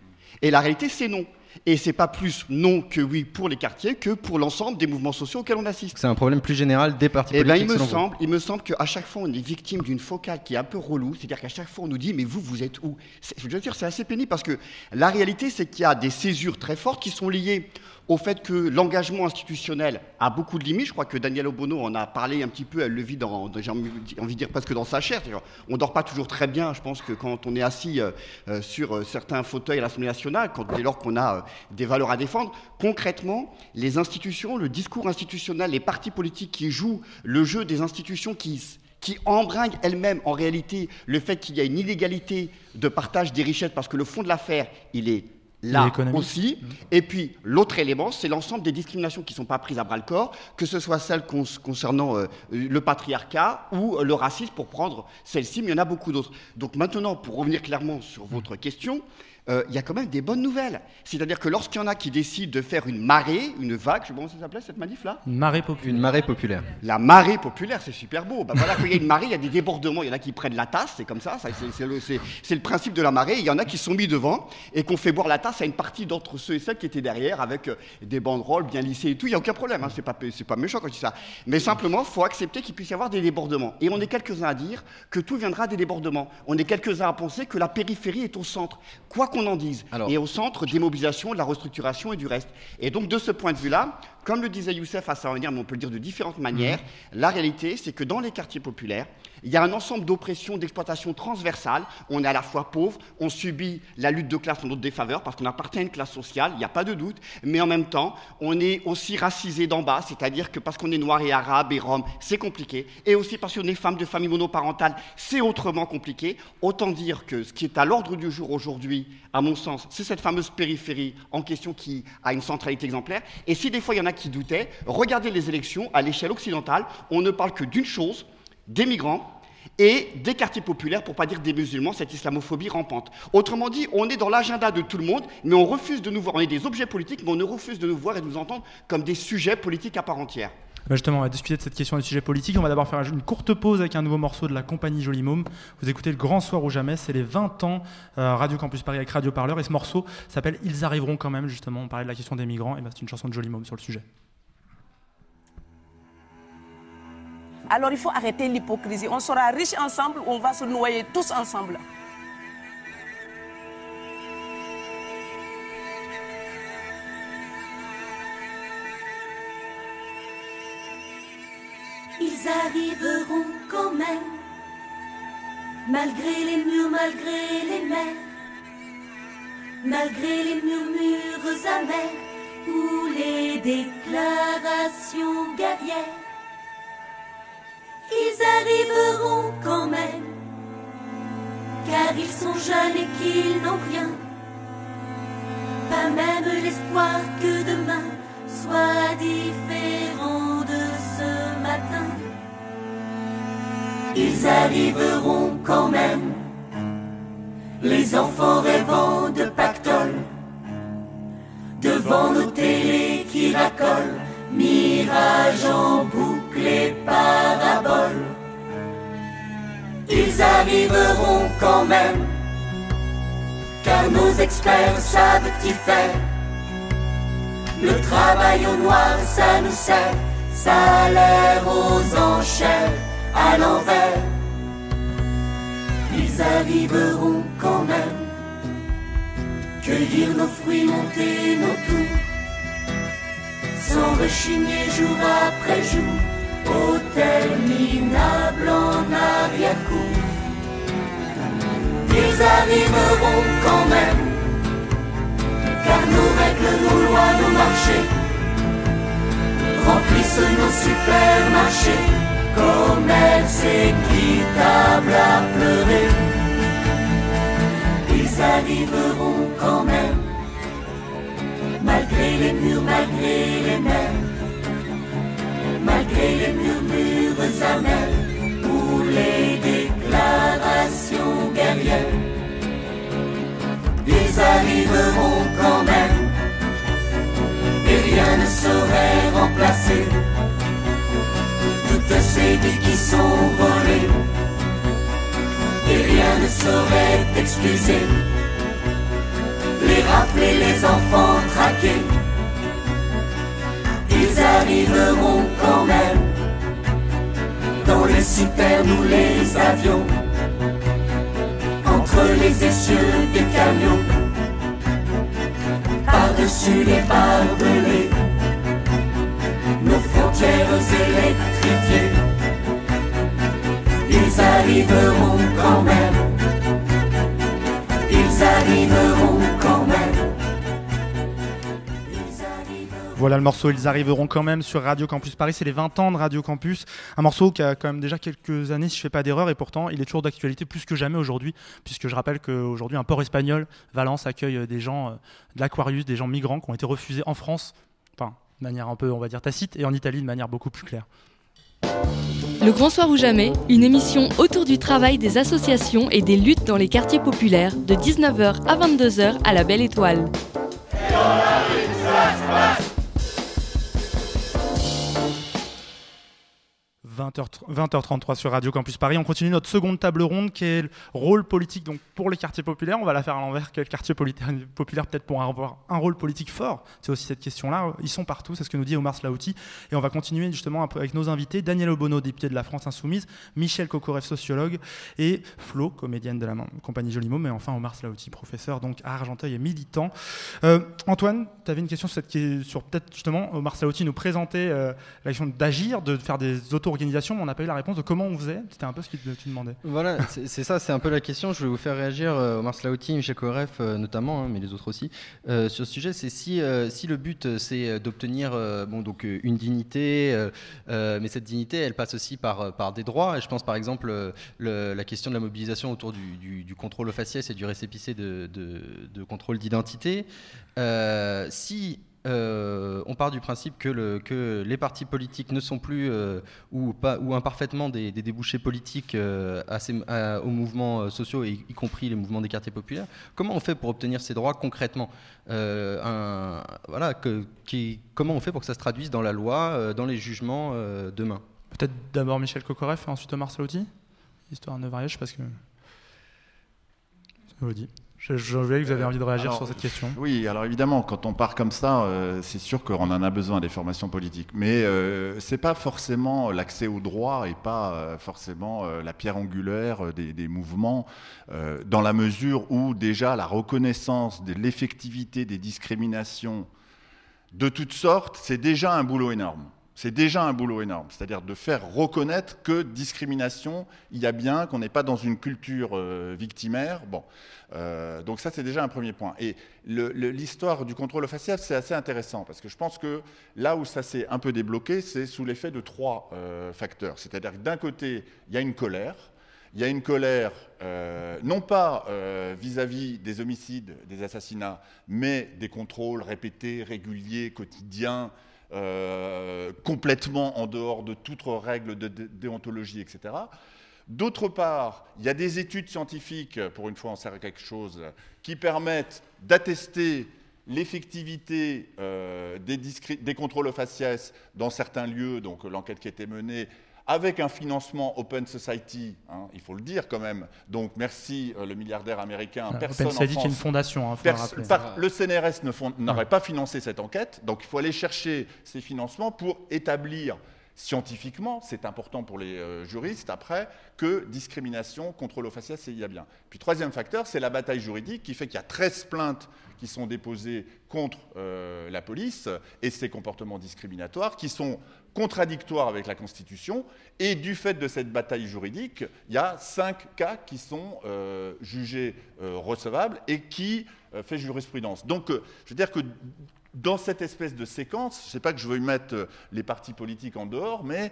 Et la réalité, c'est non. Et c'est pas plus non que oui pour les quartiers que pour l'ensemble des mouvements sociaux auxquels on assiste. C'est un problème plus général des partis Eh ben, politiques il me semble, il me semble qu'à chaque fois, on est victime d'une focale qui est un peu relou. C'est-à-dire qu'à chaque fois, on nous dit, mais vous, vous êtes où? Je veux dire, c'est assez pénible parce que la réalité, c'est qu'il y a des césures très fortes qui sont liées au fait que l'engagement institutionnel a beaucoup de limites. Je crois que Daniel Obono en a parlé un petit peu, elle le vit dans, j'ai envie de dire presque dans sa chair. On dort pas toujours très bien, je pense que quand on est assis euh, euh, sur euh, certains fauteuils à l'Assemblée nationale, quand, dès lors qu'on a des valeurs à défendre, concrètement, les institutions, le discours institutionnel, les partis politiques qui jouent le jeu des institutions qui qui embringuent elles-mêmes en réalité le fait qu'il y a une inégalité de partage des richesses, parce que le fond de l'affaire, Il est là aussi. Et puis, l'autre élément, c'est l'ensemble des discriminations qui ne sont pas prises à bras-le-corps, que ce soit celles concernant euh, le patriarcat ou euh, le racisme, pour prendre celle-ci, mais il y en a beaucoup d'autres. Donc maintenant, pour revenir clairement sur votre question, euh, il y a quand même des bonnes nouvelles. C'est-à-dire que lorsqu'il y en a qui décident de faire une marée, une vague, je sais pas comment ça s'appelait cette manif-là? Une marée populaire. Une marée populaire. la marée populaire, c'est super beau. Ben voilà, quand il y a une marée, il y a des débordements. Il y en a qui prennent la tasse, c'est comme ça. ça, c'est- c'est le, c'est- c'est le principe de la marée. Il y en a qui sont mis devant et qu'on fait boire la tasse à une partie d'entre ceux et celles qui étaient derrière avec euh, des banderoles bien lissées et tout. Il n'y a aucun problème. Hein, c'est pas, c'est pas méchant quand je dis ça. Mais simplement, il faut accepter qu'il puisse y avoir des débordements. Et on est quelques-uns à dire que tout viendra des débordements. On est quelques-uns à penser que la périphérie est au centre, quoi qu'on en dise. et au centre des mobilisations, de la restructuration et du reste. Et donc, de ce point de vue-là, comme le disait Youssef à sa manière, mais on peut le dire de différentes manières, la réalité, c'est que dans les quartiers populaires, Il y a un ensemble d'oppressions, d'exploitation transversales. On est à la fois pauvre, on subit la lutte de classe en notre défaveur parce qu'on appartient à une classe sociale, il n'y a pas de doute, mais en même temps, on est aussi racisé d'en bas, c'est-à-dire que parce qu'on est noir et arabe et rome, c'est compliqué, et aussi parce qu'on est femme de famille monoparentale, c'est autrement compliqué. Autant dire que ce qui est à l'ordre du jour aujourd'hui, à mon sens, c'est cette fameuse périphérie en question qui a une centralité exemplaire. Et si des fois il y en a qui doutaient, regardez les élections à l'échelle occidentale, on ne parle que d'une chose, des migrants et des quartiers populaires, pour pas dire des musulmans, cette islamophobie rampante. Autrement dit, on est dans l'agenda de tout le monde, mais on refuse de nous voir, on est des objets politiques, mais on ne refuse de nous voir et de nous entendre comme des sujets politiques à part entière. Bah, justement, on va discuter de cette question des sujets politiques. On va d'abord faire une courte pause avec un nouveau morceau de la compagnie Joli Môme. Vous écoutez Le Grand Soir ou Jamais, c'est les 20 ans euh, Radio Campus Paris avec Radio Parleur. Et ce morceau s'appelle Ils arriveront quand même, justement. On parlait de la question des migrants, et bah, c'est une chanson de Joli Môme sur le sujet. Alors il faut arrêter l'hypocrisie. On sera riches ensemble, on va se noyer tous ensemble. Ils arriveront quand même, malgré les murs, malgré les mers, malgré les murmures amers ou les déclarations guerrières. Ils arriveront quand même, car ils sont jeunes et qu'ils n'ont rien, pas même l'espoir que demain soit différent de ce matin. Ils arriveront quand même, les enfants rêvant de pactole, devant nos télés qui racolent, mirage en boucle et parabole. Arriveront quand même, car nos experts savent y faire. Le travail au noir, ça nous sert, salaire aux enchères, à l'envers. Ils arriveront quand même, cueillir nos fruits, monter nos tours, sans rechigner jour après jour, hôtel minable en arrière-cour. Ils arriveront quand même, car nos règles, nos lois, nos marchés remplissent nos supermarchés, commerce équitable à pleurer. Ils arriveront quand même, malgré les murs, malgré les mers, malgré les murmures amers ou les Ils arriveront quand même, et rien ne saurait remplacer toutes ces vies qui sont volées, et rien ne saurait excuser les rappeler les enfants traqués. Ils arriveront quand même. Dans les citernes ou les avions, entre les essieux des camions, par-dessus les barbelés, nos frontières électrifiées. Ils arriveront quand même, ils arriveront Voilà le morceau, ils arriveront quand même sur Radio Campus Paris, c'est les 20 ans de Radio Campus, un morceau qui a quand même déjà quelques années si je fais pas d'erreur et pourtant il est toujours d'actualité plus que jamais aujourd'hui puisque je rappelle qu'aujourd'hui un port espagnol, Valence, accueille des gens euh, de l'Aquarius, des gens migrants qui ont été refusés en France, enfin de manière un peu on va dire tacite et en Italie de manière beaucoup plus claire. Le Grand Soir ou Jamais, une émission autour du travail des associations et des luttes dans les quartiers populaires de 19h à 22h à la Belle Étoile. 20h, 20h33 sur Radio Campus Paris. On continue notre seconde table ronde qui est le rôle politique donc pour les quartiers populaires. On va la faire à l'envers. Quel quartier populaire peut-être pour avoir un rôle politique fort C'est aussi cette question-là. Ils sont partout, c'est ce que nous dit Omar Slaouti. Et on va continuer justement avec nos invités Daniel Obono, député de la France Insoumise, Michel Kokorev, sociologue, et Flo, comédienne de la compagnie Jolimo, mais enfin Omar Slaouti, professeur donc à Argenteuil et militant. Euh, Antoine, tu avais une question sur, peut-être justement Omar Slaouti nous présentait euh, la question d'agir, de faire des auto-organisations mais on n'a pas eu la réponse de comment on faisait. C'était un peu ce que tu demandais. Voilà, c'est ça, c'est un peu la question. Je vais vous faire réagir, euh, Omar Slaouti, Michel Koref euh, notamment, hein, mais les autres aussi, euh, sur ce sujet. C'est si, euh, si le but c'est d'obtenir euh, bon, donc, une dignité, mais cette dignité elle passe aussi par, par des droits. Et je pense par exemple le- la question de la mobilisation autour du, du- du contrôle au faciès et du récépissé de, de- de contrôle d'identité. Si euh, on part du principe que, le- que les partis politiques ne sont plus euh, ou, pas, ou imparfaitement des, débouchés politiques euh, aux mouvements sociaux, y, compris les mouvements des quartiers populaires. Comment on fait pour obtenir ces droits concrètement voilà, que- Comment on fait pour que ça se traduise dans la loi, dans les jugements demain? Peut-être d'abord Michel Kokoreff et ensuite Omar Saouti Histoire de que. Je vous le dis. Je, je voyais que vous avez envie de réagir Alors, sur cette question. Oui, alors évidemment, quand on part comme ça, euh, c'est sûr qu'on en a besoin des formations politiques. Mais euh, c'est pas forcément l'accès au droit et pas euh, forcément euh, la pierre angulaire euh, des, des mouvements, euh, dans la mesure où déjà la reconnaissance de l'effectivité des discriminations de toutes sortes, c'est déjà un boulot énorme. C'est déjà un boulot énorme, c'est-à-dire de faire reconnaître que discrimination, il y a bien, qu'on n'est pas dans une culture euh, victimaire. Bon, Euh, donc ça c'est déjà un premier point. Et l'histoire du contrôle facial, c'est assez intéressant parce que je pense que là où ça s'est un peu débloqué, c'est sous l'effet de trois euh, facteurs. C'est-à-dire que d'un côté, il y a une colère. Il y a une colère, non pas vis-à-vis des homicides, des assassinats, mais des contrôles répétés, réguliers, quotidiens, euh, complètement en dehors de toute règle de dé- déontologie, etc. D'autre part, il y a des études scientifiques, pour une fois on sert à quelque chose, qui permettent d'attester l'effectivité euh, des, des contrôles faciès dans certains lieux, donc l'enquête qui a été menée, avec un financement Open Society, hein, il faut le dire quand même. Donc merci euh, le milliardaire américain. Voilà, Personne Open Society en est une fondation, hein, faut le Pers- rappeler. par- le CNRS n'aurait pas financé cette enquête, donc il faut aller chercher ces financements pour établir scientifiquement, c'est important pour les euh, juristes après, que discrimination, contrôle au faciès, c'est il y a bien. Puis troisième facteur, c'est la bataille juridique qui fait qu'il y a 13 plaintes qui sont déposées contre euh, la police et ses comportements discriminatoires qui sont contradictoires avec la Constitution. Et du fait de cette bataille juridique, il y a cinq cas qui sont euh, jugés euh, recevables et qui euh, fait jurisprudence. Donc, je veux dire que dans cette espèce de séquence, je ne sais pas que je veux mettre les partis politiques en dehors, mais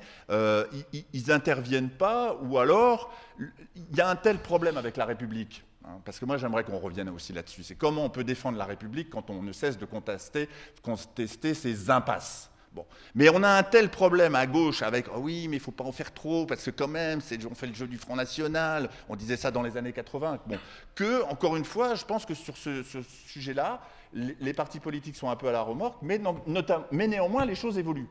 ils- ils n'interviennent pas, ou alors il y a un tel problème avec la République. hein, parce que moi, j'aimerais qu'on revienne aussi là-dessus. C'est comment on peut défendre la République quand on ne cesse de contester, contester ses impasses. Bon. Mais on a un tel problème à gauche avec oh oui, mais il faut pas en faire trop parce que quand même, on fait le jeu du Front National. On disait ça dans les années 80. Bon. Que encore une fois, je pense que sur ce, ce sujet-là, les, les partis politiques sont un peu à la remorque, mais, non- mais néanmoins, les choses évoluent.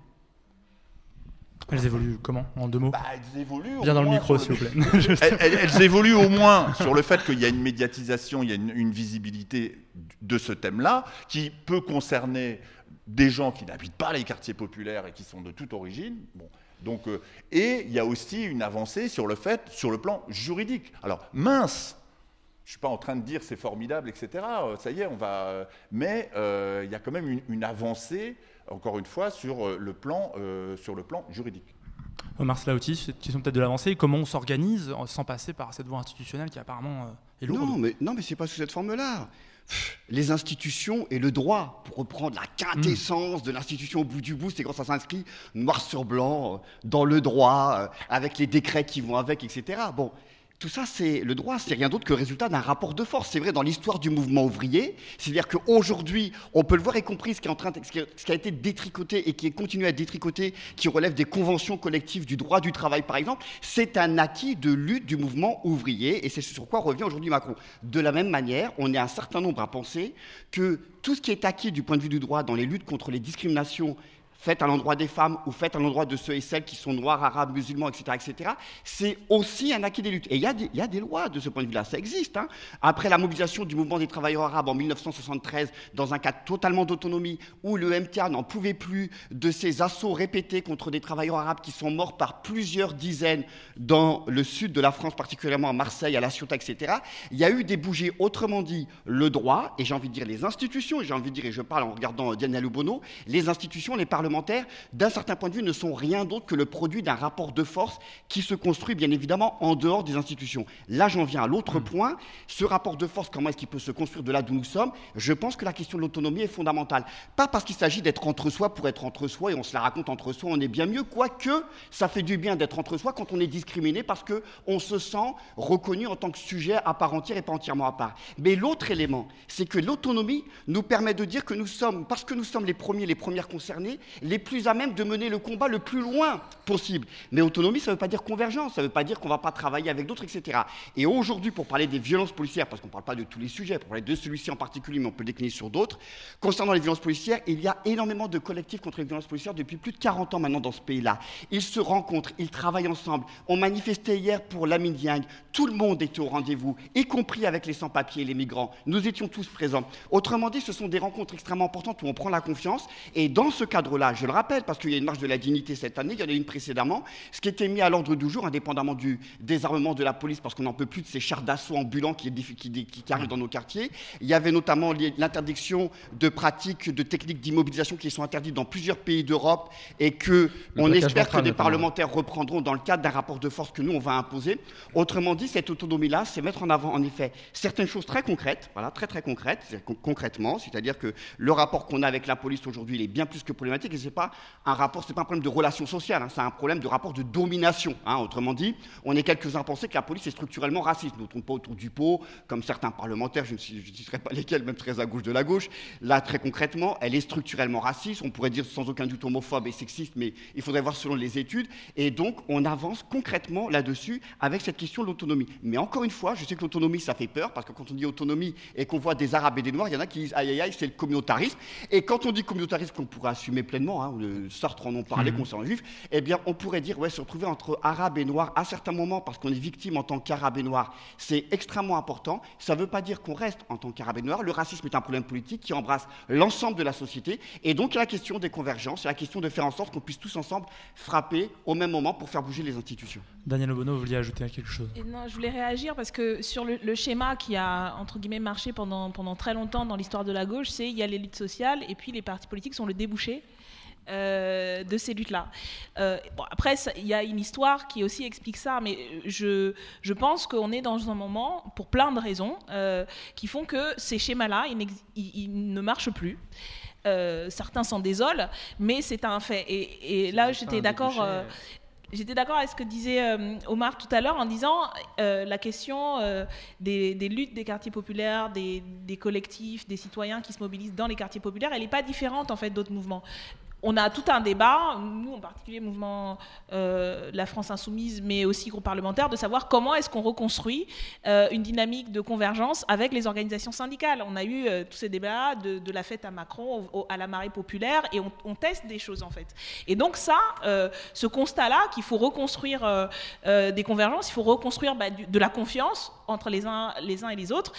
Elles évoluent comment En deux mots? Bah, elles évoluent Bien dans le micro, s'il vous plaît. Elles, elles- elles évoluent au moins sur le fait qu'il y a une médiatisation, il y a une, une visibilité de ce thème-là, qui peut concerner des gens qui n'habitent pas les quartiers populaires et qui sont de toute origine. Bon. Donc, euh, et il y a aussi une avancée sur le fait, sur le plan juridique. Alors, mince, je ne suis pas en train de dire c'est formidable, etc. euh, Ça y est, on va. euh, Mais euh, il y a quand même une, une avancée, encore une fois, sur le plan, euh, sur le plan juridique. Omar Slaouti, cette question peut-être de l'avancée, comment on s'organise sans passer par cette voie institutionnelle qui apparemment euh, est lourde Non, mais, non, mais c'est pas sous cette forme-là. Les institutions et le droit, pour reprendre la quintessence de l'institution au bout du bout, c'est quand ça s'inscrit noir sur blanc euh, dans le droit, euh, avec les décrets qui vont avec, etc. Bon, tout ça, c'est le droit, c'est rien d'autre que le résultat d'un rapport de force. C'est vrai dans l'histoire du mouvement ouvrier, c'est-à-dire qu'aujourd'hui, on peut le voir, y compris ce qui, ce qui a- été détricoté et qui est continué à être détricoté, qui relève des conventions collectives du droit du travail, par exemple, c'est un acquis de lutte du mouvement ouvrier, et c'est sur quoi revient aujourd'hui Macron. De la même manière, on est un certain nombre à penser que tout ce qui est acquis du point de vue du droit dans les luttes contre les discriminations faites à l'endroit des femmes ou faites à l'endroit de ceux et celles qui sont noirs, arabes, musulmans, etc., etc., c'est aussi un acquis des luttes. Et il y, a des- lois de ce point de vue-là, ça existe. hein. Après la mobilisation du mouvement des travailleurs arabes en 1973, dans un cadre totalement d'autonomie, où le MTA n'en pouvait plus de ces assauts répétés contre des travailleurs arabes qui sont morts par plusieurs dizaines dans le sud de la France, particulièrement à Marseille, à La Ciotat, etc., il y a eu des bougies, autrement dit, le droit, et j'ai envie de dire les institutions, et j'ai envie de dire, et je parle en regardant Diana Lubono, les institutions, les parlements, parlementaires, d'un certain point de vue, ne sont rien d'autre que le produit d'un rapport de force qui se construit bien évidemment en dehors des institutions. Là, j'en viens à l'autre point. Ce rapport de force, comment est-ce qu'il peut se construire de là d'où nous sommes Je pense que la question de l'autonomie est fondamentale. Pas parce qu'il s'agit d'être entre soi pour être entre soi et on se la raconte entre soi, on est bien mieux, quoique ça fait du bien d'être entre soi quand on est discriminé parce qu'on se sent reconnu en tant que sujet à part entière et pas entièrement à part. Mais l'autre élément, c'est que l'autonomie nous permet de dire que nous sommes, parce que nous sommes les premiers, les premières concernés, les plus à même de mener le combat le plus loin possible. Mais autonomie, ça ne veut pas dire convergence, ça ne veut pas dire qu'on ne va pas travailler avec d'autres, etc. Et aujourd'hui, pour parler des violences policières, parce qu'on ne parle pas de tous les sujets, pour parler de celui-ci en particulier, mais on peut décliner sur d'autres, concernant les violences policières, il y a énormément de collectifs contre les violences policières depuis plus de 40 ans maintenant dans ce pays-là. Ils se rencontrent, ils travaillent ensemble. On manifestait hier pour Lamine Dieng. Tout le monde était au rendez-vous, y compris avec les sans-papiers et les migrants. Nous étions tous présents. Autrement dit, ce sont des rencontres extrêmement importantes où on prend la confiance. Et dans ce cadre-là, je le rappelle, parce qu'il y a une marche de la dignité cette année, il y en a une précédemment, ce qui était mis à l'ordre du jour, indépendamment du désarmement de la police, parce qu'on n'en peut plus de ces chars d'assaut ambulants qui, qui, qui, arrivent dans nos quartiers. Il y avait notamment l'interdiction de pratiques, de techniques d'immobilisation qui sont interdites dans plusieurs pays d'Europe et que on espère que des parlementaires reprendront dans le cadre d'un rapport de force que nous on va imposer. Autrement dit, cette autonomie-là, c'est mettre en avant en effet certaines choses très concrètes, voilà, très très concrètes, concrètement, c'est-à-dire que le rapport qu'on a avec la police aujourd'hui, il est bien plus que problématique et c'est pas un rapport, c'est pas un problème de relation sociale, hein, c'est un problème de rapport de domination. Hein. autrement dit, on est quelques-uns à penser que la police est structurellement raciste. Nous ne tournons pas autour du pot, comme certains parlementaires, je ne citerai pas lesquels, même très à gauche de la gauche. Là, très concrètement, elle est structurellement raciste. On pourrait dire sans aucun doute homophobe et sexiste, mais il faudrait voir selon les études. Et donc, on avance concrètement là-dessus avec cette question de l'autonomie. Mais encore une fois, je sais que l'autonomie, ça fait peur, parce que quand on dit autonomie et qu'on voit des Arabes et des Noirs, il y en a qui disent aïe aïe aïe, c'est le communautarisme. Et quand on dit communautarisme, qu'on pourrait assumer pleinement, hein, le Sartre en ont parlé Mhm. concernant les juifs, eh bien, on pourrait dire, ouais, se retrouver entre Arabes et Noirs à certains moments, parce qu'on est victime en tant qu'Arabe et Noir, c'est extrêmement important. Ça ne veut pas dire qu'on reste en tant qu'Arabe et Noir. Le racisme est un problème politique qui embrasse l'ensemble de la société. Et donc, il y a la question des convergences, il y a la question de faire en sorte qu'on puisse tous ensemble frapper au même moment pour faire bouger les institutions. Daniel Obono, vous vouliez ajouter quelque chose? Et non, je voulais réagir parce que sur le, le schéma qui a entre guillemets marché pendant, pendant très longtemps dans l'histoire de la gauche, c'est il y a l'élite sociale et puis les partis politiques sont le débouché. Euh, de ces luttes-là. Euh, bon, après, il y a une histoire qui aussi explique ça, mais je, je pense qu'on est dans un moment, pour plein de raisons, euh, qui font que ces schémas-là, ils, n'ex- ils- ils ne marchent plus. Euh, certains s'en désolent, mais c'est un fait. Et, et là, j'étais d'accord. euh, J'étais d'accord avec ce que disait euh, Omar tout à l'heure en disant euh, la question euh, des, des luttes des quartiers populaires, des, des collectifs, des citoyens qui se mobilisent dans les quartiers populaires, elle n'est pas différente en fait d'autres mouvements. On a tout un débat, nous en particulier mouvement euh, La France Insoumise, mais aussi groupe parlementaire, de savoir comment est-ce qu'on reconstruit euh, une dynamique de convergence avec les organisations syndicales. On a eu euh, tous ces débats de, la fête à Macron à la marée populaire et on, teste des choses en fait. Et donc ça, ce constat-là, qu'il faut reconstruire des convergences, il faut reconstruire bah, de la confiance entre les uns, les uns et les autres,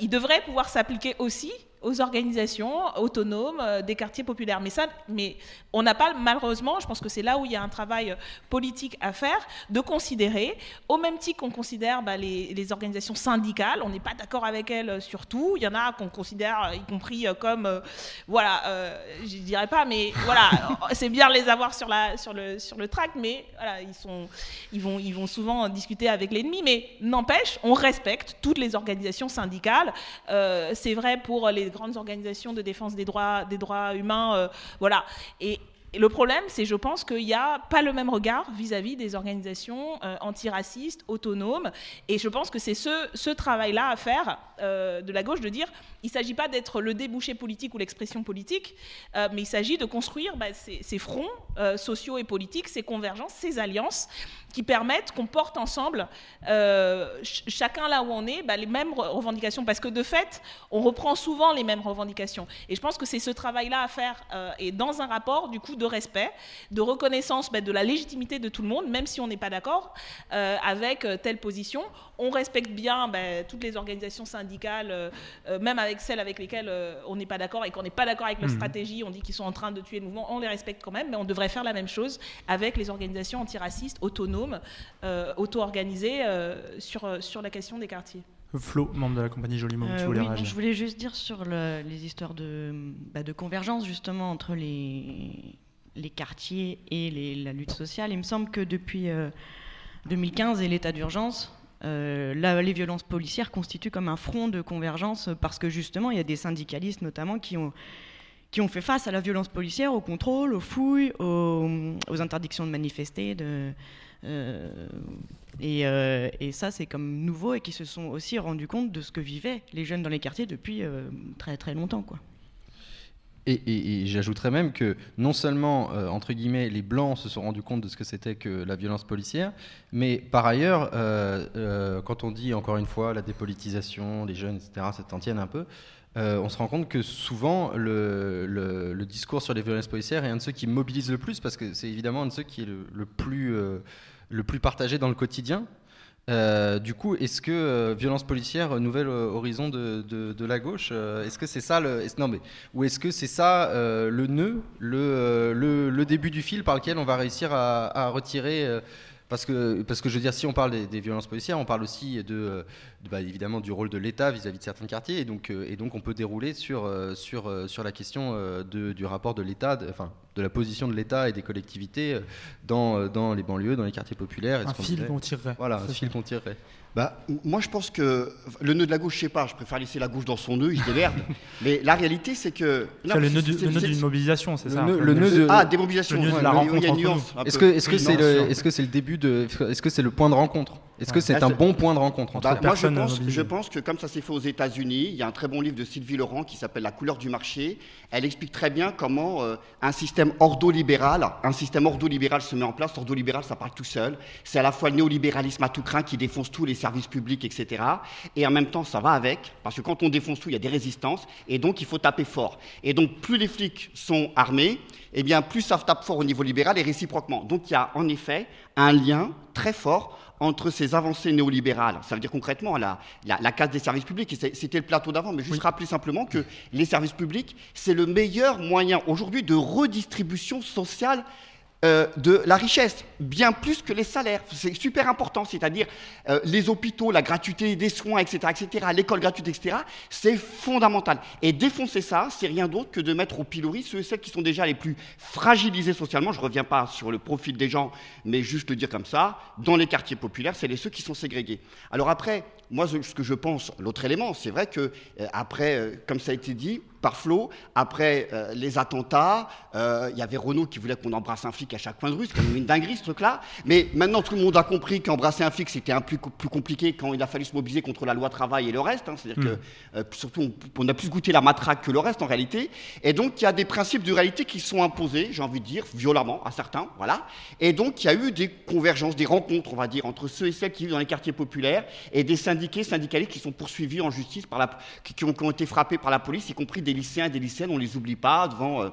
il devrait pouvoir s'appliquer aussi aux organisations autonomes euh, des quartiers populaires. Mais ça, mais on n'a pas malheureusement, je pense que c'est là où il y a un travail euh, politique à faire, de considérer, au même titre qu'on considère bah, les, organisations syndicales, on n'est pas d'accord avec elles euh, sur tout. Il y en a qu'on considère, y compris comme, voilà, euh, je dirais pas, mais voilà, c'est bien les avoir sur la, sur le, sur le tract, mais voilà, ils sont, ils vont, ils vont souvent discuter avec l'ennemi. Mais n'empêche, on respecte toutes les organisations syndicales. C'est vrai pour les grandes organisations de défense des droits, des droits humains, euh, voilà. Et, et le problème, c'est, je pense, qu'il n'y a pas le même regard vis-à-vis des organisations euh, antiracistes, autonomes. Et je pense que c'est ce, ce travail-là à faire euh, de la gauche, de dire, il ne s'agit pas d'être le débouché politique ou l'expression politique, euh, mais il s'agit de construire bah, ces, fronts euh, sociaux et politiques, ces convergences, ces alliances qui permettent qu'on porte ensemble, ch- chacun là où on est, bah, les mêmes re- revendications. Parce que de fait, on reprend souvent les mêmes revendications. Et je pense que c'est ce travail-là à faire, et dans un rapport, du coup, de respect, de reconnaissance bah, de la légitimité de tout le monde, même si on n'est pas d'accord avec telle position. On respecte bien bah, toutes les organisations syndicales, euh, euh, même avec celles avec lesquelles euh, on n'est pas d'accord et qu'on n'est pas d'accord avec leur Mhm. stratégie, on dit qu'ils sont en train de tuer le mouvement, on les respecte quand même, mais on devrait faire la même chose avec les organisations antiracistes, autonomes, euh, auto-organisées euh, sur, sur la question des quartiers. Flo, membre de la compagnie Jolimo, Euh, tu voulais oui, non, je voulais juste dire sur le- les histoires de, bah, de convergence justement entre les, les quartiers et les- la lutte sociale. Il me semble que depuis euh, 2015 et l'état d'urgence, euh, la- les violences policières constituent comme un front de convergence parce que justement, il y a des syndicalistes notamment qui ont, qui ont fait face à la violence policière, au contrôle, aux fouilles, aux, interdictions de manifester. Euh, et, euh, et ça, c'est comme nouveau et qui se sont aussi rendus compte de ce que vivaient les jeunes dans les quartiers depuis très très longtemps. Quoi. Et, j'ajouterais même que non seulement, euh, entre guillemets, les Blancs se sont rendus compte de ce que c'était que la violence policière, mais par ailleurs, euh, euh, quand on dit encore une fois la dépolitisation, les jeunes, etc., ça t'en tienne un peu, on se rend compte que souvent le, discours sur les violences policières est un de ceux qui mobilise le plus, parce que c'est évidemment un de ceux qui est le, plus, le plus partagé dans le quotidien. Euh, du coup, est-ce que euh, violence policière, nouvel euh, horizon de, la gauche, est-ce que c'est ça le, non mais, est-ce que c'est ça le nœud, le, début du fil par lequel on va réussir à, retirer parce que, parce que je veux dire, si on parle des, violences policières, on parle aussi de, bah, évidemment du rôle de l'État vis-à-vis de certains quartiers, et donc, euh, et donc on peut dérouler sur, euh, sur, euh, sur la question de- du rapport de l'État, de- enfin de la position de l'État et des collectivités dans, dans les banlieues, dans les quartiers populaires. Un fil qu'on tirerait. Voilà, un fil qu'on tirerait. Bah, moi, je pense que le nœud de la gauche, je sais pas, je préfère laisser la gauche dans son nœud, il se démerde. Mais la réalité, c'est que. C'est le nœud du- c'est- le nœud c'est- d'une mobilisation, c'est Le ça le nœud de- Ah, nœud de ouais, la il y a rencontre une nuance. que Oui, non, le est-ce que c'est le début de est-ce que c'est le point de rencontre? Est-ce que c'est un bon point de rencontre entre Bah, moi, je personnes pense, mobilisées. je pense que comme ça s'est fait aux États-Unis, il y a un très bon livre de Sylvie Laurent qui s'appelle La couleur du marché. Elle explique très bien comment euh, un système ordolibéral, un système ordolibéral se met en place. Ordolibéral, ça parle tout seul. C'est à la fois le néolibéralisme à tout craint qui défonce tous les services publics, etc. Et en même temps, ça va avec, parce que quand on défonce tout, il y a des résistances, et donc il faut taper fort. Et donc, plus les flics sont armés, eh bien, plus ça tape fort au niveau libéral et réciproquement. Donc, il y a en effet un lien très fort entre ces avancées néolibérales, ça veut dire concrètement la, la, la casse des services publics, c'était le plateau d'avant, mais juste rappeler simplement que les services publics, c'est le meilleur moyen aujourd'hui de redistribution sociale euh, de la richesse, bien plus que les salaires. C'est super important, c'est-à-dire euh, les hôpitaux, la gratuité des soins, etc., etc., l'école gratuite, etc., c'est fondamental. Et défoncer ça, c'est rien d'autre que de mettre au pilori ceux et celles qui sont déjà les plus fragilisés socialement. Je ne reviens pas sur le profil des gens, mais juste le dire comme ça. Dans les quartiers populaires, c'est les ceux qui sont ségrégés. Alors après, moi, ce que je pense, l'autre élément, c'est vrai que euh, après, euh, comme ça a été dit par Flo, après euh, les attentats, euh, il y avait Renault qui voulait qu'on embrasse un flic à chaque coin de rue, c'est quand même une dinguerie ce truc-là. Mais maintenant, tout le monde a compris qu'embrasser un flic, c'était un plus, plus compliqué quand il a fallu se mobiliser contre la loi travail et le reste. hein. C'est-à-dire que, euh, surtout, on, on a plus goûté la matraque que le reste en réalité. Et donc, il y a des principes de réalité qui sont imposés, j'ai envie de dire, violemment à certains, voilà. Et donc, il y a eu des convergences, des rencontres, on va dire, entre ceux et celles qui vivent dans les quartiers populaires et des syndiqués, syndicalistes qui sont poursuivis en justice, par la, qui, ont, été frappés par la police, y compris des lycéens et des lycéennes, on ne les oublie pas, devant... euh,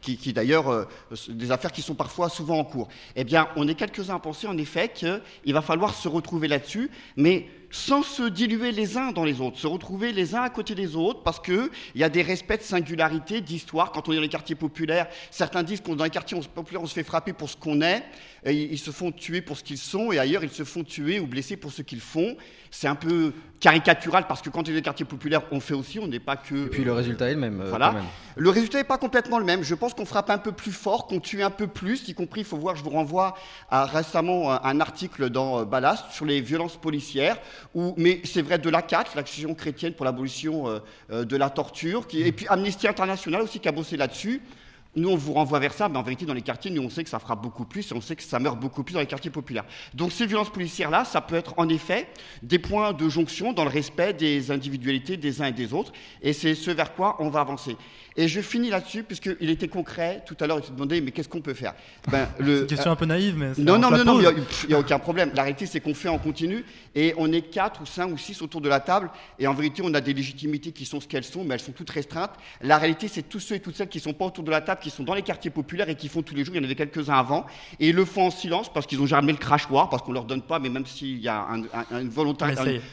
qui, d'ailleurs, euh, des affaires qui sont parfois souvent en cours. Eh bien, on est quelques-uns à penser en effet qu'il va falloir se retrouver là-dessus, mais sans se diluer les uns dans les autres, se retrouver les uns à côté des autres, parce qu'il y a des respects de singularité, d'histoire. Quand on est dans les quartiers populaires, certains disent qu'on dans les quartiers populaires, on se fait frapper pour ce qu'on est, ils se font tuer pour ce qu'ils sont, et ailleurs, ils se font tuer ou blesser pour ce qu'ils font. C'est un peu caricatural, parce que quand on est dans les quartiers populaires, on fait aussi, on n'est pas que... Et puis le résultat est le même. euh, Voilà. quand même. Le résultat n'est pas complètement le même. Je pense qu'on frappe un peu plus fort, qu'on tue un peu plus, y compris, il faut voir, je vous renvoie à récemment un, un article dans euh, Ballast sur les violences policières, où, mais c'est vrai de l'ACAT, l'Action chrétienne pour l'abolition euh, euh, de la torture, qui, et puis Amnesty International aussi qui a bossé là-dessus. Nous, on vous renvoie vers ça, mais en vérité, dans les quartiers, nous, on sait que ça frappe beaucoup plus et on sait que ça meurt beaucoup plus dans les quartiers populaires. Donc, ces violences policières-là, ça peut être en effet des points de jonction dans le respect des individualités des uns et des autres. Et c'est ce vers quoi on va avancer. Et je finis là-dessus, puisqu'il était concret. Tout à l'heure, il se demandait, mais qu'est-ce qu'on peut faire? Ben, le, C'est une question un peu naïve, mais c'est Non, non, non, non, il n'y a, aucun problème. La réalité, c'est qu'on fait en continu et on est quatre ou cinq ou six autour de la table. Et en vérité, on a des légitimités qui sont ce qu'elles sont, mais elles sont toutes restreintes. La réalité, c'est tous ceux et toutes celles qui ne sont pas autour de la table, qui sont dans les quartiers populaires et qui font tous les jours. Il y en avait quelques-uns avant. Et ils le font en silence parce qu'ils n'ont jamais le crachoir, parce qu'on ne leur donne pas, mais même s'il y a un- un- une, volonté,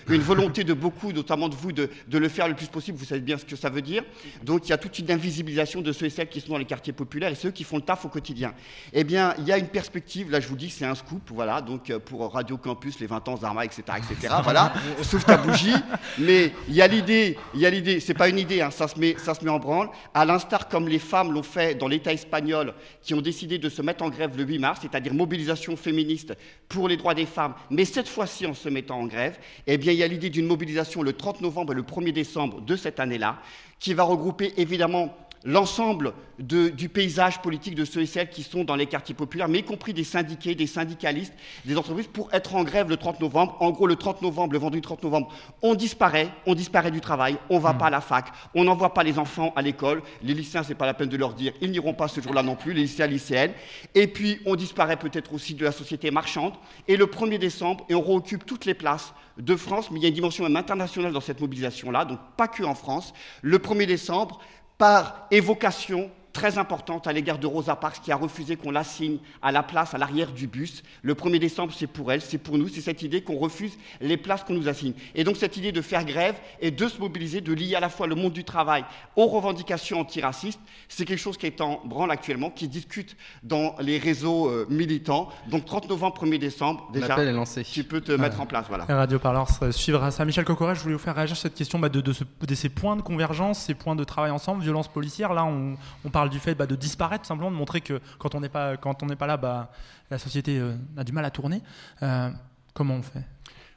une, volonté de beaucoup, notamment de vous, de, de le faire le plus possible, vous savez bien ce que ça veut dire. Donc il y a toute une invisibilisation de ceux et celles qui sont dans les quartiers populaires et ceux qui font le taf au quotidien. Eh bien, il y a une perspective, là je vous dis, c'est un scoop, voilà, donc euh, pour Radio Campus, les 20 ans Zarma, etc., etc., voilà, sauf ta bougie. Mais il y a l'idée, il y a l'idée, c'est pas une idée, hein, ça, se met, ça se met en branle, à l'instar comme les femmes l'ont fait dans l'État espagnol qui ont décidé de se mettre en grève le 8 mars, c'est-à-dire mobilisation féministe pour les droits des femmes, mais cette fois-ci en se mettant en grève, eh bien, il y a l'idée d'une mobilisation le 30 novembre et le 1er décembre de cette année-là, qui va regrouper évidemment l'ensemble du paysage politique de ceux et celles qui sont dans les quartiers populaires, mais y compris des syndiqués, des syndicalistes, des entreprises, pour être en grève le 30 novembre. En gros, le 30 novembre, le vendredi 30 novembre, on disparaît, on disparaît du travail, on ne va pas à la fac, on n'envoie pas les enfants à l'école, les lycéens, c'est pas la peine de leur dire, ils n'iront pas ce jour-là non plus, les lycéens, lycéennes, et puis on disparaît peut-être aussi de la société marchande, et le 1er décembre, et on réoccupe toutes les places de France, mais il y a une dimension même internationale dans cette mobilisation-là, donc pas que en France. Le 1er décembre, par évocation très importante à l'égard de Rosa Parks qui a refusé qu'on l'assigne à la place à l'arrière du bus. Le 1er décembre, c'est pour elle, c'est pour nous, c'est cette idée qu'on refuse les places qu'on nous assigne. Et donc cette idée de faire grève et de se mobiliser, de lier à la fois le monde du travail aux revendications antiracistes, c'est quelque chose qui est en branle actuellement, qui discute dans les réseaux euh, militants. Donc 30 novembre, 1er décembre, déjà, est lancé. tu peux te mettre en place. Voilà. Radio Parleur euh, suivra ça. Michel Cocoré, je voulais vous faire réagir sur cette question bah, de, de ce- de ces points de convergence, ces points de travail ensemble, violence policière. Là, on, on parle du fait bah, de disparaître, simplement, de montrer que quand on n'est pas, quand on n'est pas là, bah, la société euh, a du mal à tourner. Euh, comment on fait?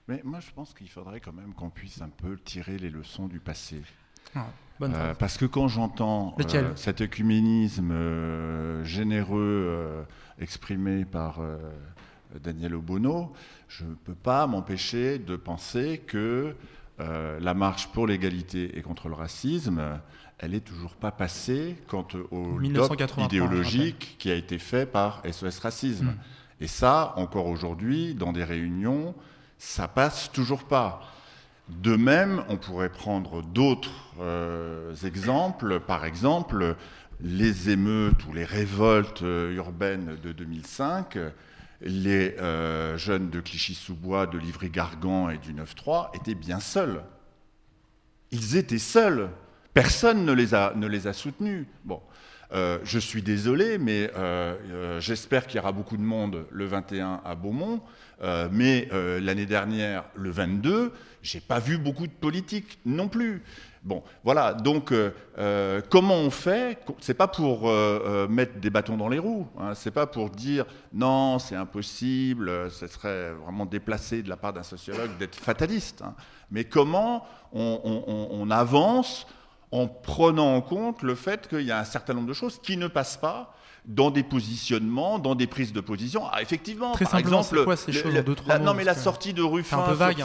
Mais moi, je pense qu'il faudrait quand même qu'on puisse un peu tirer les leçons du passé. Ah, bonne Euh, parce que quand j'entends cet œcuménisme généreux exprimé par Daniel Obono, je ne peux pas m'empêcher de penser que la marche pour l'égalité et contre le racisme, elle n'est toujours pas passée quant au doc 1983, idéologique qui a été fait par SOS Racisme. Mm. Et ça, encore aujourd'hui, dans des réunions, ça passe toujours pas. De même, on pourrait prendre d'autres euh, exemples, par exemple les émeutes ou les révoltes euh, urbaines de 2005. Les euh, jeunes de Clichy-sous-Bois, de Livry-Gargan et du 9-3 étaient bien seuls. Ils étaient seuls. Personne ne les a, soutenus. Bon, euh, je suis désolé, mais euh, euh, j'espère qu'il y aura beaucoup de monde le 21 à Beaumont. Mais l'année dernière, le 22, j'ai pas vu beaucoup de politique non plus. Bon, voilà. Donc, comment on fait? C'est pas pour mettre des bâtons dans les roues. Hein, c'est pas pour dire non, c'est impossible. Ce serait vraiment déplacé de la part d'un sociologue d'être fataliste. hein. Mais comment on avance en prenant en compte le fait qu'il y a un certain nombre de choses qui ne passent pas dans des positionnements, dans des prises de position. Ah, effectivement, Très par exemple, c'est quoi ces choses en deux, trois la- mots, non, mais la sortie de Ruffin vague,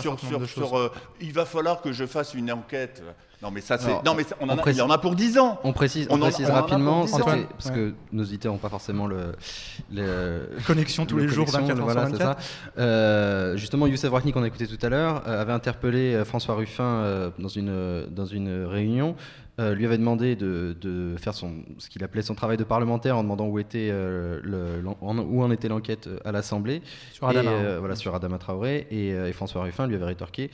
sur, euh, il va falloir que je fasse une enquête. Non, mais ça, c'est, non, mais ça- on, en a, précise- il y en a pour 10 ans. On précise, On précise en rapidement, 10 ans. c'était- Antoine parce Ouais. que nos auditeurs n'ont pas forcément le, le- Connexion tous le les jours, connexion, 24 heures voilà, sur c'est 24. ça. Euh, justement, Youssef Rohani, qu'on a écouté tout à l'heure, euh, avait interpellé euh, François Ruffin euh, dans, une, dans une réunion. euh, lui avait demandé de, de faire son, ce qu'il appelait son travail de parlementaire en demandant où, était, euh, le- où en était l'enquête à l'Assemblée. Sur Adama, Et, voilà, sur Adama Traoré. Et, et François Ruffin lui avait rétorqué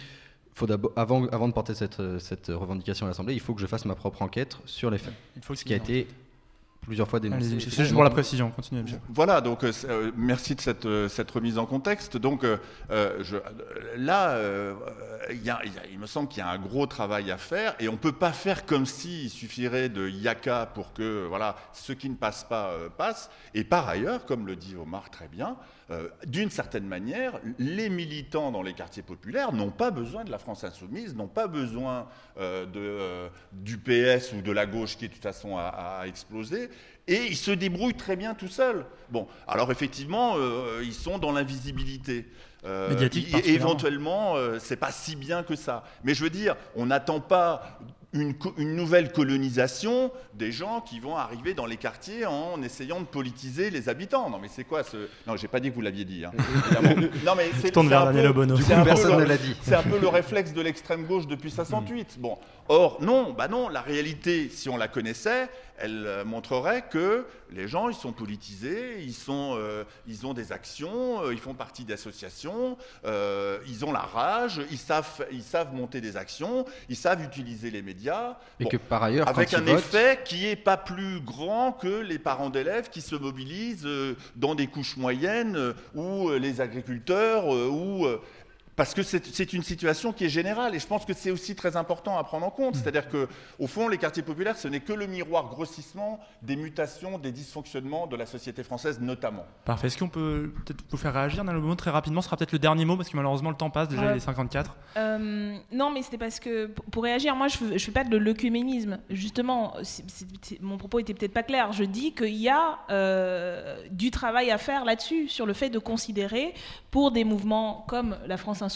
faut avant, avant de porter cette, euh, cette revendication à l'Assemblée, il faut que je fasse ma propre enquête sur les faits. Il faut ce qui a été plusieurs fois dénoncé. C'est juste pour la précision, continuez. Voilà, donc euh, euh, merci de cette, euh, cette remise en contexte. Donc euh, je- là, euh, il y a- il y a- il me semble qu'il y a un gros travail à faire et on ne peut pas faire comme s'il suffirait de yaka pour que voilà, ce qui ne passe pas euh, passe. Et par ailleurs, comme le dit Omar très bien, euh, d'une certaine manière, les militants dans les quartiers populaires n'ont pas besoin de la France insoumise, n'ont pas besoin euh, de, euh, du PS ou de la gauche qui de toute façon a, a explosé, et ils se débrouillent très bien tout seuls. Bon, alors effectivement, ils sont dans l'invisibilité. Médiatique, et- éventuellement, c'est pas si bien que ça. Mais je veux dire, on n'attend pas une, nouvelle colonisation des gens qui vont arriver dans les quartiers en essayant de politiser les habitants. Non, mais c'est quoi ce Non, j'ai pas dit que vous l'aviez dit. hein, non, mais Je c'est tourne vers Daniel peu personne le- ne l'a dit. C'est un peu le réflexe de l'extrême gauche depuis 68. Bon, or non, bah non, la réalité, si on la connaissait, elle euh, montrerait que les gens, ils sont politisés, ils sont, euh, ils ont des actions, euh, ils font partie d'associations, euh, ils ont la rage, ils savent, ils savent monter des actions, ils savent utiliser les médias. Et que par ailleurs, avec un votent- effet qui est pas plus grand que les parents d'élèves qui se mobilisent euh, dans des couches moyennes euh, ou euh, les agriculteurs ou parce que c'est une situation qui est générale et je pense que c'est aussi très important à prendre en compte. C'est-à-dire que, au fond, les quartiers populaires, ce n'est que le miroir grossissement des mutations, des dysfonctionnements de la société française notamment. Parfait. Est-ce qu'on peut peut-être vous faire réagir dans le moment très rapidement Ce sera peut-être le dernier mot parce que malheureusement le temps passe. Déjà, Ouais. il est 54. Euh, non, mais c'était parce que pour- réagir, moi, je ne fais pas de l'œcuménisme. Justement, mon propos était peut-être pas clair. Je dis qu'il y a euh, du travail à faire là-dessus, sur le fait de considérer pour des mouvements comme la France insoumise,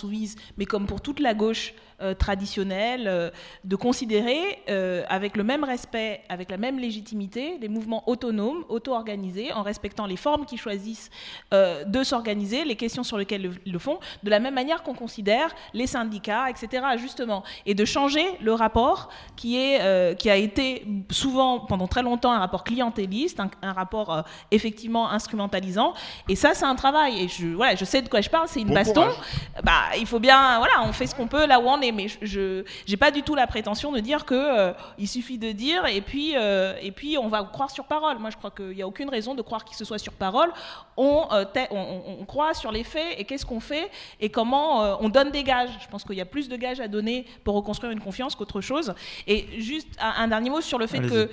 mais comme pour toute la gauche euh, traditionnelle, euh, de considérer euh, avec le même respect, avec la même légitimité, les mouvements autonomes, auto-organisés, en respectant les formes qu'ils choisissent euh, de s'organiser, les questions sur lesquelles le, le font, de la même manière qu'on considère les syndicats, etc. Justement, et de changer le rapport qui est qui a été souvent pendant très longtemps un rapport clientéliste, un, un rapport effectivement instrumentalisant. Et ça, c'est un travail. Et je voilà, je sais de quoi je parle. C'est une Bon baston. courage. Bah, il faut bien, voilà, on fait ce qu'on peut là où on est. Mais je- j'ai pas du tout la prétention de dire que euh, il suffit de dire et puis euh, et puis on va croire sur parole. Moi, je crois qu'il n'y a aucune raison de croire qu'il se soit sur parole. On, euh, on, on- on croit sur les faits et qu'est-ce qu'on fait et comment euh, on donne des gages. Je pense qu'il y a plus de gages à donner pour reconstruire une confiance qu'autre chose. Et juste un, un dernier mot sur le fait que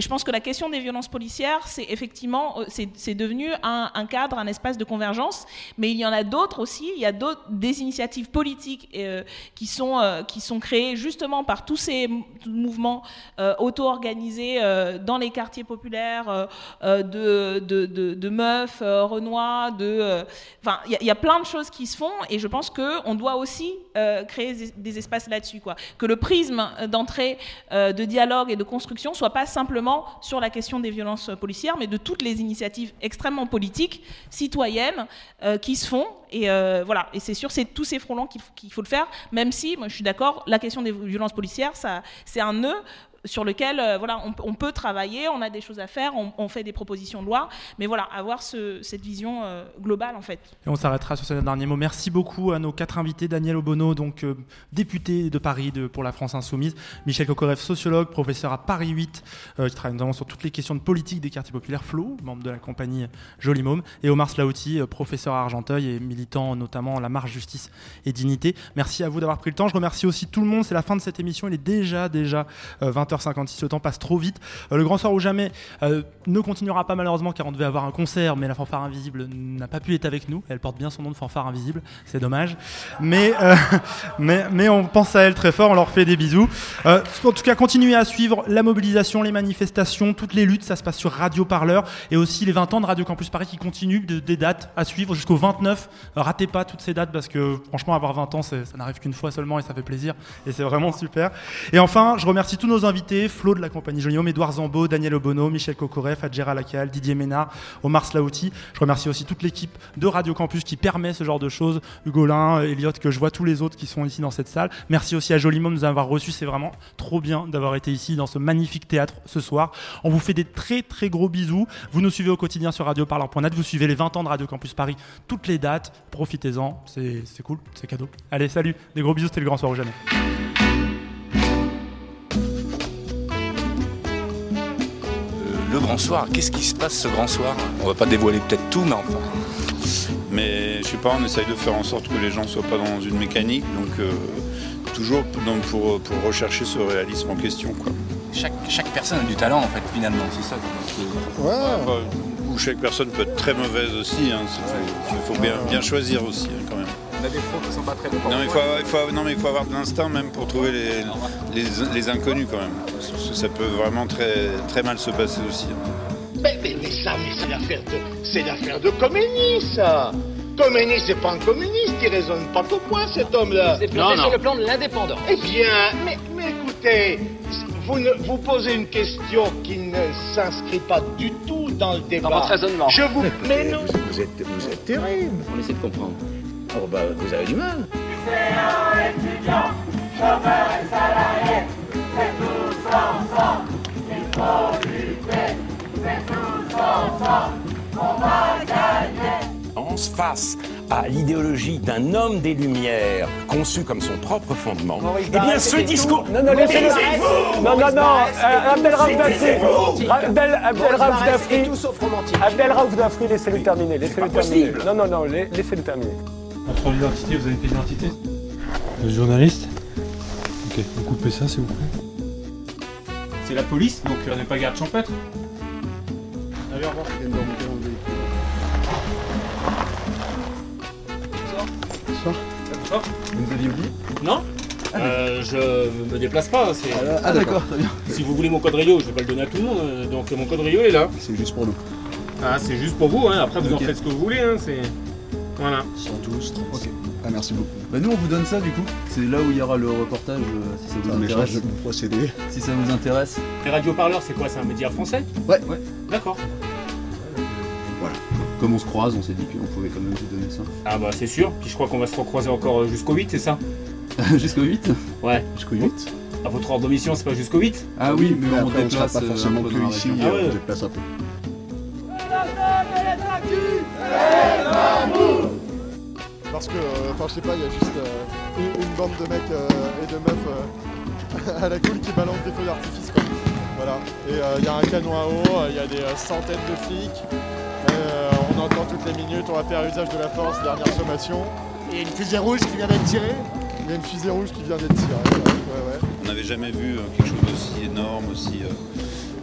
je pense que la question des violences policières, c'est effectivement, euh, c'est devenu un, cadre, un espace de convergence, mais il y en a d'autres aussi. Il y a des initiatives politiques euh, qui sont euh, qui sont créées justement par tous ces mou- mouvements auto-organisés dans les quartiers populaires de, de, de, de meufs, euh, Renoir, de, il y, a- plein de choses qui se font, et je pense que on doit aussi créer des, espaces là-dessus. Que le prisme d'entrée de dialogue et de construction soit pas simplement sur la question des violences policières, mais de toutes les initiatives extrêmement politiques, citoyennes, euh, qui se font. Et euh, voilà. Et c'est sûr, c'est tous ces fronts-là qu'il faut, faut le faire, même si, moi, je suis d'accord, la question des violences policières, c'est un nœud sur lequel euh, voilà, on, peut travailler, on a des choses à faire, on, fait des propositions de loi, mais voilà, avoir ce- cette vision euh, globale en fait. Et on s'arrêtera sur ce dernier mot. Merci beaucoup à nos quatre invités. Daniel Obono, donc euh, député de Paris pour la France Insoumise. Michel Kokorev, sociologue, professeur à Paris 8, euh, qui travaille notamment sur toutes les questions de politique des quartiers populaires. Flo, membre de la compagnie Joli Môme. Et Omar Slaouti, professeur à Argenteuil et militant notamment la marche Justice et Dignité. Merci à vous d'avoir pris le temps. Je remercie aussi tout le monde. C'est la fin de cette émission. Il est déjà, déjà euh, 20h56. Le temps passe trop vite. Euh, le Grand Soir ou Jamais euh, ne continuera pas malheureusement car on devait avoir un concert, mais la fanfare invisible n'a pas pu être avec nous. Elle porte bien son nom de fanfare invisible. C'est dommage. Mais, euh, mais, mais on pense à elle très fort. On leur fait des bisous. En tout cas, continuez à suivre la mobilisation, les manifestations, toutes les luttes. Ça se passe sur Radio Parleur et aussi les 20 ans de Radio Campus Paris qui continuent de- des dates à suivre jusqu'au 29. Euh, ratez pas toutes ces dates parce que franchement, avoir 20 ans, ça n'arrive qu'une fois seulement et ça fait plaisir. Et c'est vraiment super. Et enfin, je remercie tous nos invités Flo de la compagnie Jolium, Edouard Zambo, Daniel Obono, Michel Kokorev, Adjera Lacal, Didier Ménard, Omar Slaouti. Je remercie aussi toute l'équipe de Radio Campus qui permet ce genre de choses. Hugolin, Elliot, que je vois tous les autres qui sont ici dans cette salle. Merci aussi à Jolimon de nous avoir reçus. C'est vraiment trop bien d'avoir été ici dans ce magnifique théâtre ce soir. On vous fait des très très gros bisous. Vous nous suivez au quotidien sur radioparleur.net. Vous suivez les 20 ans de Radio Campus Paris, toutes les dates. Profitez-en. C'est cool, c'est cadeau. Allez, salut. Des gros bisous. C'était le grand soir ou jamais. Le grand soir, qu'est-ce qui se passe ce grand soir? On va pas dévoiler peut-être tout, mais enfin. Mais je sais pas, on essaye de faire en sorte que les gens soient pas dans une mécanique, donc euh, toujours donc, pour, pour rechercher ce réalisme en question. Quoi. Chaque, chaque personne a du talent en fait, finalement, c'est ça. Ou chaque personne peut être très mauvaise aussi, hein, il faut bien, bien choisir aussi hein, quand même. On a des pros qui sont pas très bons. Non mais, il faut, avoir- il faut- non, mais il faut avoir de l'instinct même pour trouver les, les, les inconnus quand même. Ça peut vraiment très, très mal se passer aussi. Mais, mais, mais ça, mais c'est l'affaire de, c'est l'affaire de Khomeini, ça. Khomeini, c'est pas un communiste, il raisonne pas tout point, cet homme-là. C'est planté sur le plan de l'indépendance. Eh bien, mais, mais écoutez, vous, ne, vous posez une question qui ne s'inscrit pas du tout dans le débat. votre raisonnement. Je vous... Mais non. Vous êtes, vous êtes terrible. On essaie de comprendre. Oh bah, vous avez du mal. et c'est tous ensemble, il faut lutter, c'est tous ensemble, on va gagner. face à l'idéologie d'un homme des Lumières, conçu comme son propre fondement, eh bien ce discours... Non, non, laissez-le. Non, non, non, euh, Abdel Raouf Dafri. Abdel, Raouf Dafri. Abdel Raouf Dafri, laissez-le terminer. Laissez-le terminer. Non, non, non, la- laissez-le terminer. On prend l'identité, vous avez une pièce d'identité Le journaliste Ok, vous coupez ça s'il vous plaît. C'est la police, donc on n'est pas garde champêtre. Allez, au revoir. Bonsoir. Bonsoir. Vous aviez oublié Non Euh, je me déplace pas. c'est- Ah, d'accord, très bien. Si vous voulez mon code Rio, je vais pas le donner à tout le monde. euh, Donc mon code Rio est là. C'est juste pour nous. Ah, c'est juste pour vous. Hein. Après, vous en faites ce que vous voulez. Hein. C'est voilà. tous. Ok. Ah, merci beaucoup. Bah, nous, on vous donne ça du coup. C'est là où il y aura le reportage euh, si ça vous Un intéresse. échange de procédés. Si ça vous intéresse. Les radioparleurs, c'est quoi? C'est un média français? Ouais, ouais. D'accord. Voilà. Comme on se croise, on s'est dit qu'on pouvait quand même vous donner ça. Ah bah c'est sûr. Puis je crois qu'on va se recroiser encore euh, jusqu'au 8, c'est ça? Jusqu'au 8 Ouais. Jusqu'au 8 À votre ordre de mission, c'est pas jusqu'au 8 Ah oui, mais, on après, on déplace pas euh, forcément que ici. Ah ouais. on déplace un peu. Parce que, euh, enfin, je sais pas, il y a juste euh, une, une bande de mecs euh, et de meufs euh, à la cool qui balancent des feux d'artifice, quoi. Voilà. Et euh, il y a un canon à eau, euh, il y a des euh, centaines de flics. Euh, on entend toutes les minutes, on va faire usage de la force, dernière sommation. Et il y a une fusée rouge qui vient d'être tirée. Il y a une fusée rouge qui vient d'être tirée. Ouais, ouais, ouais. On n'avait jamais vu quelque chose d'aussi énorme, aussi,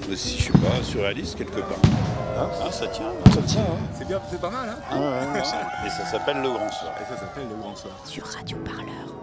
euh, aussi, je sais pas, surréaliste quelque part. Ah, ça tient. Ça tient, hein. C'est bien, c'est pas mal, hein Ouais, ouais, ouais. Et ça s'appelle le Grand Soir. Et ça s'appelle le Grand Soir. Sur radioparleur.net.